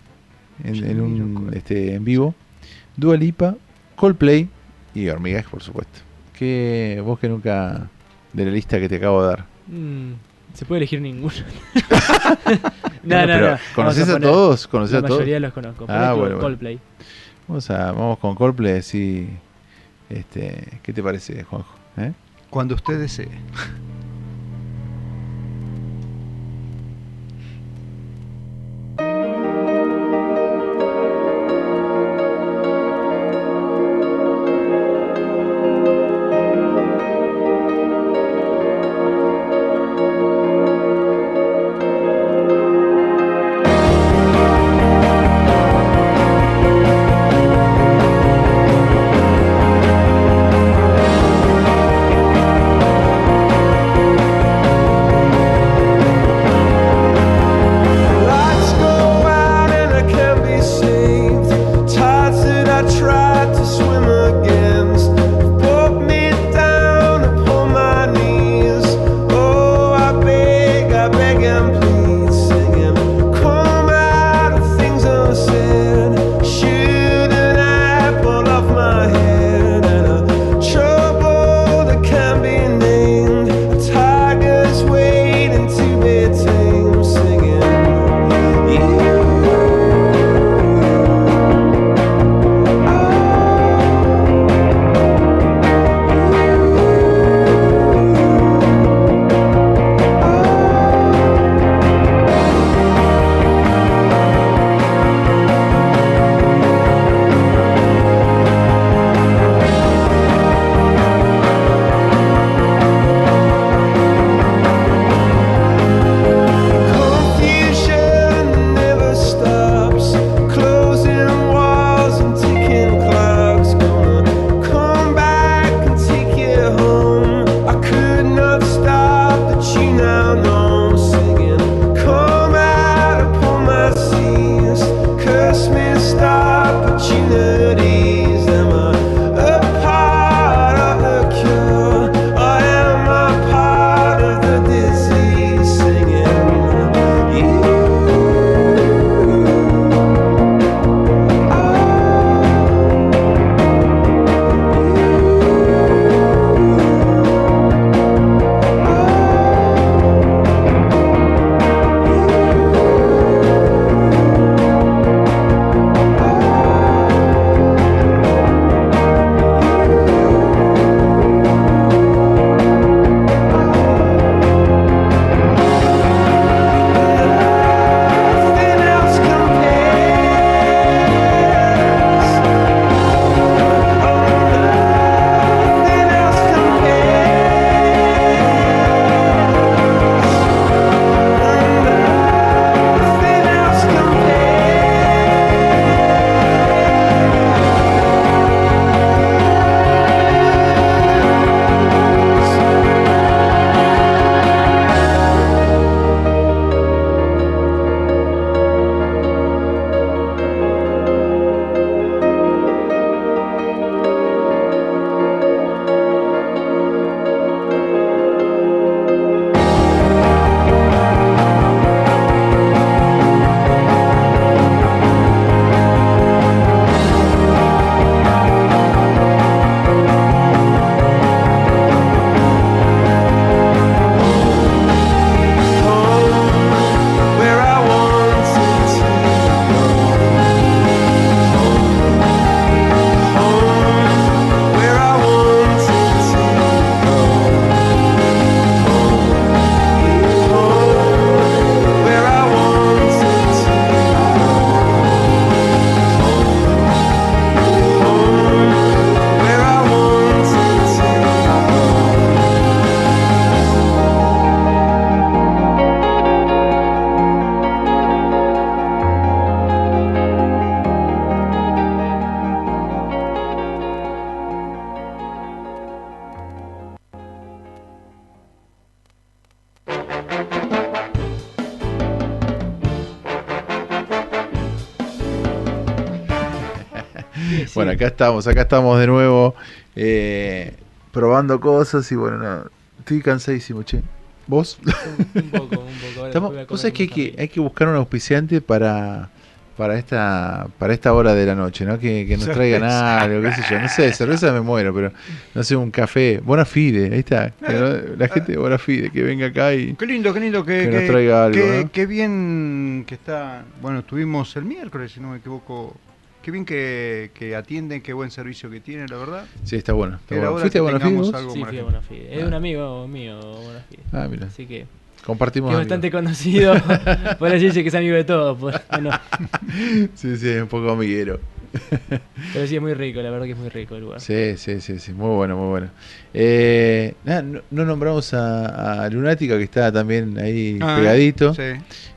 en, en un este, en vivo, Dua Lipa, Coldplay y Hormigas, por supuesto. Que vos que nunca de la lista que te acabo de dar. Mm, se puede elegir ninguno. *laughs* *laughs* Bueno, pero ¿Conoces Vamos a, todos? ¿Conoces la a todos? mayoría los conozco. Por Ah, bueno, bueno. Vamos, a, vamos con Coldplay, sí. Este, ¿Qué te parece, Juanjo? ¿Eh? Cuando usted desee. Acá estamos, acá estamos de nuevo eh, probando cosas y bueno, no, estoy cansadísimo, che. ¿Vos? Un poco, un poco. Estamos, vos sabés que hay, que hay que buscar un auspiciante para para esta para esta hora de la noche, ¿no? Que, que nos traigan algo, qué sé yo. No sé, cerveza me muero, pero no sé, un café. Buena fide, ahí está. Que no- la gente de Buena fide, que venga acá y... Qué lindo, qué lindo que, Que nos traiga algo, que- ¿no? qué bien que está. Bueno, estuvimos el miércoles, si no me equivoco. Qué bien que, que atienden, qué buen servicio que tienen, la verdad. Sí, está bueno. está Era bueno. hora ¿Fuiste que a Buena fide tengamos vos? algo Sí, fui a Bonafide. Es un amigo mío, Bonafide. Ah, mira. Así que. Compartimos Que es bastante conocido. *laughs* Por así decir que es amigo de todos. pues, bueno. *laughs* Sí, sí, es un poco amiguero. *laughs* Pero sí, es muy rico, la verdad que es muy rico el lugar. Sí, sí, sí, sí, muy bueno, muy bueno. Eh, nada, no, no nombramos a, a Lunática que está también ahí Ah, pegadito. sí.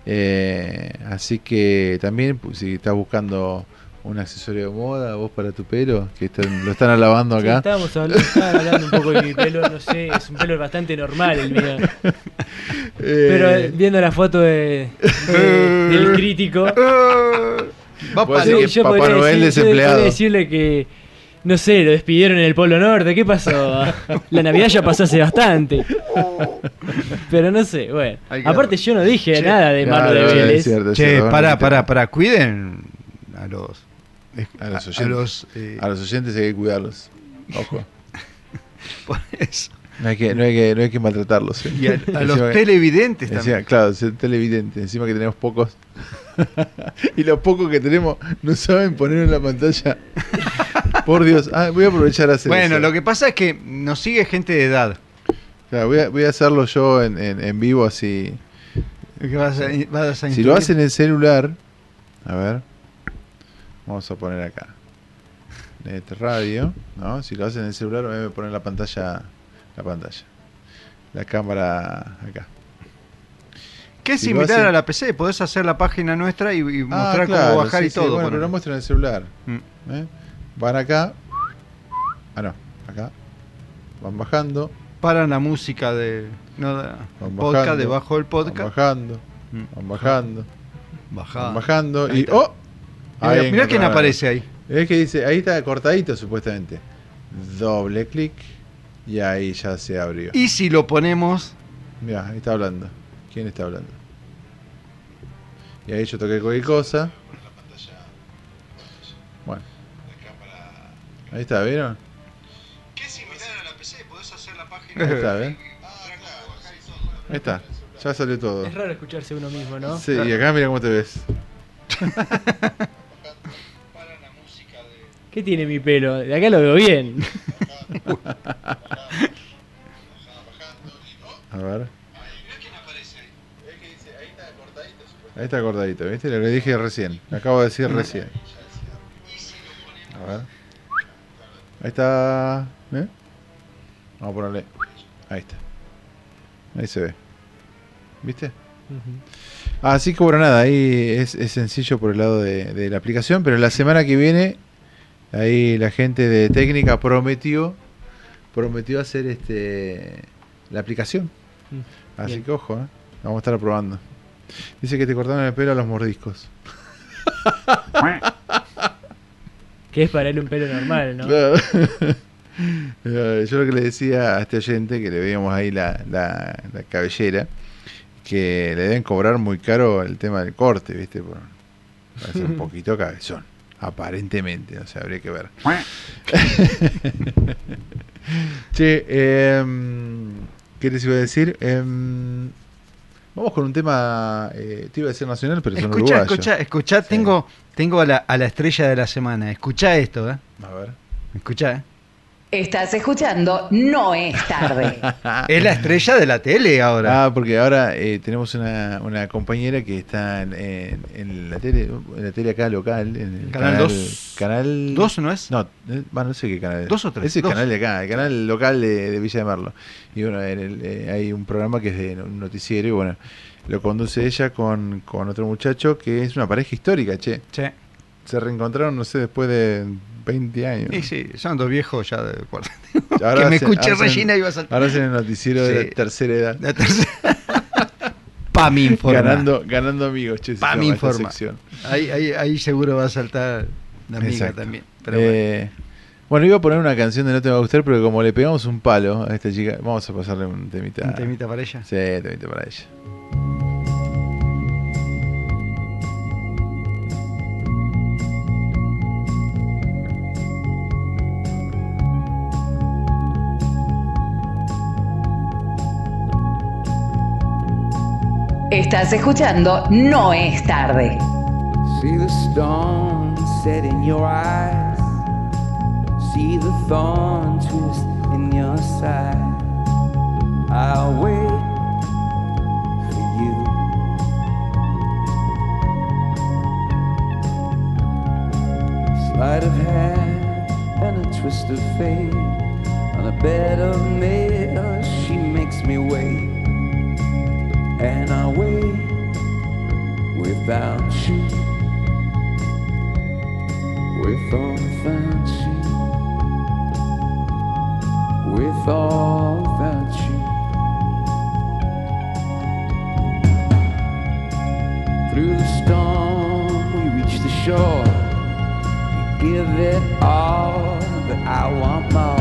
Eh, así que también, pues, si estás buscando un accesorio de moda, vos para tu pelo, que están- lo están alabando Sí, acá. estábamos hablando, hablando un poco de mi pelo, no sé, es un pelo bastante normal el mío. *laughs* Pero eh, viendo la foto de, de- del crítico, *laughs* Va sí, para que yo Papá podría Noel decir- yo desempleado. podría decirle que, no sé, lo despidieron en el Polo Norte, ¿qué pasó? *laughs* La Navidad ya pasó hace bastante. Pero no sé, bueno. Aparte yo no dije Che, nada de Marlo de claro, es Vélez. cierto, Che, cierto, pará, pará. Cuiden a los. A los a oyentes. los, eh, A los oyentes hay que cuidarlos. Ojo. *laughs* Por eso. No hay que, no hay que, no hay que maltratarlos. ¿eh? Y a- los que- televidentes encima- también. Claro, ser televidente. Encima que tenemos pocos. *laughs* y los pocos que tenemos no saben poner en la pantalla. *laughs* Por Dios. Ah, voy a aprovechar a hacer Bueno, eso. lo que pasa es que nos sigue gente de edad. Claro, voy, a, voy a hacerlo yo en, en, en vivo así. Que vas a- vas a si lo hacen en el celular, a ver, vamos a poner acá. Net radio, ¿no? Si lo hacen en el celular, a poner la pantalla, la pantalla, la cámara acá. Que es si hacen- a la PC, podés hacer la página nuestra y, y Ah, mostrar claro, cómo bajar sí, y sí, todo. Bueno, pero lo muestran en el celular. Mm. ¿eh? Van acá. Ah, no, acá. Van bajando. Paran la música de no, de- Van podcast bajando, debajo del Van podcast. bajando. Mm. Van bajando. Bajando. Van bajando. Ahí Y. está. ¡Oh! Mirá, Ahí mirá quién aparece ahí. Es que dice, ahí está cortadito supuestamente. Doble clic. Y ahí ya se abrió. Y si lo ponemos. Mira, ahí está hablando. ¿Quién está hablando? Y ahí yo toqué cualquier cosa. Bueno. Ahí está, ¿vieron? Es similar a la PC, podés hacer la Ahí página. está, ¿ven? Ahí está. Ya salió todo. Es raro escucharse uno mismo, ¿no? Sí, y acá mira cómo te ves. *laughs* ¿Qué tiene mi pelo? De acá lo veo bien. A ver. Ahí está cortadito, ¿viste? Lo que dije recién. Lo acabo de decir recién. A ver. Ahí está. ¿eh? Vamos a ponerle. Ahí está. Ahí se ve. ¿Viste? Así que bueno, nada, ahí es, es sencillo por el lado de, de la aplicación, pero la semana que viene, ahí la gente de técnica prometió, prometió hacer este la aplicación. Mm, Así bien. que ojo, ¿eh? vamos a estar probando. Dice que te cortaron el pelo a los mordiscos. *laughs* Que es para él un pelo normal, ¿no? Claro. *laughs* Yo lo que le decía a este oyente, que le veíamos ahí la, la, la cabellera, que le deben cobrar muy caro el tema del corte, ¿viste? Por, va a ser un *laughs* poquito cabezón, aparentemente, o sea, habría que ver. *laughs* che, em, ¿qué les iba a decir? Em, vamos con un tema, eh, te iba a decir nacional, pero son Escucha, uruguayos. escucha, escucha, tengo, tengo a la, a la estrella de la semana. Escucha esto, ¿eh? A ver. Escucha, ¿eh? Estás escuchando No es tarde. *laughs* Es la estrella de la tele ahora. Ah, porque ahora eh, tenemos una, una compañera que está en, en- en la tele, en la tele acá local, en el Canal canal dos. canal ¿Dos no es? No, eh, bueno, no sé qué canal. es. ¿Dos o tres? Es el Dos. canal de acá, el canal local de, de Villa de Merlo. Y bueno, en el, eh, hay un programa que es de un noticiero y bueno, lo conduce ella con, con otro muchacho que es una pareja histórica, che. Che. Se reencontraron, no sé, después de 20 años. Y sí, son dos viejos ya de cuarta. *laughs* Que me hacen- Regina iba a saltar. Ahora hacen el noticiero de Sí. la tercera edad. La tercera. *laughs* Pa' mi informar. Ganando, ganando amigos, che. Pa' mi sección. Ahí, ahí, ahí seguro va a saltar la amiga Exacto. también. Pero Eh, bueno, iba a poner una canción de No te va a gustar, pero como le pegamos un palo a esta chica, vamos a pasarle un temita. ¿Un temita para ella? Sí, temita para ella. Estás escuchando No es tarde. See the stone set in your eyes. See the thorn twist in your side. I'll wait for you. Sleight of hand and a twist of fate. On a bed of nails, she makes me wait. And I wait without you. With or without you. With or without you. Through the storm, we reach the shore. We give it all, but I want more.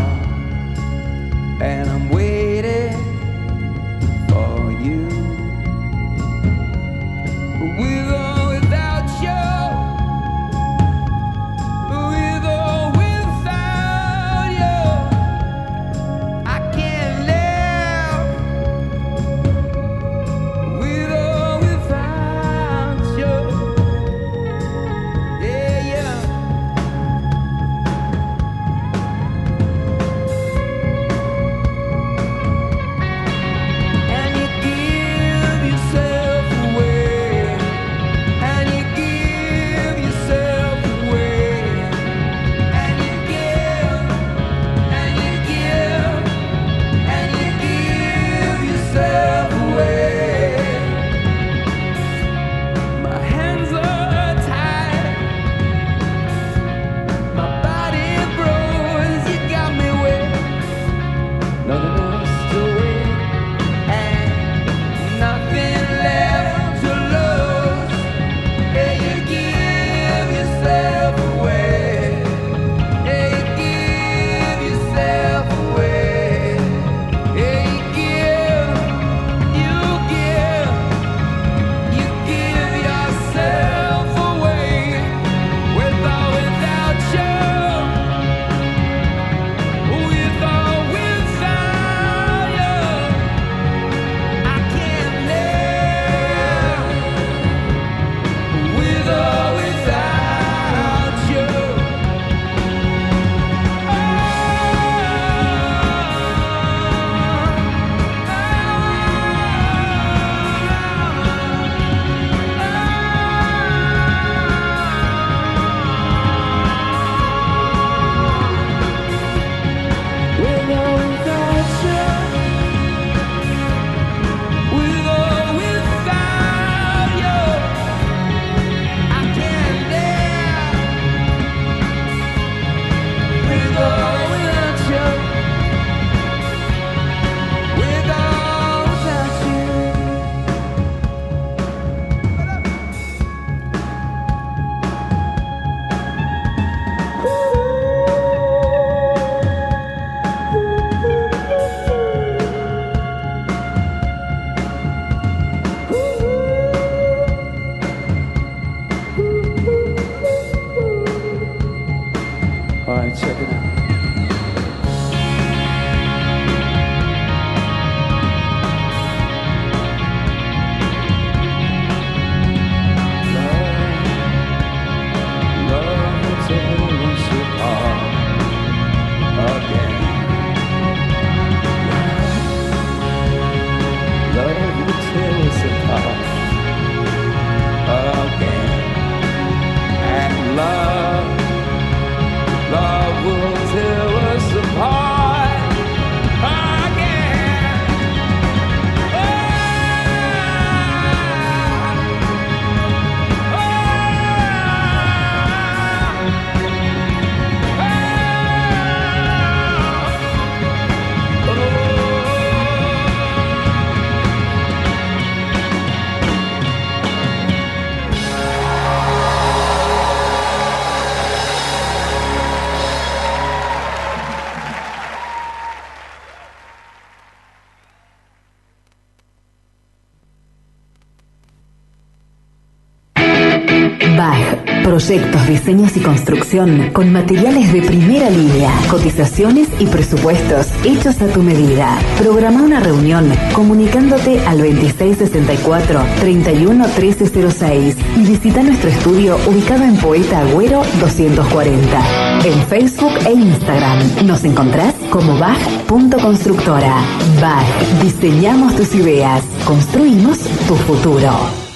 Proyectos, diseños y construcción con materiales de primera línea, cotizaciones y presupuestos hechos a tu medida. Programa una reunión comunicándote al 2664-311306 y visita nuestro estudio ubicado en Poeta Agüero 240. En Facebook e Instagram nos encontrás como BAG.constructora. BAG, diseñamos tus ideas, construimos tu futuro.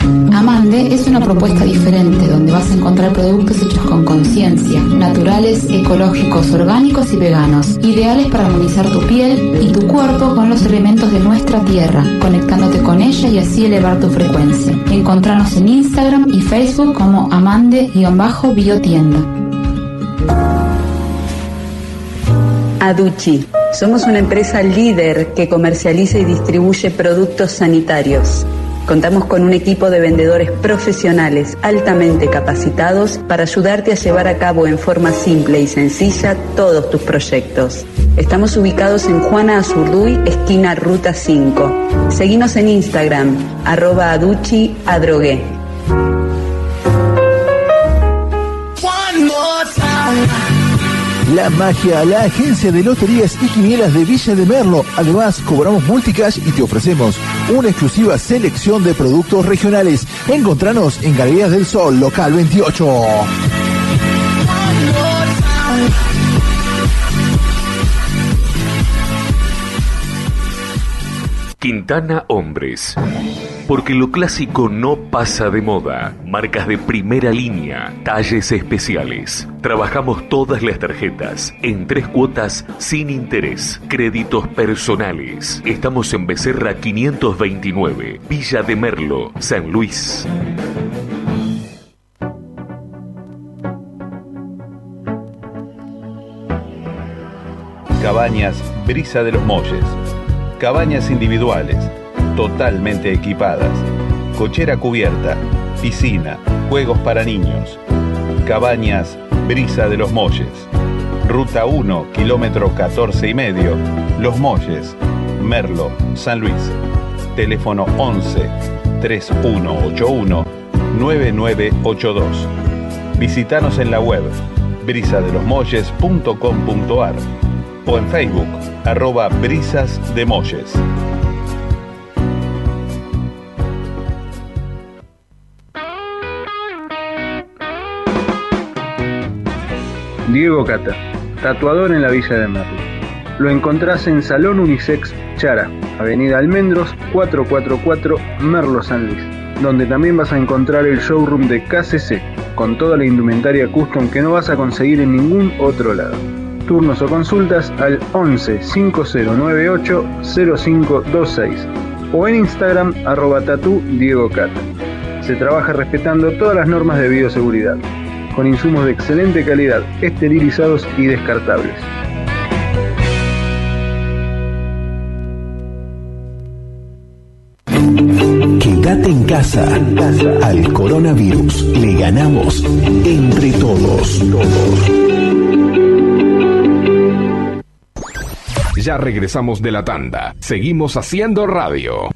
Amande es una propuesta diferente donde vas a encontrar productos hechos con conciencia, naturales, ecológicos, orgánicos y veganos, ideales para armonizar tu piel y tu cuerpo con los elementos de nuestra tierra, conectándote con ella y así elevar tu frecuencia. Encontranos en Instagram y Facebook como amande-biotienda. Aduchi. Somos una empresa líder que comercializa y distribuye productos sanitarios. Contamos con un equipo de vendedores profesionales altamente capacitados para ayudarte a llevar a cabo en forma simple y sencilla todos tus proyectos. Estamos ubicados en Juana Azurduy, esquina Ruta 5. Seguimos en Instagram, arroba aduchi adrogué. La Magia, la agencia de loterías y quinielas de Villa de Merlo. Además, cobramos multicash y te ofrecemos una exclusiva selección de productos regionales. Encontranos en Galerías del Sol, local 28. Quintana Hombres. Porque lo clásico no pasa de moda. Marcas de primera línea, talles especiales. Trabajamos todas las tarjetas en tres cuotas sin interés. Créditos personales. Estamos en Becerra 529, Villa de Merlo, San Luis. Cabañas Brisa de los Molles. Cabañas individuales, totalmente equipadas. Cochera cubierta, piscina, juegos para niños. Cabañas Brisa de los Molles. Ruta 1, kilómetro 14 y medio. Los Molles, Merlo, San Luis. Teléfono 11 3181 9982. Visítanos en la web brisadelosmolles.com.ar o en Facebook, arroba Brisas de. Diego Cata, tatuador en la Villa de Merlo. Lo encontrás en Salón Unisex Chara, Avenida Almendros 444 Merlo San Luis, donde también vas a encontrar el showroom de KCC, con toda la indumentaria custom que no vas a conseguir en ningún otro lado. Turnos o consultas al 11 5098 0526 o en Instagram arroba Diego Cata. Se trabaja respetando todas las normas de bioseguridad, con insumos de excelente calidad, esterilizados y descartables. Quédate en casa. Al coronavirus le ganamos entre todos. Ya regresamos de la tanda. Seguimos haciendo radio.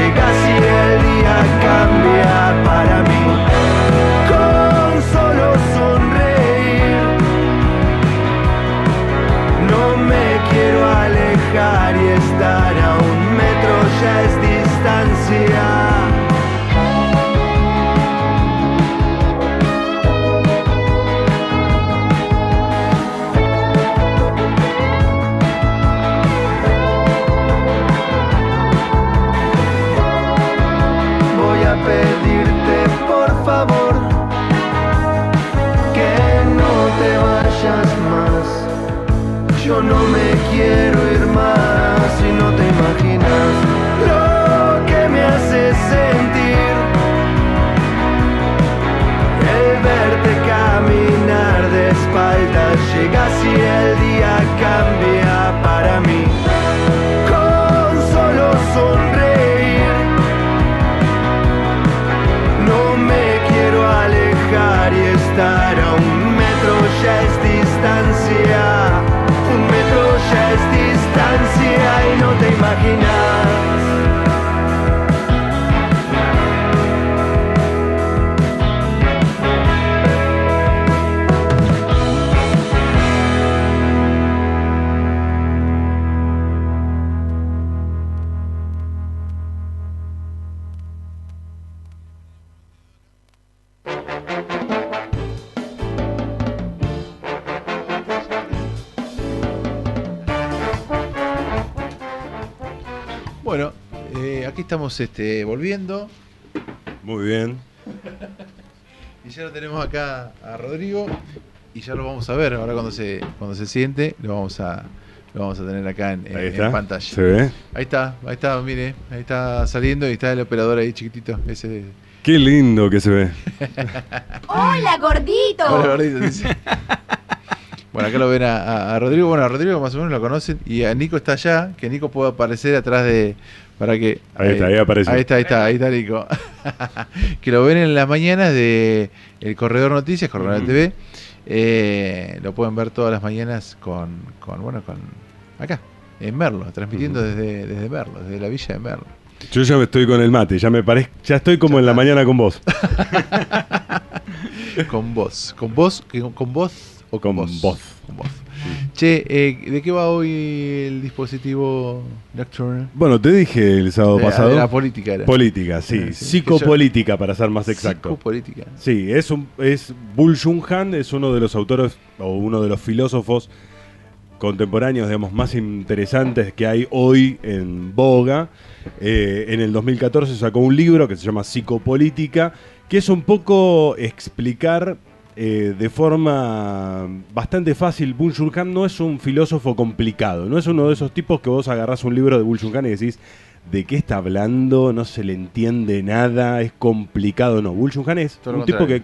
chegasse quiero ir más y no te imaginas lo que me hace sentir. El verte caminar de espaldas llega si el día. Estamos este, volviendo. Muy bien. Y ya lo tenemos acá a Rodrigo. Y ya lo vamos a ver. Ahora cuando se, cuando se siente, lo vamos a, lo vamos a tener acá en, en- Ahí en está. pantalla. ¿Se ve? Ahí está, ahí está, mire. Ahí está saliendo y está el operador ahí chiquitito. Ese. Qué lindo que se ve. ¡Hola, gordito! Hola, gordito, dice. *laughs* Acá lo ven a, Rodrigo. Bueno, a Rodrigo más o menos lo conocen. Y a Nico está allá. Que Nico puede aparecer atrás de. Para que. Ahí está, ahí aparece. Ahí está, ahí está, ahí está Nico. *laughs* que lo ven en las mañanas de El Corredor Noticias, Corredor Ujú. TV. Eh, lo pueden ver todas las mañanas con. con bueno, con. Acá, en Merlo. Transmitiendo desde, desde Merlo, desde la villa de Merlo. Yo ya estoy con el mate, ya me parece, ya estoy como en la mañana *laughs* con vos. con vos. ¿Con vos? ¿Con, con vos o con, vos. Che, eh, ¿de qué va hoy el dispositivo Nocturne? Bueno, te dije el sábado De- pasado. de la política era. Política, sí. Sí. Psicopolítica, para ser más exacto. Psicopolítica. Sí, es un es Bull Jung Han, es uno de los autores o uno de los filósofos contemporáneos, digamos, más interesantes que hay hoy en boga. Eh, en el 2014 sacó un libro que se llama Psicopolítica, que es un poco explicar eh, de forma bastante fácil. Bull Han no es un filósofo complicado, no es uno de esos tipos que vos agarrás un libro de Bull Han y decís, ¿de qué está hablando? No se le entiende nada, es complicado. No, Bull Han es Todo un tipo que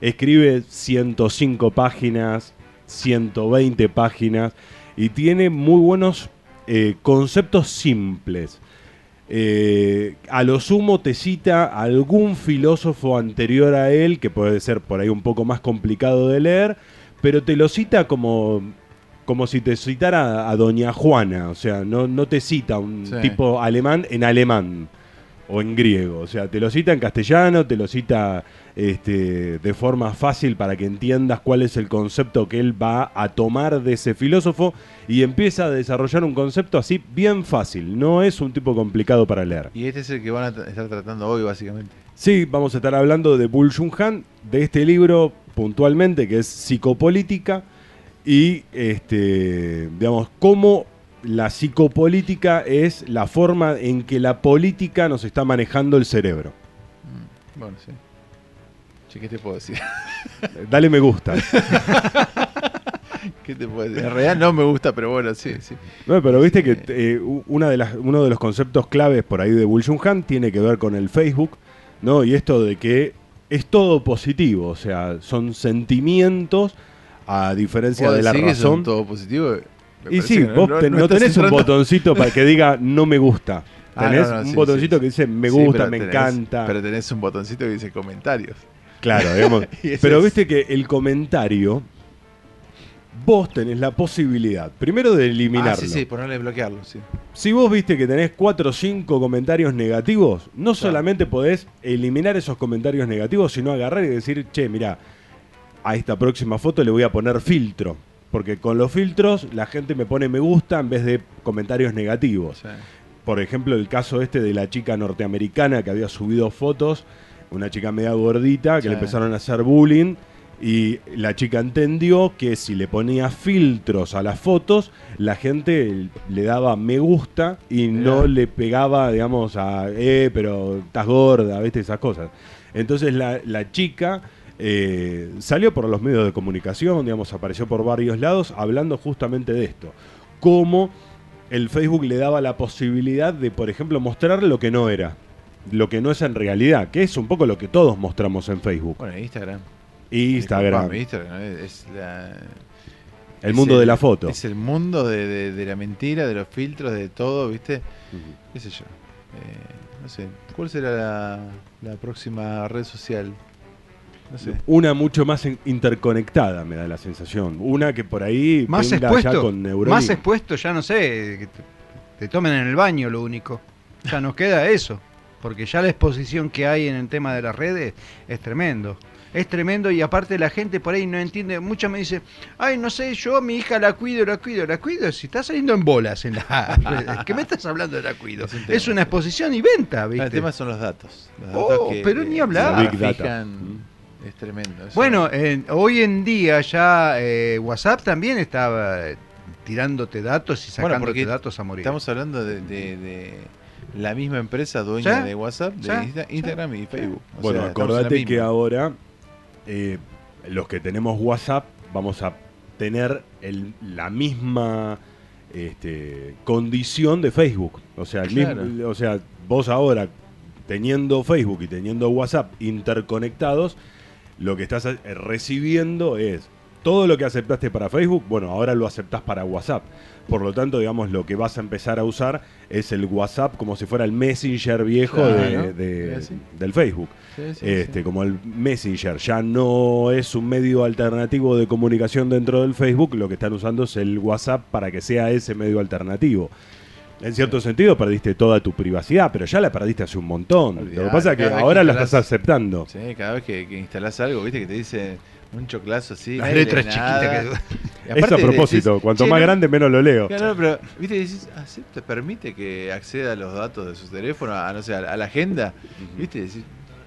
escribe 105 páginas, 120 páginas y tiene muy buenos eh, conceptos simples. Eh, a lo sumo te cita algún filósofo anterior a él, que puede ser por ahí un poco más complicado de leer, pero te lo cita como, como si te citara a Doña Juana, o sea, no, no te cita un Sí. tipo alemán en alemán o en griego, o sea, te lo cita en castellano, te lo cita este, de forma fácil para que entiendas cuál es el concepto que él va a tomar de ese filósofo y empieza a desarrollar un concepto así bien fácil, no es un tipo complicado para leer. Y este es el que van a estar tratando hoy, básicamente. Sí, vamos a estar hablando de Bull Jung Han, de este libro puntualmente que es Psicopolítica y este, digamos cómo la psicopolítica es la forma en que la política nos está manejando el cerebro. Bueno, sí. Che, ¿qué te puedo decir? *laughs* Dale me gusta. *laughs* ¿Qué te puedo decir? En realidad no me gusta, pero bueno, sí, sí. No, pero viste que eh, u- una de las, uno de los conceptos claves por ahí de Bull Han tiene que ver con el Facebook, ¿no? Y esto de que es todo positivo, o sea, son sentimientos a diferencia ¿Vos de la decís que son razón. todo positivo? Me Y sí, vos no, tenés un botoncito para que diga no me gusta. *laughs* Ah, Tenés no, un sí, botoncito sí, que dice me gusta, me tenés- encanta. Pero tenés un botoncito que dice comentarios. Claro, digamos. *laughs* Pero es- viste que el comentario, vos tenés la posibilidad, primero de eliminarlo. Ah, sí, sí, ponerle bloquearlo, sí. Si vos viste que tenés 4 o 5 comentarios negativos, no solamente podés eliminar esos comentarios negativos, sino agarrar y decir, che, mira, a esta próxima foto le voy a poner filtro. Porque con los filtros la gente me pone me gusta en vez de comentarios negativos. Por ejemplo, el caso este de la chica norteamericana que había subido fotos, una chica media gordita, que Sí. le empezaron a hacer bullying. Y la chica entendió que si le ponía filtros a las fotos, la gente le daba me gusta y no le pegaba, digamos, a, eh, pero estás gorda, ¿viste? Esas cosas. Entonces la, la chica eh, salió por los medios de comunicación, digamos, apareció por varios lados hablando justamente de esto. Cómo el Facebook le daba la posibilidad de, por ejemplo, mostrar lo que no era. Lo que no es en realidad, que es un poco lo que todos mostramos en Facebook. Bueno, Instagram. Instagram. Instagram es, la... El es mundo de la foto. Es el mundo de, de- de la mentira, de los filtros, de todo, ¿viste? ¿Qué sé yo? Eh, no sé. ¿Cuál será la, la próxima red social? No sé. Una mucho más interconectada, me da la sensación. Una que por ahí Más venga ya expuesto. con Neuralink. Más expuesto, ya no sé. que te- te tomen en el baño lo único. Ya *laughs* nos queda eso, porque ya la exposición que hay en el tema de las redes es tremendo. Es tremendo y aparte la gente por ahí no entiende. Muchas me dicen, ay, no sé, yo a mi hija la cuido, la cuido, la cuido. Si está saliendo en bolas en las *laughs* redes, ¿qué me estás hablando de la cuido? Es, una exposición y venta, ¿viste? Ah, el tema son los datos. Los Oh, que, pero eh, ni hablar. Big data. fijan, Es tremendo. eso. Bueno, en- hoy en día ya eh, WhatsApp también estaba eh, tirándote datos y Bueno, sacándote porque datos a morir. Estamos hablando de, de- de la misma empresa dueña ¿Sí? de WhatsApp, de ¿Sí? Insta- Instagram y Facebook. O Bueno, sea, acordate que ahora eh, los que tenemos WhatsApp vamos a tener el- la misma este, condición de Facebook. O sea, el Claro. mismo- o sea, vos ahora teniendo Facebook y teniendo WhatsApp interconectados, lo que estás eh, recibiendo es todo lo que aceptaste para Facebook, bueno, ahora lo aceptás para WhatsApp. Por lo tanto, digamos, lo que vas a empezar a usar es el WhatsApp como si fuera el Messenger viejo de- Claro. de- Sí, sí. del Facebook. Sí, este, Como el Messenger ya no es un medio alternativo de comunicación dentro del Facebook, lo que están usando es el WhatsApp para que sea ese medio alternativo. En cierto sentido perdiste toda tu privacidad, pero ya la perdiste hace un montón. lo que pasa es que ahora que la estás aceptando. Sí, cada vez que, que instalás algo, viste que te dice un choclazo así. Las letras chiquitas que- *laughs* Y Es a propósito, decís, cuanto "Che, más no- grande menos lo leo. Claro, pero, viste, decís, te permite que acceda a los datos de su teléfono, a no sé, a, a la agenda. Viste, decís,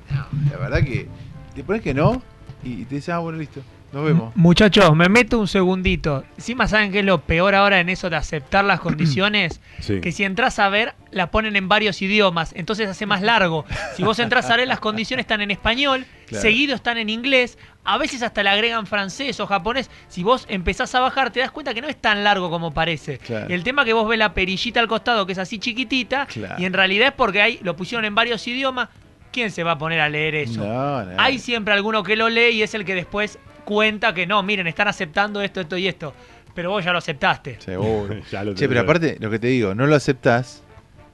no, la verdad que te pones que no y te dices, ah, bueno, listo, nos vemos. Muchachos, me meto un segundito. Encima, ¿saben qué es lo peor ahora en eso de aceptar las condiciones? *clears throat* Sí. Que si entras a ver, la ponen en varios idiomas, entonces hace más largo. Si vos entras a ver, las condiciones están en español, Claro. seguido están en inglés, a veces hasta le agregan francés o japonés. Si vos empezás a bajar, te das cuenta que no es tan largo como parece. Claro. Y el tema que vos ves la perillita al costado, que es así chiquitita, Claro. y en realidad es porque ahí lo pusieron en varios idiomas. ¿Quién se va a poner a leer eso? No, no. Hay siempre alguno que lo lee y es el que después cuenta que no, miren, están aceptando esto, esto y esto. Pero vos ya lo aceptaste. Seguro. *laughs* Ya lo che, pero aparte, lo que te digo, no lo aceptás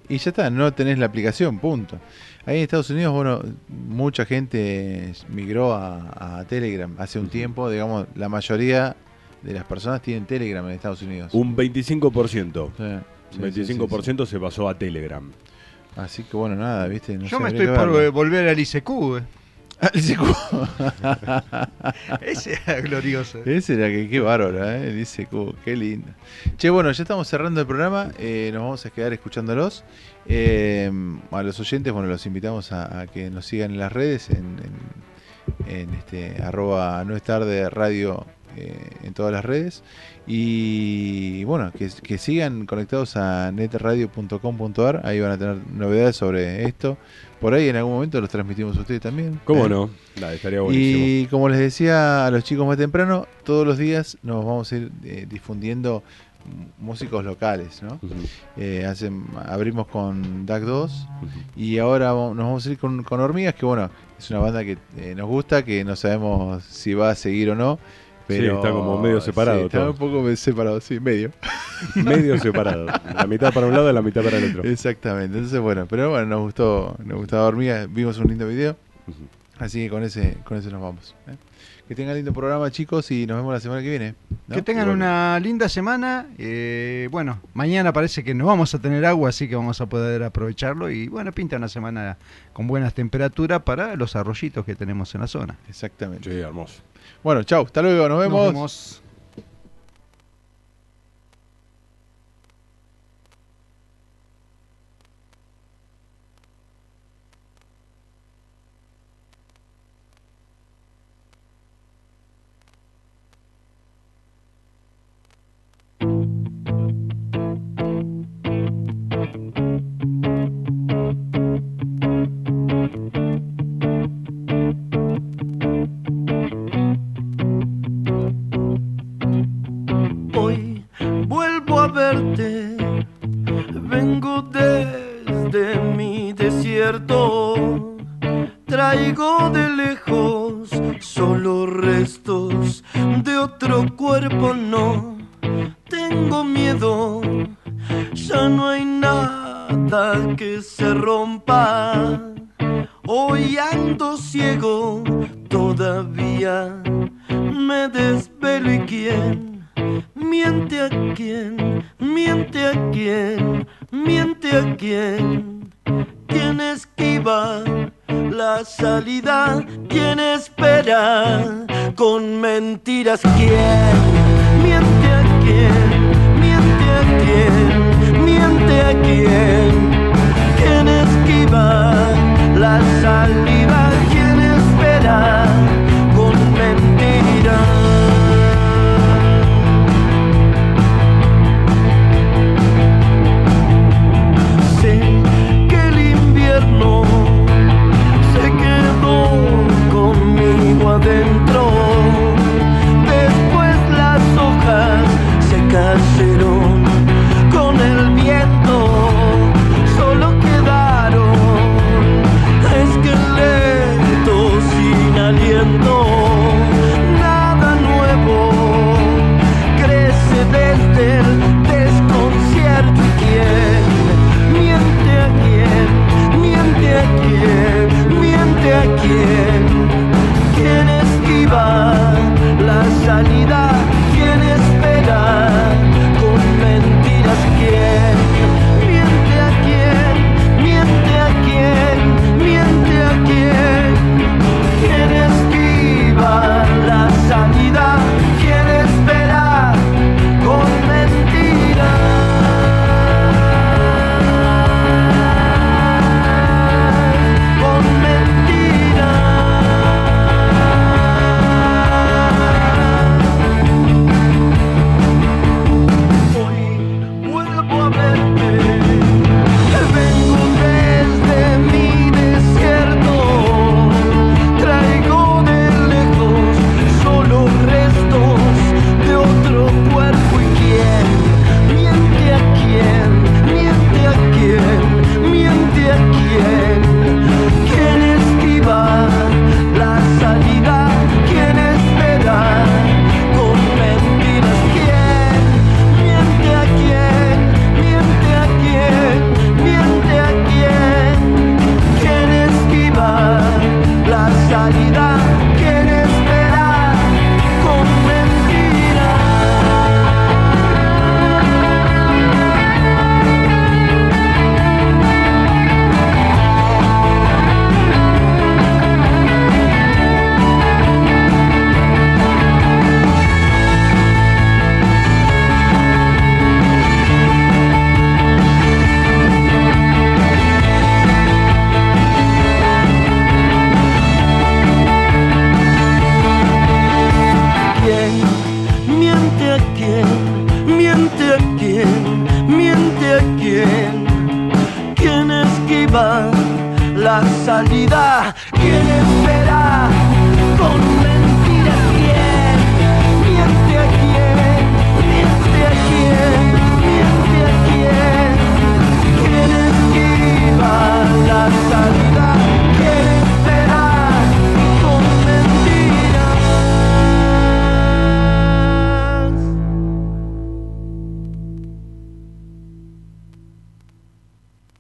y ya está, no tenés la aplicación, punto. Ahí en Estados Unidos, bueno, mucha gente migró a, a Telegram hace un tiempo, digamos, la mayoría de las personas tienen Telegram en Estados Unidos. Un 25%. Sí, sí, Un sí, sí, 25% se pasó a Telegram. Así que bueno, nada, viste. No Yo sé, me estoy por verlo. volver al ICQ. eh. ICQ. Ese era glorioso. Ese era que qué bárbaro, ¿eh? El ICQ, qué lindo. Che, bueno, ya estamos cerrando el programa. eh, nos vamos a quedar escuchándolos. Eh, a los oyentes, bueno, los invitamos a, a que nos sigan en las redes, en, en- en este arroba no es tarde radio eh, en todas las redes. Y bueno, que, que sigan conectados a netradio.com.ar. Ahí van a tener novedades sobre esto. Por ahí en algún momento los transmitimos a ustedes también. ¿Cómo ¿eh? no? Estaría buenísimo. Y como les decía a los chicos más temprano, todos los días nos vamos a ir eh, difundiendo músicos locales, ¿no? Eh, hacen, abrimos con DAC 2 y ahora nos vamos a ir con, con Hormigas, que bueno, es una banda que eh, nos gusta, que no sabemos si va a seguir o no. Pero, está como medio separado Sí, está todo. un poco separado, sí, medio. *laughs* Medio separado. La mitad para un lado y la mitad para el otro. Exactamente. Entonces, bueno, pero bueno, nos gustó, nos gustaba Hormigas, vimos un lindo video. Así que con ese, con ese nos vamos. ¿eh? Que tengan lindo programa, chicos, y nos vemos la semana que viene. ¿no? Que tengan una linda semana. eh, bueno, mañana parece que no vamos a tener agua, así que vamos a poder aprovecharlo. Y bueno, pinta una semana con buenas temperaturas para los arroyitos que tenemos en la zona. Exactamente. Sí, hermoso. Bueno, chau, hasta luego, nos vemos. Nos vemos. No tengo miedo, ya no hay nada que se rompa. Hoy ando ciego, todavía me desvelo. Y quién miente a quién, miente a quién, miente a quién, quién esquiva la salida, quién espera con mentiras, quién miente a quién, miente